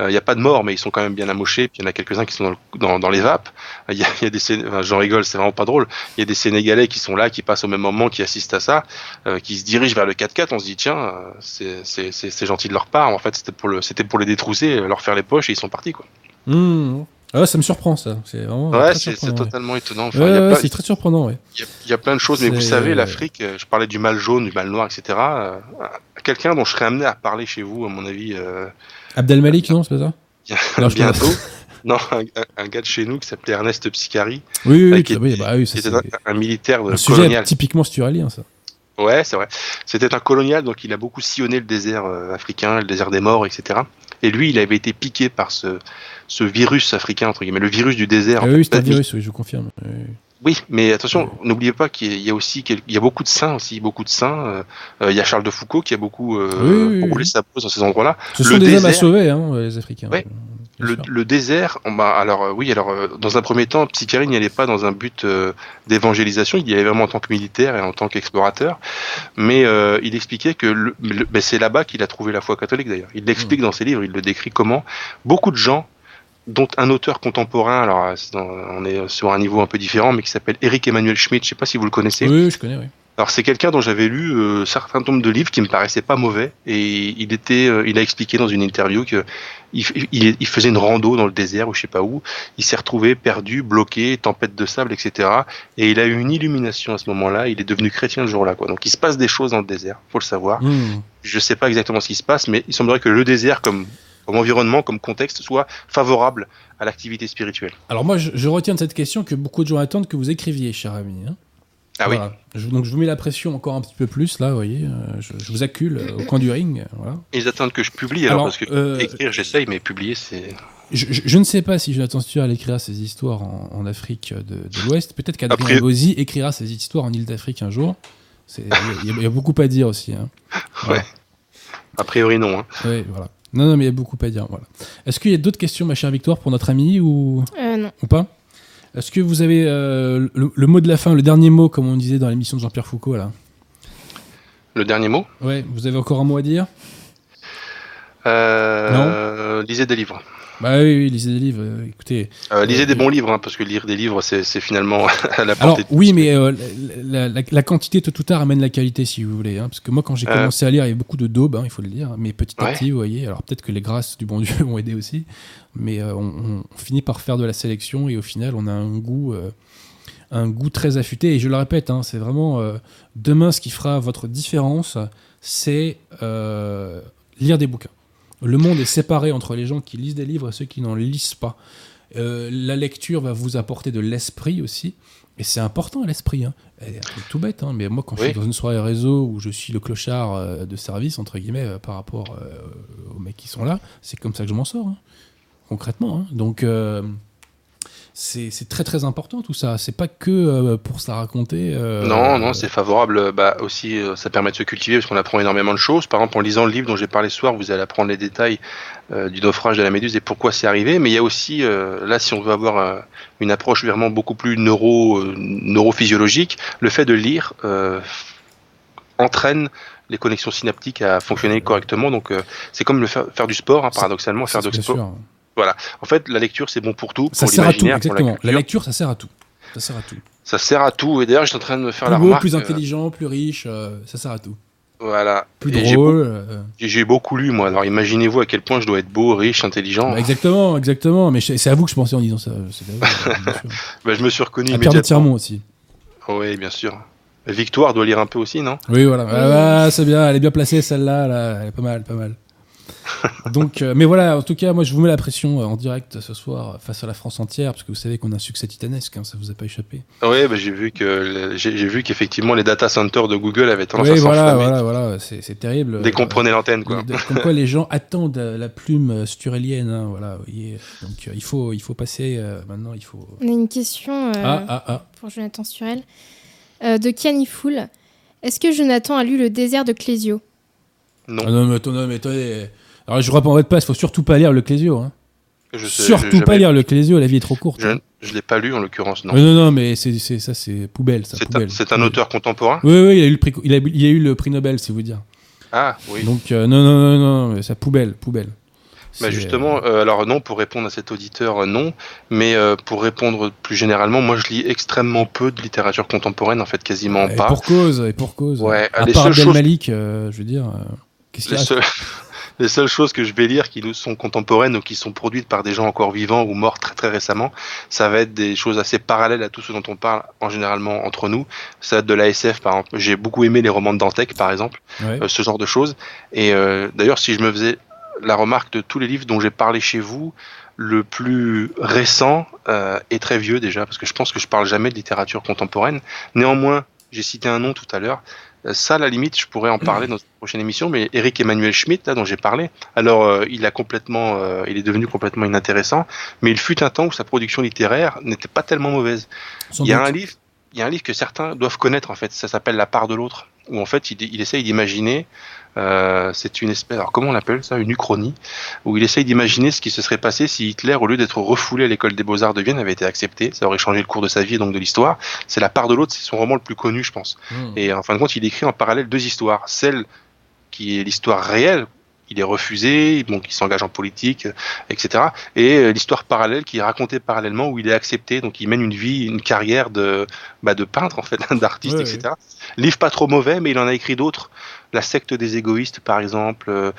Euh, Il n'y a pas de morts, mais ils sont quand même bien amochés. Puis il y en a quelques-uns qui sont dans, le- dans, dans les vapes. Il y a, il y a des, enfin, j'en rigole, c'est vraiment pas drôle. Il y a des Sénégalais qui sont là, qui passent au même moment, qui assistent à ça, euh, qui se dirigent vers le 4x4. On se dit tiens, euh, c'est- gentil de leur part. En fait, c'était pour le, c'était pour les détrousser, euh, leur faire les poches et ils sont partis quoi.
Mmh. Ah ça me surprend ça. C'est vraiment.
Ouais, c'est
ouais.
totalement étonnant. Enfin,
Ouais,
il y a
ouais,
plein-
c'est très surprenant,
il y, a- il y a plein de choses, mais vous savez, l'Afrique, euh, je parlais du mal jaune, du mal noir, etc. euh, Quelqu'un dont je serais amené à parler chez vous, à mon avis, euh,
Abdelmalik, non, c'est pas ça Non,
bientôt. Non, un, gars de chez nous qui s'appait Ernest Psicari,
Oui, oui,
Euh,
oui,
qui
oui,
était-
bah oui, ça,
était un, un militaire de
un sujet
colonial.
typiquement sturalien, ça.
Ouais, c'est vrai. C'était un colonial, donc il a beaucoup sillonné le désert euh, africain, le désert des morts, etc. Et lui, il avait été piqué par ce, ce virus africain, entre guillemets, le virus du désert.
Ah oui, c'est un virus, oui, je confirme. Oui, oui.
Mais attention, n'oubliez pas qu'il y a- aussi il y a beaucoup de saints aussi, beaucoup de saints. euh, il y a Charles de Foucault qui a beaucoup euh,
Oui, oui,
roulé sa pose dans ces endroits-là.
Ce
Le
sont des hommes à
désert-
sauver, hein, les Africains.
Ouais. Le, le désert, on- bah, alors euh, oui, alors euh, dans un premier temps, Psychiari n'y allait pas dans un but euh, d'évangélisation, il y allait vraiment en tant que militaire et en tant qu'explorateur, mais euh, il expliquait que le, le- ben, c'est là-bas qu'il a trouvé la foi catholique d'ailleurs. Il l'explique dans ses livres, il le décrit comment beaucoup de gens dont un auteur contemporain, alors euh, on est sur un niveau un peu différent, mais qui s'appelle Eric Emmanuel Schmitt, je sais pas si vous le connaissez.
Oui, je connais, oui.
Alors c'est quelqu'un dont j'avais lu euh, certain nombre de livres qui me paraissaient pas mauvais et il était, euh, il a expliqué dans une interview que il, il, il faisait une rando dans le désert ou je sais pas où, il s'est retrouvé perdu, bloqué, tempête de sable, etc. Et il a eu une illumination à ce moment-là. Il est devenu chrétien le jour-là, quoi. Donc il se passe des choses dans le désert, faut le savoir.
Mmh.
Je sais pas exactement ce qui se passe, mais il semblerait que le désert comme comme environnement, comme contexte, soit favorable à l'activité spirituelle.
Alors moi, je, je retiens de cette question que beaucoup de gens attendent que vous écriviez, cher ami. hein.
Ah oui.
Je- donc je vous mets la pression encore un petit peu plus, là, vous voyez. euh, je, je vous accule euh, au coin du ring. euh, Voilà.
Ils attendent que je publie alors,
Alors,
parce que
euh,
écrire j'essaye, mais publier c'est.
Je, ne sais pas si Jonathan Stuart écrira ses histoires en, en Afrique de, de l'Ouest. Peut-être qu'Adrien Bozzi écrira ses histoires en île d'Afrique un jour. Il y, a- y beaucoup à dire aussi. Hein. Voilà.
A priori non. Hein.
Ouais, voilà. Non, non, mais il y a beaucoup à dire. Voilà. Est-ce qu'il y a d'autres questions, ma chère Victoire, pour notre ami ou,
Euh, non.
ou pas? Est-ce que vous avez euh, le, le mot de la fin, le dernier mot, comme on disait dans l'émission de Jean-Pierre Foucault là?
Le dernier mot?
Ouais, vous avez encore un mot à dire?
Euh, lisez des livres.
Bah oui, oui, lisez des livres. euh, écoutez.
Euh, lisez
Euh,
des bons livres, hein, parce que lire des livres, c'est c'est finalement à la
Alors
portée. de
oui, mais euh, la, la- la quantité tôt ou tard amène la qualité, si vous voulez. hein, parce que moi, quand j'ai
Euh.
commencé à lire, il y avait beaucoup de daubes, hein, il faut le dire. Mais petit à
Ouais.
petit, vous voyez. Alors peut-être que les grâces du bon Dieu ont aidé aussi, mais euh, on, on finit par faire de la sélection et au final, on a un goût, euh, un goût très affûté. Et je le répète, hein, c'est vraiment euh, demain ce qui fera votre différence, c'est euh, lire des bouquins. Le monde est séparé entre les gens qui lisent des livres et ceux qui n'en lisent pas. Euh, la lecture va vous apporter de l'esprit aussi. Et c'est important l'esprit. Hein. Tout bête, hein, mais moi quand je suis dans une soirée réseau où je suis le clochard euh, de service, entre guillemets, euh, par rapport euh, aux mecs qui sont là, c'est comme ça que je m'en sors, hein, concrètement. hein. Donc euh, c'est très très important tout ça. C'est pas que euh, pour se la raconter. euh,
Non, non, c'est favorable. euh, Bah, aussi, euh, ça permet de se cultiver parce qu'on apprend énormément de choses. Par exemple, en lisant le livre dont j'ai parlé ce soir, vous allez apprendre les détails du naufrage de la Méduse et pourquoi c'est arrivé. Mais il y a aussi, là, si on veut avoir une approche vraiment beaucoup plus neuro, neurophysiologique, le fait de lire entraîne les connexions synaptiques à fonctionner correctement. Donc, c'est comme le faire, faire du sport, hein, paradoxalement, faire du sport.
sûr.
En fait, la lecture, c'est bon pour tout,
Ça
pour
sert à tout,
la
exactement. La
culture.
lecture, ça sert à tout. Ça sert à tout.
Ça sert à tout. Et d'ailleurs, j'étais en train de me faire
Plus
la
beau,
remarque.
plus
euh,
intelligent, plus riche, euh, ça sert à tout.
voilà.
Plus
Et j'ai
drôle. euh,
J'ai beaucoup lu, moi. Alors imaginez-vous à quel point je dois être beau, riche, intelligent.
bah, exactement, exactement. Mais c'est à vous que je pensais en disant ça. sûr.
Bah, je me suis reconnu
À Pierre de aussi.
Oui, bien sûr. Victoire doit lire un peu aussi, non?
Oui, voilà. Ah, c'est bien, elle est bien placée celle-là, là. elle est pas mal, pas mal. Donc, euh, mais voilà, en tout cas, moi je vous mets la pression euh, en direct ce soir face à la France entière, parce que vous savez qu'on a un succès titanesque, hein, ça vous a pas échappé.
Oui, bah, j'ai vu que j'ai vu qu'effectivement les data centers de Google avaient tendance
oui,
à
voilà, voilà, voilà, c'est terrible.
Dès qu'on prenait l'antenne, quoi.
Comme quoi les gens attendent la plume sturélienne, hein, voilà. Voyez. Donc il faut, il faut passer maintenant, il faut.
On a une question
ah, ah, ah.
pour Jonathan Sturel de Kiani Foul. Est-ce que Jonathan a lu Le désert de Clésio?
Non.
non, mais attendez, mais attendez. Alors je reprends votre place, faut surtout pas lire le Clésio. Hein.
Je sais,
surtout pas lire le Clésio, la vie est trop courte.
Je, je l'ai pas lu en l'occurrence, non.
non, non, mais c'est ça, c'est poubelle.
C'est un, un, auteur contemporain?
Oui, oui, il a, eu le prix, il, a, il a eu le prix Nobel, c'est vous dire.
Ah, oui.
Donc, euh, non, non, non, non, c'est poubelle, poubelle.
Bah justement, euh, alors non, pour répondre à cet auditeur, euh, non, mais euh, pour répondre plus généralement, moi je lis extrêmement peu de littérature contemporaine, en fait quasiment
et
pas.
Pour cause, et pour cause.
Ouais,
à part
choses...
Malik, je veux dire, qu'est-ce qu'il
les, seules... les seules choses que je vais lire qui nous sont contemporaines ou qui sont produites par des gens encore vivants ou morts très très récemment, ça va être des choses assez parallèles à tout ce dont on parle en généralement entre nous. Ça va être de la SF par exemple. J'ai beaucoup aimé les romans de Dantec par exemple,
ouais.
ce genre de choses. Et d'ailleurs, si je me faisais la remarque de tous les livres dont j'ai parlé chez vous, le plus récent euh, est très vieux déjà, parce que je pense que je parle jamais de littérature contemporaine. Néanmoins, j'ai cité un nom tout à l'heure. Ça, à la limite, je pourrais en parler dans une prochaine émission, mais Eric Emmanuel Schmitt, là, dont j'ai parlé, alors euh, il a complètement, euh, il est devenu complètement inintéressant, mais il fut un temps où sa production littéraire n'était pas tellement mauvaise.
Sans
il y a
doute.
un livre, il y a un livre que certains doivent connaître en fait. Ça s'appelle La part de l'autre, où en fait il, il essaye d'imaginer euh, c'est une espèce, alors comment on l'appelle ça, une uchronie, où il essaye d'imaginer ce qui se serait passé si Hitler, au lieu d'être refoulé à l'école des beaux-arts de Vienne, avait été accepté. Ça aurait changé le cours de sa vie et donc de l'histoire. C'est La part de l'autre, c'est son roman le plus connu, je pense.
Mmh.
Et en fin de compte, il écrit en parallèle deux histoires. Celle qui est l'histoire réelle, il est refusé, donc il s'engage en politique, etc. Et l'histoire parallèle qui est racontée parallèlement où il est accepté, donc il mène une vie, une carrière de, bah, de peintre en fait, d'artiste, etc. Livre pas trop mauvais, mais il en a écrit d'autres. La secte des égoïstes, par exemple. Euh,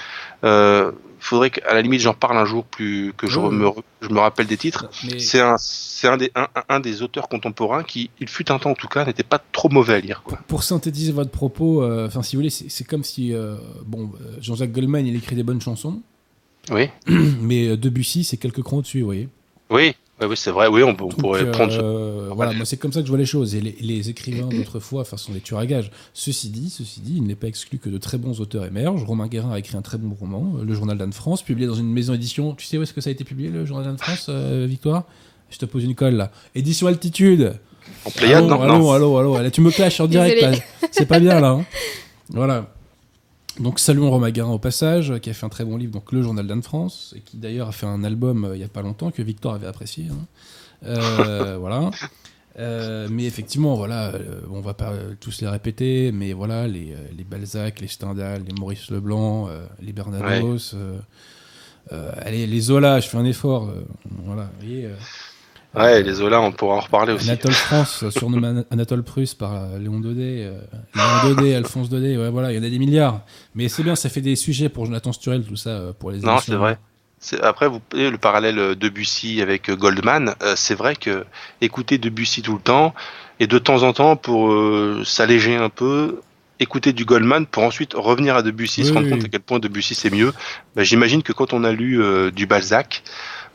euh, faudrait qu'à la limite j'en parle un jour plus que je,
Ouais,
me, je me rappelle des titres.
Mais-
C'est un, c'est un des, un, un des auteurs contemporains qui, il fut un temps en tout cas, n'était pas trop mauvais à lire. Quoi.
Pour synthétiser votre propos, euh, si vous voulez, c'est comme si euh, bon, Jean-Jacques Goldman il écrit des bonnes chansons,
Oui,
mais Debussy c'est quelques crans au-dessus, vous voyez.
oui, oui, oui c'est vrai. Oui, on, on
Donc,
pourrait prendre. ce-
euh, voilà, moi c'est comme ça que je vois les choses. Et les, les écrivains d'autrefois, enfin, sont des tueurs à gages. Ceci dit, ceci dit, il n'est pas exclu que de très bons auteurs émergent. Romain Guérin a écrit un très bon roman, euh, Le Journal d'Anne France, publié dans une maison d'édition. Tu sais où est-ce que ça a été publié, Le Journal d'Anne France, euh, Victoire? Je te pose une colle là. Édition Altitude.
En Pléiade,
allô,
non,
allô,
non.
allô, allô, Là, tu me clashes en direct. C'est pas bien là. hein. Voilà. Donc saluons Romain Guérin au passage, qui a fait un très bon livre, donc Le Journal d'Anne France, et qui d'ailleurs a fait un album euh, il y a pas longtemps que Victor avait apprécié. hein. Euh, voilà. Euh, mais effectivement, voilà, euh, on va pas tous les répéter, mais voilà, les, les Balzac, les Stendhal, les Maurice Leblanc, euh, les Bernados, euh, allez, les Zola, je fais un effort. voilà, vous voyez,
Ouais, les Zola, on pourra en reparler aussi.
Anatole France, surnommé Ana- Anatole Prusse par euh, Léon Daudet, euh, Léon Daudet, Alphonse Daudet, ouais, voilà, il y en a des milliards. Mais c'est bien, ça fait des sujets pour Jonathan Sturel, tout ça, euh, pour les
Non, c'est vrai. Après, vous voyez le parallèle Debussy avec Goldman, euh, c'est vrai que écouter Debussy tout le temps et de temps en temps pour s'alléger un peu, écouter du Goldman pour ensuite revenir à Debussy,
Oui,
se rendre
oui,
compte à quel point Debussy c'est mieux. Ben, J'imagine que quand on a lu euh, du Balzac,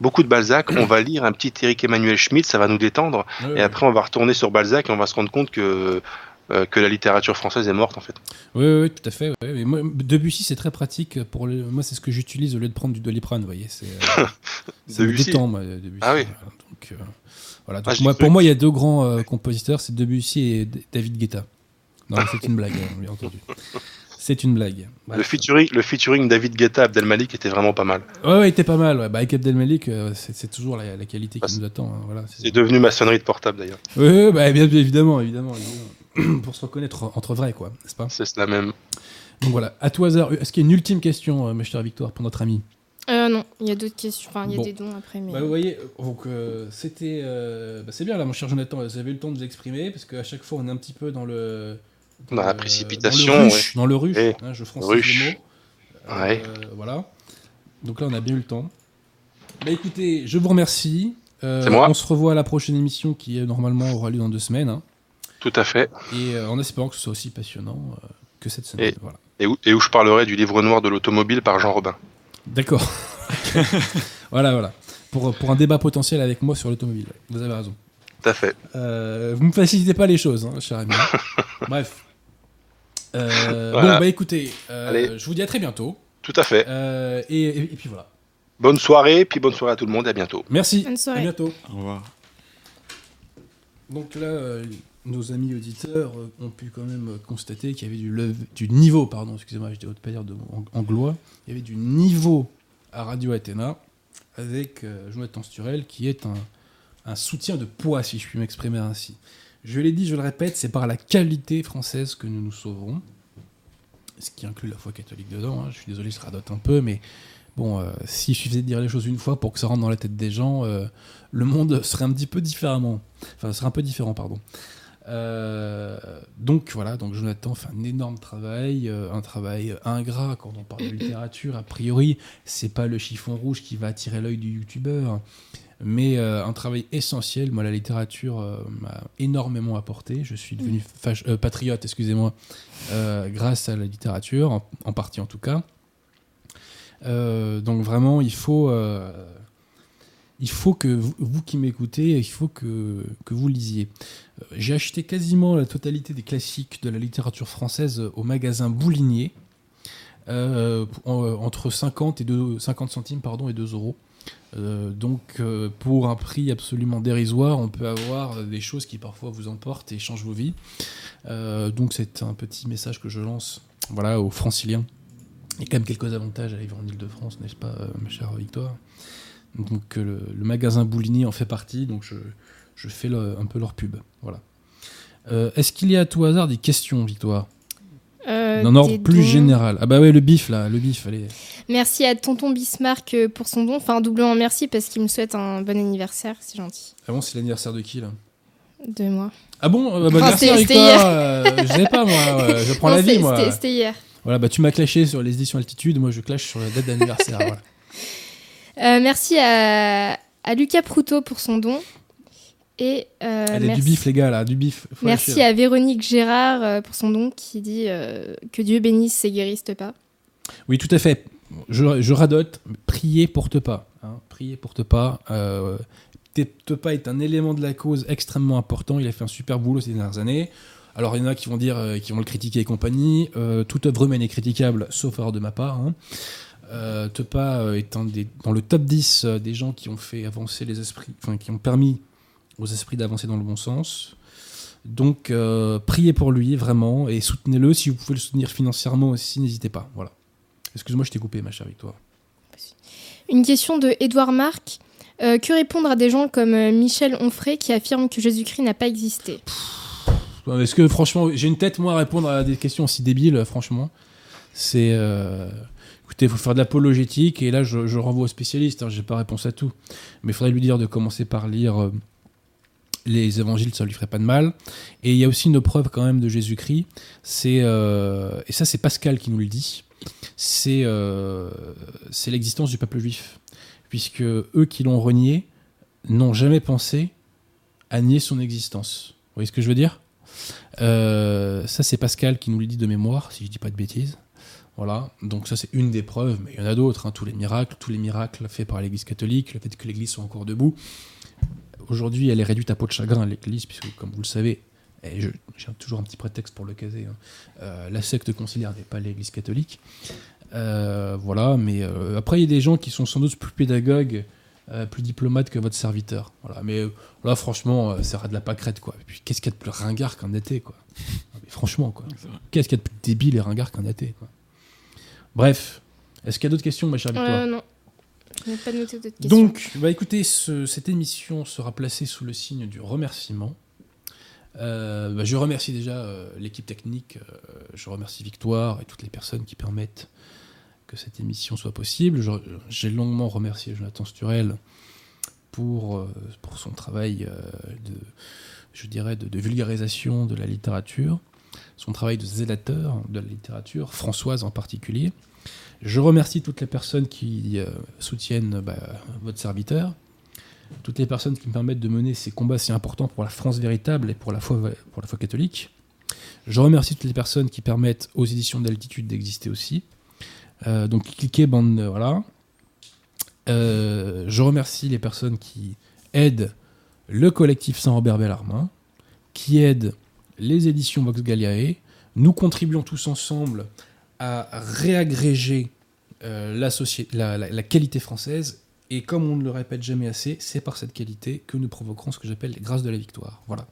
beaucoup de Balzac, on va lire un petit Eric Emmanuel Schmitt, ça va nous détendre, et après on va retourner sur Balzac et on va se rendre compte que euh, que la littérature française est morte en fait.
Oui, oui, tout à fait. ouais. Mais moi, Debussy, c'est très pratique. Pour le... Moi, c'est ce que j'utilise au lieu de prendre du doliprane, vous voyez. C'est, euh, ça me détend, moi, Debussy.
Ah oui.
Donc, euh, voilà.
Ah,
Donc, moi, pour moi, il y a deux grands compositeurs, c'est Debussy et David Guetta. Non, c'est une blague, hein, bien entendu. C'est une blague.
Le featuring, le featuring David Guetta Abdelmalik était vraiment pas mal.
Ouais, ouais, il était pas mal. Ouais. Bah, avec Abdelmalik, euh, c'est, toujours la, la qualité qui nous attend. hein, Voilà, c'est-
devenu ma sonnerie de portable d'ailleurs.
Oui, bah, bien, bien évidemment, évidemment, évidemment. Pour se reconnaître entre vrais, quoi, n'est-ce pas?
C'est la même.
Donc voilà, à tout hasard, est-ce qu'il y a une ultime question, euh, ma chère Victoire, pour notre ami?
Euh, non, il y a d'autres questions. Enfin, il y a
Bon.
des dons après. Mais...
Bah, vous voyez, euh, donc euh, c'était, euh, bah, c'est bien là, mon cher Jonathan, vous avez eu le temps de vous exprimer parce qu'à chaque fois on est un petit peu dans le
Dans la
le-
précipitation,
dans le rush, dans le rush,
Eh,
hein, je
rush.
le mot. Euh,
Ouais.
Voilà. Donc là, on a bien eu le temps. Bah écoutez, je vous remercie. Euh,
C'est moi.
On se revoit à la prochaine émission qui euh, normalement aura lieu dans deux semaines. hein.
Tout à fait.
Et euh, en espérant que ce soit aussi passionnant euh, que cette semaine.
Et-
Voilà.
Et où, et où je parlerai du livre noir de l'automobile par Jean Robin.
D'accord. voilà, voilà. Pour, pour un débat potentiel avec moi sur l'automobile. Vous avez raison.
Tout à fait.
Euh, vous me facilitez pas les choses, hein, cher ami. Bref. Euh,
Voilà.
Bon, bah écoutez, euh, je vous dis à très bientôt.
Tout à fait.
Euh, et, et- et puis voilà.
Bonne soirée, puis bonne soirée à tout le monde et à bientôt.
Merci.
Bonne soirée.
À bientôt.
Au revoir.
Donc là, euh, nos amis auditeurs euh, ont pu quand même constater qu'il y avait du, lev- du niveau, pardon, excusez-moi, je ne pas dire de anglois, il y avait du niveau à Radio Athéna avec euh, Jonathan Sturel qui est un, un soutien de poids, si je puis m'exprimer ainsi. Je l'ai dit, je le répète, c'est par la qualité française que nous nous sauverons, ce qui inclut la foi catholique dedans, hein. je suis désolé, je radote un peu, mais bon, euh, s'il suffisait de dire les choses une fois pour que ça rentre dans la tête des gens, euh, le monde serait un petit peu différemment. Enfin, serait un peu différent, pardon. Euh, donc voilà, donc Jonathan fait un énorme travail, euh, un travail ingrat quand on parle de littérature. A priori, c'est pas le chiffon rouge qui va attirer l'œil du youtubeur, mais euh, un travail essentiel. Moi, la littérature euh, m'a énormément apporté. Je suis devenu fach- euh, patriote, excusez-moi, grâce à la littérature, en, en partie en tout cas. Donc vraiment, il faut, il faut que vous, vous qui m'écoutez, il faut que, que vous lisiez. J'ai acheté quasiment la totalité des classiques de la littérature française au magasin Boulinier, euh, en- entre 50, et 2, 50 centimes pardon, et 2 euros. Euh, donc euh, pour un prix absolument dérisoire, on peut avoir euh, des choses qui parfois vous emportent et changent vos vies. Euh, donc c'est un petit message que je lance voilà, aux franciliens. Il y a quand même quelques avantages à vivre en Ile-de-France, n'est-ce pas, euh, ma chère Victoire? Donc euh, le, magasin Boulinier en fait partie, donc je, fais un peu leur pub. Voilà. Euh, Est-ce qu'il y a à tout hasard des questions, Victoire?
Euh,
D'un ordre plus
dons.
général. Ah bah ouais, le bif là, le bif, allez.
Merci à Tonton Bismarck euh, pour son don. Enfin, doublement merci parce qu'il me souhaite un bon anniversaire, c'est gentil.
Ah bon, c'est l'anniversaire de qui là?
De moi.
Ah bon? Euh, bah,
Ah,
Anniversaire,
c'était-
euh, Je sais pas moi, ouais, je prends
Non,
la vie moi.
c'était- C'était hier.
Voilà, bah tu m'as clashé sur les éditions Altitude, moi je clash sur la date d'anniversaire. voilà.
Euh, merci à, à Lucas Proutot pour son don. Et euh,
Allez,
merci,
du bif les gars là, du bif. Faut
merci à Véronique Gérard euh, pour son don qui dit euh, que Dieu bénisse et guérisse pas.
Oui, tout à fait. Je, je radote, priez porte pas. Hein, priez porte pas. Euh, Tepa est un élément de la cause extrêmement important. Il a fait un super boulot ces dernières années. Alors, il y en a qui vont dire, qui vont le critiquer et compagnie. Euh, toute œuvre humaine est critiquable, sauf erreur de ma part. Hein. Euh, Tepa est un des, dans le top 10 euh, des gens qui ont fait avancer les esprits, enfin, qui ont permis aux esprits d'avancer dans le bon sens. Donc, euh, priez pour lui, vraiment, et soutenez-le. Si vous pouvez le soutenir financièrement aussi, n'hésitez pas. Voilà. Excuse-moi, je t'ai coupé, ma chère Victoire.
Une question de Édouard Marc. Euh, que répondre à des gens comme euh, Michel Onfray qui affirment que Jésus-Christ n'a pas existé?
Est-ce que, franchement, j'ai une tête, moi, à répondre à des questions aussi débiles, franchement C'est. euh, Écoutez, il faut faire de l'apologétique, et là, je, je renvoie aux spécialistes, hein, j'ai pas réponse à tout. Mais il faudrait lui dire de commencer par lire les évangiles, ça lui ferait pas de mal. Et il y a aussi une preuve, quand même, de Jésus-Christ. C'est. euh, Et ça, c'est Pascal qui nous le dit. C'est euh, c'est l'existence du peuple juif. Puisque eux qui l'ont renié n'ont jamais pensé à nier son existence. Vous voyez ce que je veux dire? Euh, ça, c'est Pascal qui nous le dit de mémoire, si je dis pas de bêtises. Voilà, donc ça c'est une des preuves, mais il y en a d'autres, hein, tous les miracles, tous les miracles faits par l'Église catholique, le fait que l'Église soit encore debout. Aujourd'hui, elle est réduite à peau de chagrin, l'Église, puisque comme vous le savez, et je- j'ai toujours un petit prétexte pour le caser, hein, euh, la secte conciliaire n'est pas l'Église catholique. Euh, voilà, mais euh, après il y a des gens qui sont sans doute plus pédagogues, euh, plus diplomates que votre serviteur. Voilà, mais euh, là franchement, euh, ça sera de la pâquerette quoi. Et puis qu'est-ce qu'il y a de plus ringard qu'un athée quoi? Non, mais Franchement quoi. Qu'est-ce qu'il y a de plus débile et ringard qu'un athée quoi? Bref, est-ce qu'il y a d'autres questions, ma chère Victoire?
Euh, Non. Pas noté questions.
donc, bah écoutez, ce- cette émission sera placée sous le signe du remerciement. Euh, bah, je remercie déjà euh, l'équipe technique, euh, je remercie Victoire et toutes les personnes qui permettent que cette émission soit possible. J'ai longuement remercié Jonathan Sturel pour, pour son travail de, je dirais, de, de vulgarisation de la littérature, son travail de zélateur de la littérature, Françoise en particulier. Je remercie toutes les personnes qui euh, soutiennent bah, votre serviteur. toutes les personnes qui me permettent de mener ces combats si importants pour la France véritable et pour la foi, catholique. Je remercie toutes les personnes qui permettent aux éditions d'altitude d'exister aussi. Euh, donc cliquez, bande, euh, voilà. Je remercie les personnes qui aident le collectif Saint-Robert Bellarmin, qui aident les éditions Vox Galliae. Nous contribuons tous ensemble à réagréger la, la, qualité française. Et comme on ne le répète jamais assez, c'est par cette qualité que nous provoquerons ce que j'appelle les grâces de la victoire. Voilà.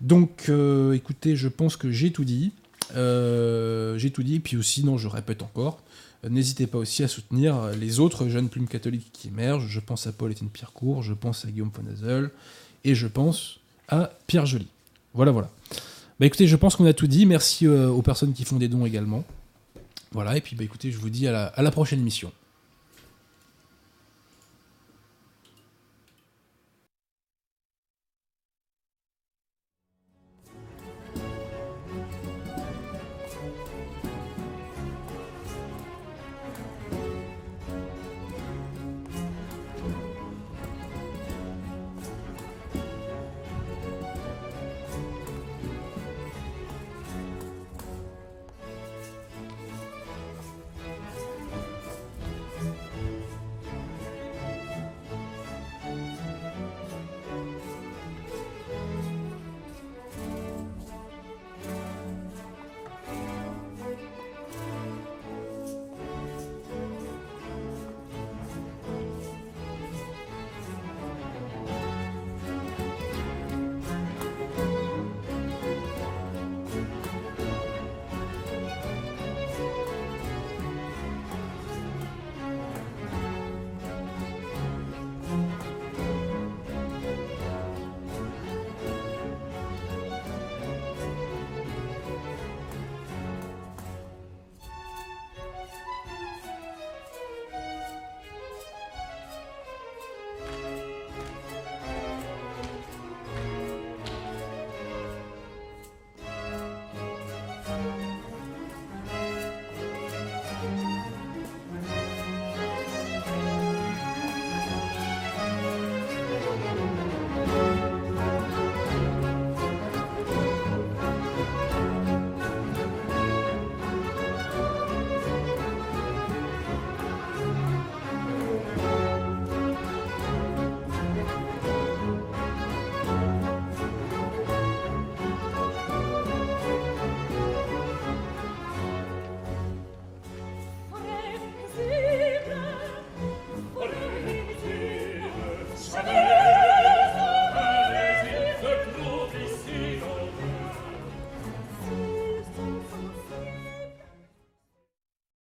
Donc, écoutez, je pense que j'ai tout dit. j'ai tout dit, puis aussi, non, je répète encore, N'hésitez pas aussi à soutenir les autres jeunes plumes catholiques qui émergent. Je pense à Paul-Étienne Pierrecourt, je pense à Guillaume Fonazel, et je pense à Pierre Joly. Voilà, voilà. Bah écoutez, je pense qu'on a tout dit. Merci euh, aux personnes qui font des dons également. Voilà, et puis bah écoutez, je vous dis à la prochaine émission.